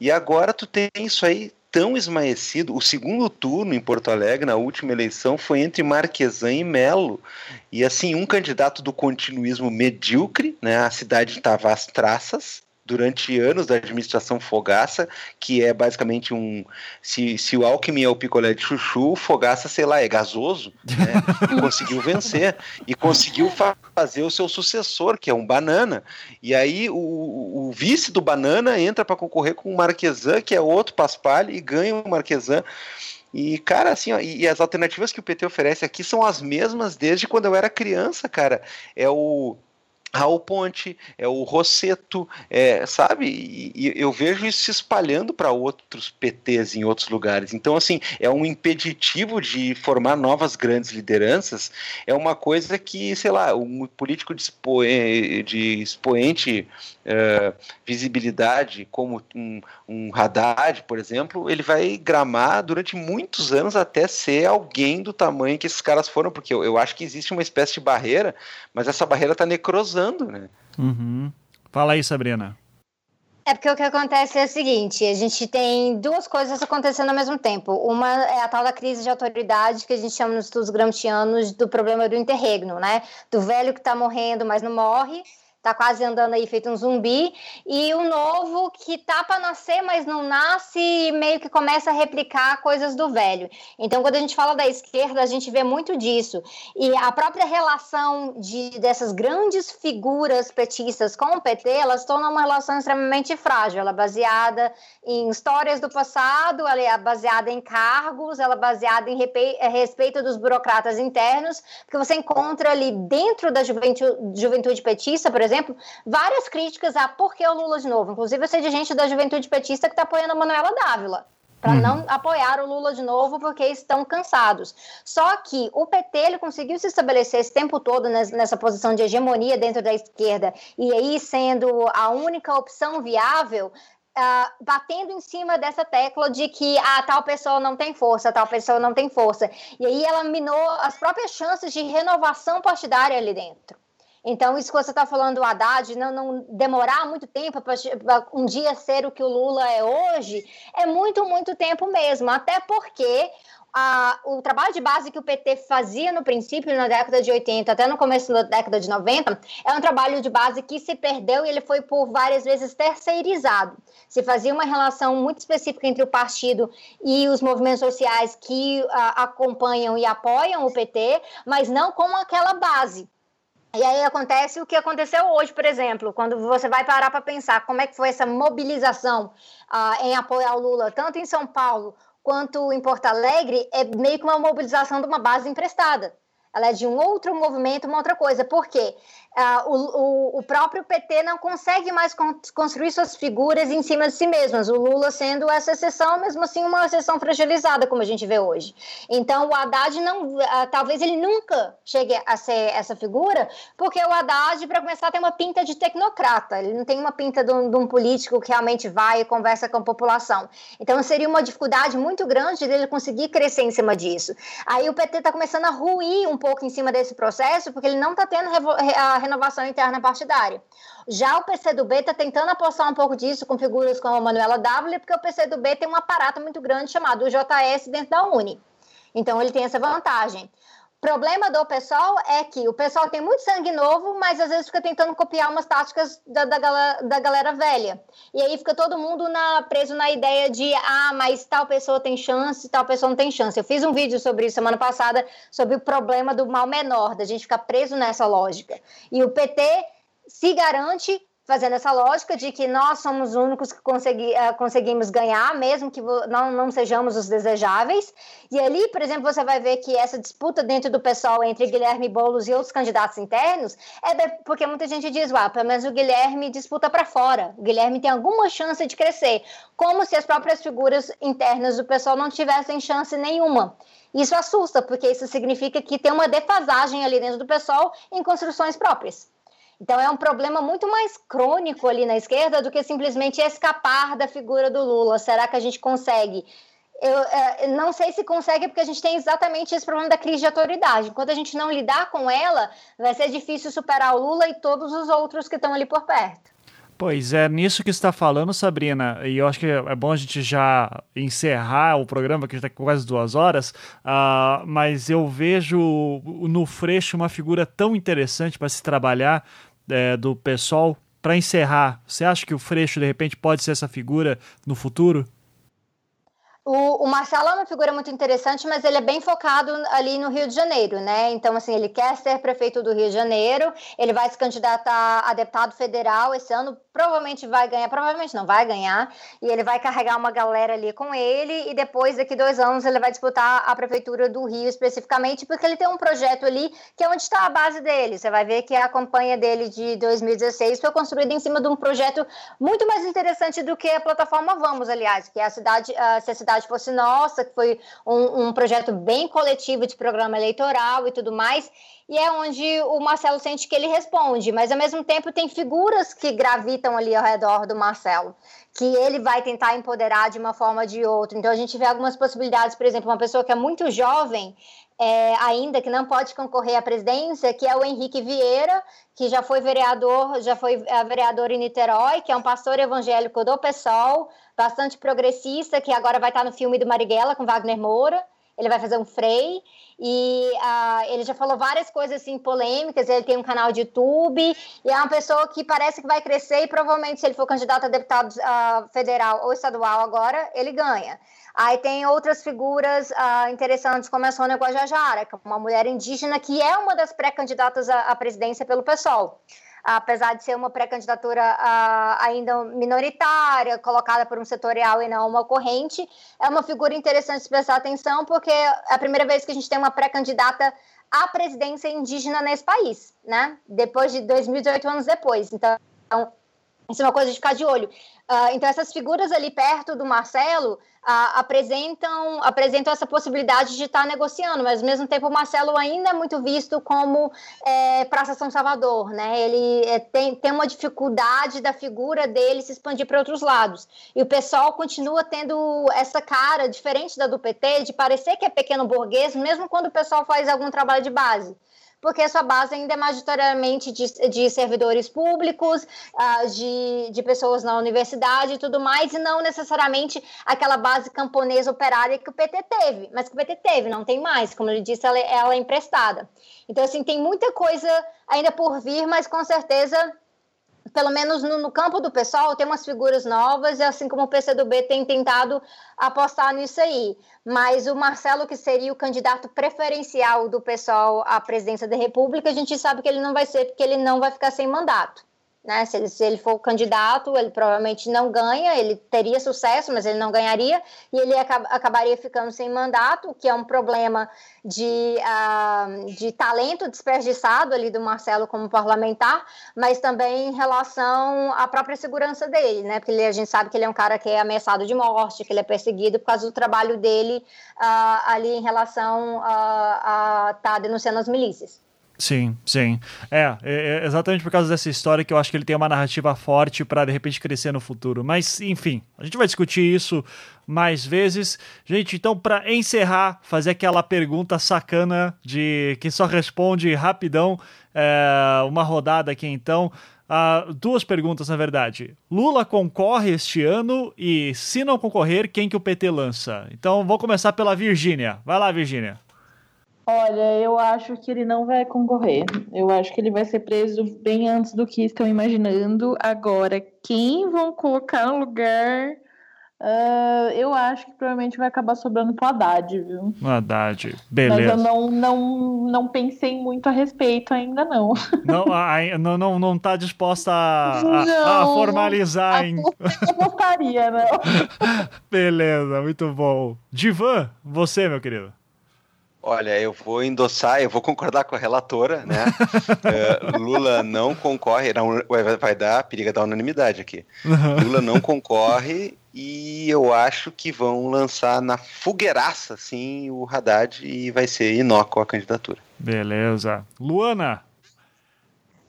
e agora tu tem isso aí tão esmaecido. O segundo turno em Porto Alegre, na última eleição, foi entre Marquesan e Melo. E assim, um candidato do continuismo medíocre, né? A cidade estava às traças, durante anos da administração Fogaça, que é basicamente um. Se, se o Alckmin é o picolé de chuchu, o Fogaça, sei lá, é gasoso, né? E conseguiu vencer. E conseguiu fazer o seu sucessor, que é um banana. E aí o, o vice do banana entra para concorrer com o Marquesan, que é outro paspalho, e ganha o Marquesan. E, cara, assim, ó, e, e, as alternativas que o PT oferece aqui são as mesmas desde quando eu era criança, cara. É o Raul Ponte, é o Rosseto, é, sabe? E, e, eu vejo isso se espalhando para outros PTs em outros lugares. Então, assim, é um impeditivo de formar novas grandes lideranças. É uma coisa que, sei lá, um político de, expoente, de expoente uh, visibilidade, como um, um Haddad, por exemplo, ele vai gramar durante muitos anos até ser alguém do tamanho que esses caras foram, porque eu, eu acho que existe uma espécie de barreira, mas essa barreira está necrosando né? Uhum. Fala aí, Sabrina. É porque o que acontece é o seguinte: a gente tem duas coisas acontecendo ao mesmo tempo. Uma é a tal da crise de autoridade que a gente chama nos estudos gramscianos do problema do interregno, né? Do velho que está morrendo, mas não morre, tá quase andando aí feito um zumbi, e o novo que tá para nascer, mas não nasce e meio que começa a replicar coisas do velho. Então, quando a gente fala da esquerda, a gente vê muito disso. E a própria relação de, dessas grandes figuras petistas com o PT, elas tornam uma relação extremamente frágil. Ela é baseada em histórias do passado, ela é baseada em cargos, ela é baseada em respeito dos burocratas internos, porque você encontra ali dentro da juventude, juventude petista, por exemplo, exemplo, várias críticas a por que o Lula de novo. Inclusive, eu sei de gente da juventude petista que está apoiando a Manuela Dávila para uhum. não apoiar o Lula de novo porque estão cansados. Só que o PT ele conseguiu se estabelecer esse tempo todo nessa posição de hegemonia dentro da esquerda e aí sendo a única opção viável. Uh, batendo em cima dessa tecla de que a ah, tal pessoa não tem força, tal pessoa não tem força. E aí ela minou as próprias chances de renovação partidária ali dentro. Então, isso que você está falando do Haddad, não, não demorar muito tempo para um dia ser o que o Lula é hoje, é muito, muito tempo mesmo. Até porque o trabalho de base que o PT fazia no princípio, na década de 80, até no começo da década de 90, é um trabalho de base que se perdeu e ele foi por várias vezes terceirizado. Se fazia uma relação muito específica entre o partido e os movimentos sociais que a, acompanham e apoiam o PT, mas não com aquela base. E aí acontece o que aconteceu hoje, por exemplo, quando você vai parar para pensar como é que foi essa mobilização uh, em apoio ao Lula, tanto em São Paulo quanto em Porto Alegre, é meio que uma mobilização de uma base emprestada. ela é de um outro movimento, uma outra coisa. Por quê? Uh, o, o, próprio PT não consegue mais con construir suas figuras em cima de si mesmas, o Lula sendo essa exceção, mesmo assim uma exceção fragilizada, como a gente vê hoje. Então, o Haddad não, uh, talvez ele nunca chegue a ser essa figura, porque o Haddad, para começar, tem uma pinta de tecnocrata, ele não tem uma pinta de um, de um político que realmente vai e conversa com a população. Então, seria uma dificuldade muito grande dele conseguir crescer em cima disso. Aí o PT está começando a ruir um pouco em cima desse processo, porque ele não está tendo a renovação interna partidária. Já o PCdoB está tentando apostar um pouco disso com figuras como a Manuela Dávila, porque o PCdoB tem um aparato muito grande chamado JS dentro da Uni. Então ele tem essa vantagem problema do pessoal é que o pessoal tem muito sangue novo, mas às vezes fica tentando copiar umas táticas da, da, galera, da galera velha. E aí fica todo mundo na, preso na ideia de, ah, mas tal pessoa tem chance, tal pessoa não tem chance. Eu fiz um vídeo sobre isso semana passada, sobre o problema do mal menor, da gente ficar preso nessa lógica. E o PT se garante fazendo essa lógica de que nós somos os únicos que consegui, uh, conseguimos ganhar, mesmo que não, não sejamos os desejáveis. E ali, por exemplo, você vai ver que essa disputa dentro do pessoal entre Guilherme Boulos e outros candidatos internos é porque muita gente diz, ah, pelo menos o Guilherme disputa para fora, o Guilherme tem alguma chance de crescer, como se as próprias figuras internas do pessoal não tivessem chance nenhuma. Isso assusta, porque isso significa que tem uma defasagem ali dentro do pessoal em construções próprias. Então é um problema muito mais crônico ali na esquerda do que simplesmente escapar da figura do Lula. Será que a gente consegue? Eu é, não sei se consegue, porque a gente tem exatamente esse problema da crise de autoridade. Enquanto a gente não lidar com ela, vai ser difícil superar o Lula e todos os outros que estão ali por perto. Pois é, nisso que está falando, Sabrina, e eu acho que é bom a gente já encerrar o programa, que já está quase duas horas, uh, mas eu vejo no Freixo uma figura tão interessante para se trabalhar, é, do pessoal. Para encerrar, você acha que o Freixo, de repente, pode ser essa figura no futuro? O, o, Marcelo é uma figura muito interessante, mas ele é bem focado ali no Rio de Janeiro, né? Então, assim, ele quer ser prefeito do Rio de Janeiro, ele vai se candidatar a deputado federal esse ano, provavelmente vai ganhar, provavelmente não vai ganhar, e ele vai carregar uma galera ali com ele, e depois, daqui dois anos, ele vai disputar a prefeitura do Rio especificamente, porque ele tem um projeto ali que é onde está a base dele. Você vai ver que a campanha dele de 2016 foi construída em cima de um projeto muito mais interessante do que a plataforma Vamos, aliás, que é a cidade, a cidade cidade fosse nossa, que foi um, um projeto bem coletivo de programa eleitoral e tudo mais, e é onde o Marcelo sente que ele responde, mas ao mesmo tempo tem figuras que gravitam ali ao redor do Marcelo, que ele vai tentar empoderar de uma forma ou de outra. Então a gente vê algumas possibilidades, por exemplo, uma pessoa que é muito jovem, é, ainda que não pode concorrer à presidência, que é o Henrique Vieira, que já foi vereador, já foi é, vereador em Niterói, que é um pastor evangélico do PSOL, bastante progressista, que agora vai estar no filme do Marighella com Wagner Moura. Ele vai fazer um Frei e uh, ele já falou várias coisas assim polêmicas. Ele tem um canal de YouTube e é uma pessoa que parece que vai crescer e provavelmente se ele for candidato a deputado uh, federal ou estadual agora ele ganha. Aí tem outras figuras uh, interessantes, como a Sônia Guajajara, que é uma mulher indígena que é uma das pré-candidatas à, à presidência pelo PSOL apesar de ser uma pré-candidatura uh, ainda minoritária, colocada por um setorial e não uma corrente, é uma figura interessante de prestar atenção, porque é a primeira vez que a gente tem uma pré-candidata à presidência indígena nesse país, né? Depois de 2018 anos depois. Então, isso é uma coisa de ficar de olho. Uh, então, essas figuras ali perto do Marcelo uh, apresentam, apresentam essa possibilidade de estar negociando, mas ao mesmo tempo o Marcelo ainda é muito visto como é, Praça São Salvador, né? Ele é, tem, tem uma dificuldade da figura dele se expandir para outros lados. E o pessoal continua tendo essa cara diferente da do PT, de parecer que é pequeno burguês, mesmo quando o pessoal faz algum trabalho de base porque sua base ainda é majoritariamente de, de servidores públicos, uh, de, de pessoas na universidade e tudo mais, e não necessariamente aquela base camponesa operária que o PT teve, mas que o PT teve, não tem mais, como ele disse, ela, é, ela é emprestada. Então, assim, tem muita coisa ainda por vir, mas com certeza pelo menos no, no, campo do pessoal, tem umas figuras novas, e assim como o PCdoB tem tentado apostar nisso aí. Mas o Marcelo, que seria o candidato preferencial do pessoal à presidência da República, a gente sabe que ele não vai ser, porque ele não vai ficar sem mandato. Né? Se ele, se ele for candidato, ele provavelmente não ganha, ele teria sucesso, mas ele não ganharia, e ele acab acabaria ficando sem mandato, que é um problema de, uh, de talento desperdiçado ali do Marcelo como parlamentar, mas também em relação à própria segurança dele, né? Porque ele, a gente sabe que ele é um cara que é ameaçado de morte, que ele é perseguido por causa do trabalho dele uh, ali em relação a estar tá denunciando as milícias. Sim, sim. É, é, é, exatamente por causa dessa história que eu acho que ele tem uma narrativa forte para de repente crescer no futuro. Mas, enfim, a gente vai discutir isso mais vezes. Gente, então, para encerrar, fazer aquela pergunta sacana de que só responde rapidão, é, uma rodada aqui então. Uh, duas perguntas, na verdade. Lula concorre este ano e, se não concorrer, quem que o PT lança? Então, vou começar pela Virgínia. Vai lá, Virgínia. Olha, eu acho que ele não vai concorrer. Eu acho que ele vai ser preso bem antes do que estão imaginando. Agora, quem vão colocar no lugar Uh, eu acho que provavelmente vai acabar sobrando pro Haddad, viu? Haddad, beleza. Mas eu não, não, não pensei muito a respeito ainda, não. Não, a, não, não, não tá disposta a, a, a formalizar. Em... Eu gostaria, não. beleza, muito bom. Divan, você, meu querido. Olha, eu vou endossar, eu vou concordar com a relatora, né? uh, Lula não concorre, não, vai dar periga da unanimidade aqui. Uhum. Lula não concorre e eu acho que vão lançar na fogueiraça, assim, o Haddad e vai ser inócuo a candidatura. Beleza. Luana,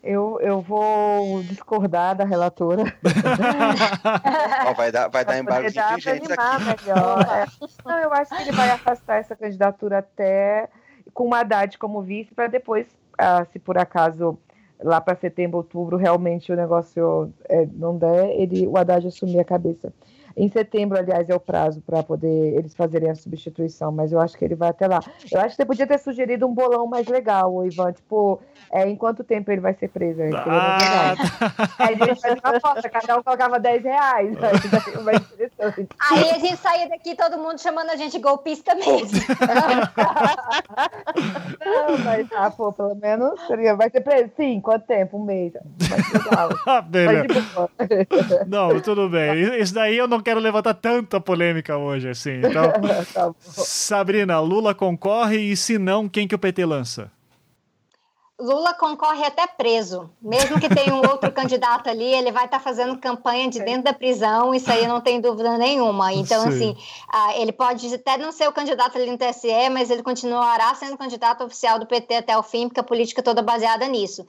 eu, eu vou discordar da relatora. oh, vai dar, vai dar embargo de dirigentes aqui. Melhor. Não, eu acho que ele vai afastar essa candidatura até com o Haddad como vice, para depois, ah, se por acaso lá para setembro, outubro, realmente o negócio é, não der, ele, o Haddad assumir a cabeça. Em setembro, aliás, é o prazo para poder eles fazerem a substituição, mas eu acho que ele vai até lá. Eu acho que você podia ter sugerido um bolão mais legal, Ivan. Tipo, é, em quanto tempo ele vai ser preso? Ah, tá. Aí a gente faz uma foto, cada um colocava 10 reais. Aí, aí a gente saía daqui todo mundo chamando a gente golpista mesmo. Não, mas ah, pô, pelo menos seria, vai ser preso? Sim, quanto tempo? Um mês. Não, tudo bem. Isso daí eu não quero levantar tanta polêmica hoje, assim. Então, tá Sabrina, Lula concorre e se não, quem que o PT lança? Lula concorre até preso. Mesmo que tenha um outro candidato ali, ele vai estar tá fazendo campanha de dentro da prisão, isso aí não tem dúvida nenhuma. Então, Sim. assim, uh, ele pode até não ser o candidato ali no TSE, mas ele continuará sendo candidato oficial do PT até o fim, porque a política é toda baseada nisso.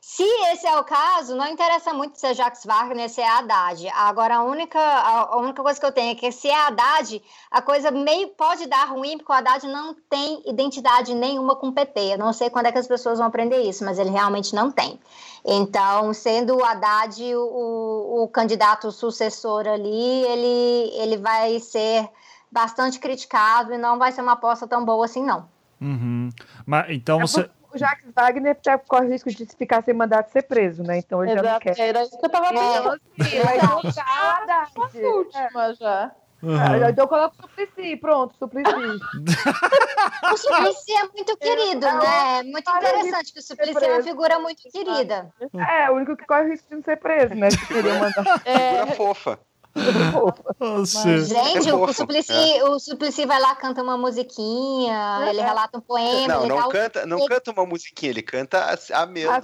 Se esse é o caso, não interessa muito se é Jacques Wagner, se é Haddad. Agora, a única, a única coisa que eu tenho é que se é Haddad, a coisa meio pode dar ruim, porque o Haddad não tem identidade nenhuma com o PT. Eu não sei quando é que as pessoas vão aprender isso, mas ele realmente não tem. Então, sendo o Haddad o, o candidato sucessor ali, ele, ele vai ser bastante criticado e não vai ser uma aposta tão boa assim, não. Uhum. Mas, então é você o Jacques Wagner já corre o risco de ficar sem mandato ser preso, né? Então ele Exato, já não quer. Era isso que eu tava pensando. É, mas é, última já. Uhum. então eu coloco o Suplicy, pronto, Suplicy. o Suplicy é muito querido, é, né? É muito interessante que o Suplicy é uma figura muito querida. É, o único que corre o risco de não ser preso, né? Que seria mandar. É... Figura fofa. Mas, gente, é o, Suplicy, é. o Suplicy vai lá, canta uma musiquinha, é. ele relata um poema. Não, não, canta, não ele... canta uma musiquinha, ele canta a, a mesma. A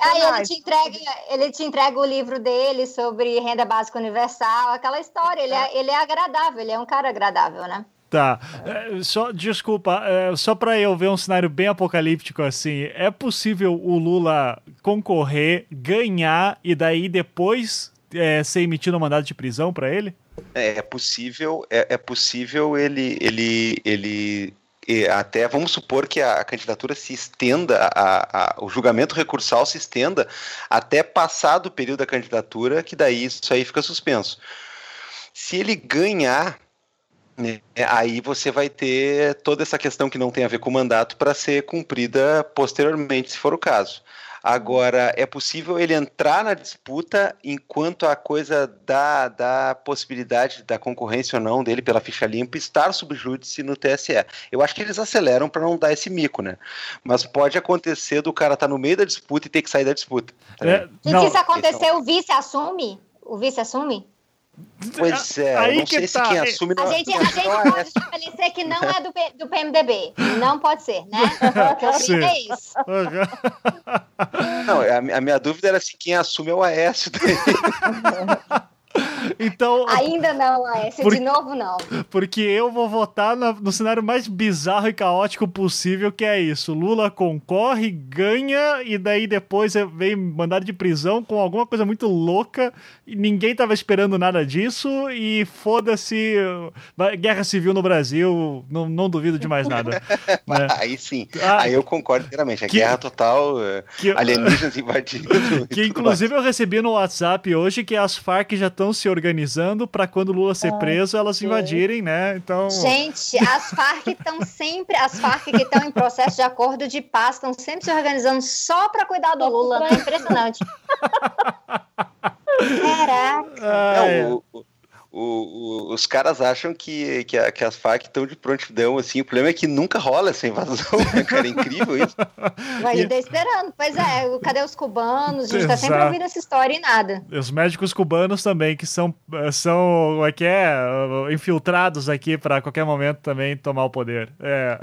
Aí ele te, entrega, ele te entrega o livro dele sobre renda básica universal, aquela história. Ele é, ele é agradável, ele é um cara agradável, né? Tá. É, só, desculpa, é, só para eu ver um cenário bem apocalíptico assim, é possível o Lula concorrer, ganhar e daí depois é, ser emitido um mandado de prisão para ele? É, é possível, é, é, possível ele, ele, ele até vamos supor que a, candidatura se estenda, a, a, o julgamento recursal se estenda até passado o período da candidatura, que daí isso aí fica suspenso. Se ele ganhar né? Aí você vai ter toda essa questão que não tem a ver com o mandato para ser cumprida posteriormente, se for o caso. Agora, é possível ele entrar na disputa enquanto a coisa da, da possibilidade da concorrência ou não dele pela ficha limpa estar sob júdice no TSE. Eu acho que eles aceleram para não dar esse mico, né? Mas pode acontecer do cara estar tá no meio da disputa e ter que sair da disputa. Tá é, e se isso acontecer, o vice assume? O vice assume? Pois é, Aí não sei tá. se quem assume não A gente, a gente pode estabelecer que não é do, do PMDB. Não pode ser, né? Crime é isso. Não, a, a, minha dúvida era se quem assume é o Aécio. Então, Ainda não, Aécio, por, de novo não. Porque eu vou votar no, no cenário mais bizarro e caótico possível, que é isso. Lula concorre, ganha, e daí depois vem mandado de prisão com alguma coisa muito louca, e ninguém tava esperando nada disso, e foda-se, guerra civil no Brasil, não, não duvido de mais nada. Né? Aí sim, ah, aí eu concordo inteiramente. A que, guerra total, eh, que, alienígenas invadindo. Que inclusive eu recebi no WhatsApp hoje que as Farc já estão se organizando para quando Lula ser preso, elas invadirem, né? Então. Gente, as Farc estão sempre, as Farc que estão em processo de acordo de paz, estão sempre se organizando só para cuidar do Lula, né? Impressionante. Caraca. Não, o, o, o, os caras acham que, que, a, que as FARC estão de prontidão, assim. O problema é que nunca rola essa invasão, né, cara? É incrível isso. Vai gente esperando. Pois é, cadê os cubanos? A gente Exato. tá sempre ouvindo essa história e nada. Os médicos cubanos também, que são, são aqui é, é, infiltrados aqui para qualquer momento também tomar o poder. É.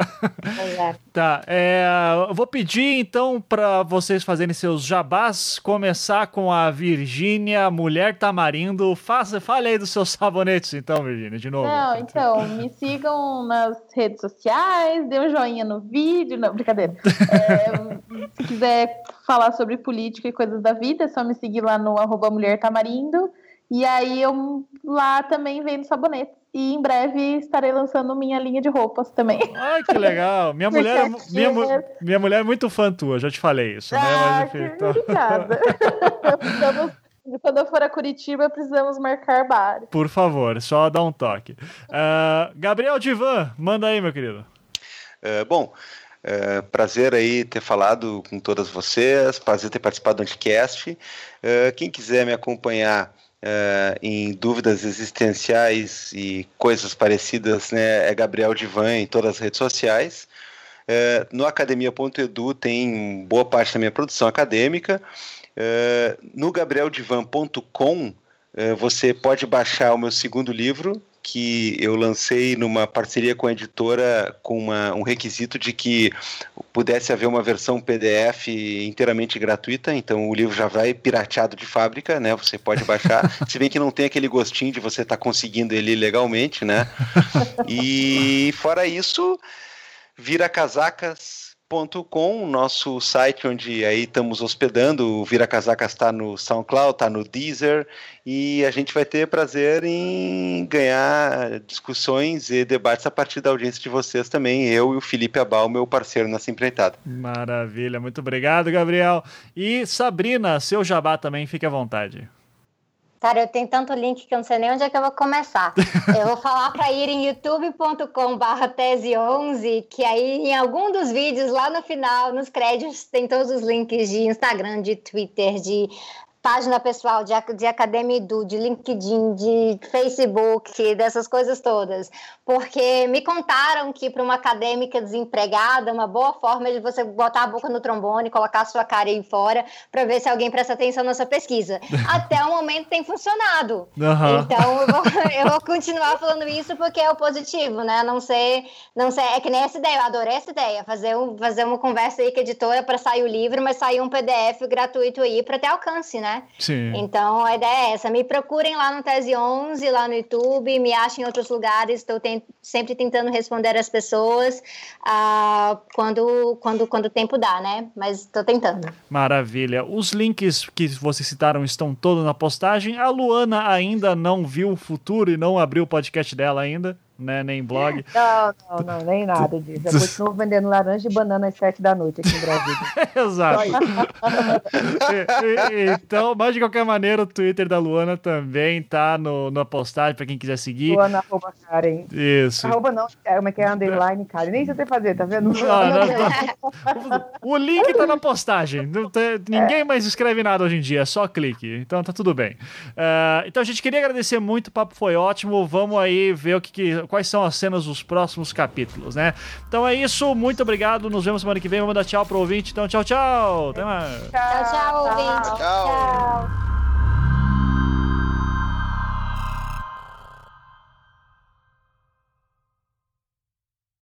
é. tá, é, vou pedir então para vocês fazerem seus jabás, começar com a Virgínia, mulher tamarindo. Faça, fale aí dos seus sabonetes, então, Virginia, de novo. Não, então, me sigam nas redes sociais, dê um joinha no vídeo. Não, brincadeira. É, se quiser falar sobre política e coisas da vida, é só me seguir lá no arroba Mulher Tamarindo. E aí eu lá também vendo sabonetes. E em breve estarei lançando minha linha de roupas também. Ai, que legal. Minha mulher, é minha, minha mulher é muito fã tua, já te falei isso, né? Ah, Mas, enfim, então... Obrigada. Estamos quando eu for a Curitiba, precisamos marcar bar. Por favor, só dá um toque. Uh, Gabriel Divan, manda aí, meu querido. Uh, bom, uh, prazer aí ter falado com todas vocês, prazer ter participado do Anticast. quem quiser me acompanhar em dúvidas existenciais e coisas parecidas, né, é Gabriel Divan em todas as redes sociais. no academia.edu tem boa parte da minha produção acadêmica. Uh, no gabrieldivan.com eh, você pode baixar o meu segundo livro, que eu lancei numa parceria com a editora com uma, um requisito de que pudesse haver uma versão PDF inteiramente gratuita, então o livro já vai pirateado de fábrica, né? Você pode baixar, se bem que não tem aquele gostinho de você estar tá conseguindo ele legalmente, né? E fora isso, vira casacas com nosso site onde aí estamos hospedando. O Vira Casacas está no SoundCloud, está no Deezer e a gente vai ter prazer em ganhar discussões e debates a partir da audiência de vocês também. Eu e o Felipe Abal, meu parceiro nessa empreitada. Maravilha, muito obrigado, Gabriel. E Sabrina, seu jabá também, fique à vontade. Cara, eu tenho tanto link que eu não sei nem onde é que eu vou começar. eu vou falar para ir em youtube.com/barra tese11, que aí em algum dos vídeos lá no final, nos créditos, tem todos os links de Instagram, de Twitter, de página pessoal de, de Academia Edu, de LinkedIn, de Facebook, dessas coisas todas. Porque me contaram que para uma acadêmica desempregada, uma boa forma é de você botar a boca no trombone, colocar a sua cara aí fora, para ver se alguém presta atenção na sua pesquisa. Até o momento tem funcionado. Uhum. Então eu vou, eu vou, continuar falando isso porque é o positivo, né? Não sei, não sei, é que nem essa ideia, eu adorei essa ideia, fazer, um, fazer uma conversa aí com a editora para sair o livro, mas sair um PDF gratuito aí para ter alcance, né? Sim. Então a ideia é essa. Me procurem lá no Tese 11, lá no YouTube, me achem em outros lugares. Estou sempre tentando responder as pessoas uh, quando, quando, quando o tempo dá, né? Mas estou tentando. Maravilha. Os links que vocês citaram estão todos na postagem. A Luana ainda não viu o futuro e não abriu o podcast dela ainda. Né? Nem blog. Não, não, não, nem nada disso. Eu continuo vendendo laranja e banana às sete da noite aqui em Brasília. Exato. E- e- então, mas de qualquer maneira, o Twitter da Luana também tá no, na postagem pra quem quiser seguir. Luana arroba Karen. Isso. Arroba não, é, como é que é underline, Karen? Nem sei fazer, tá vendo? Não, O link tá na postagem. Não tem- ninguém mais escreve nada hoje em dia, é só clique. Então tá tudo bem. Ah, então a gente queria agradecer muito, o papo foi ótimo. Vamos aí ver o que, que- quais são as cenas dos próximos capítulos, né? Então é isso, muito obrigado. Nos vemos semana que vem. Vamos dar tchau pro ouvinte. Então, tchau, tchau. Até mais. Tchau, tchau, ouvinte. Tchau. tchau.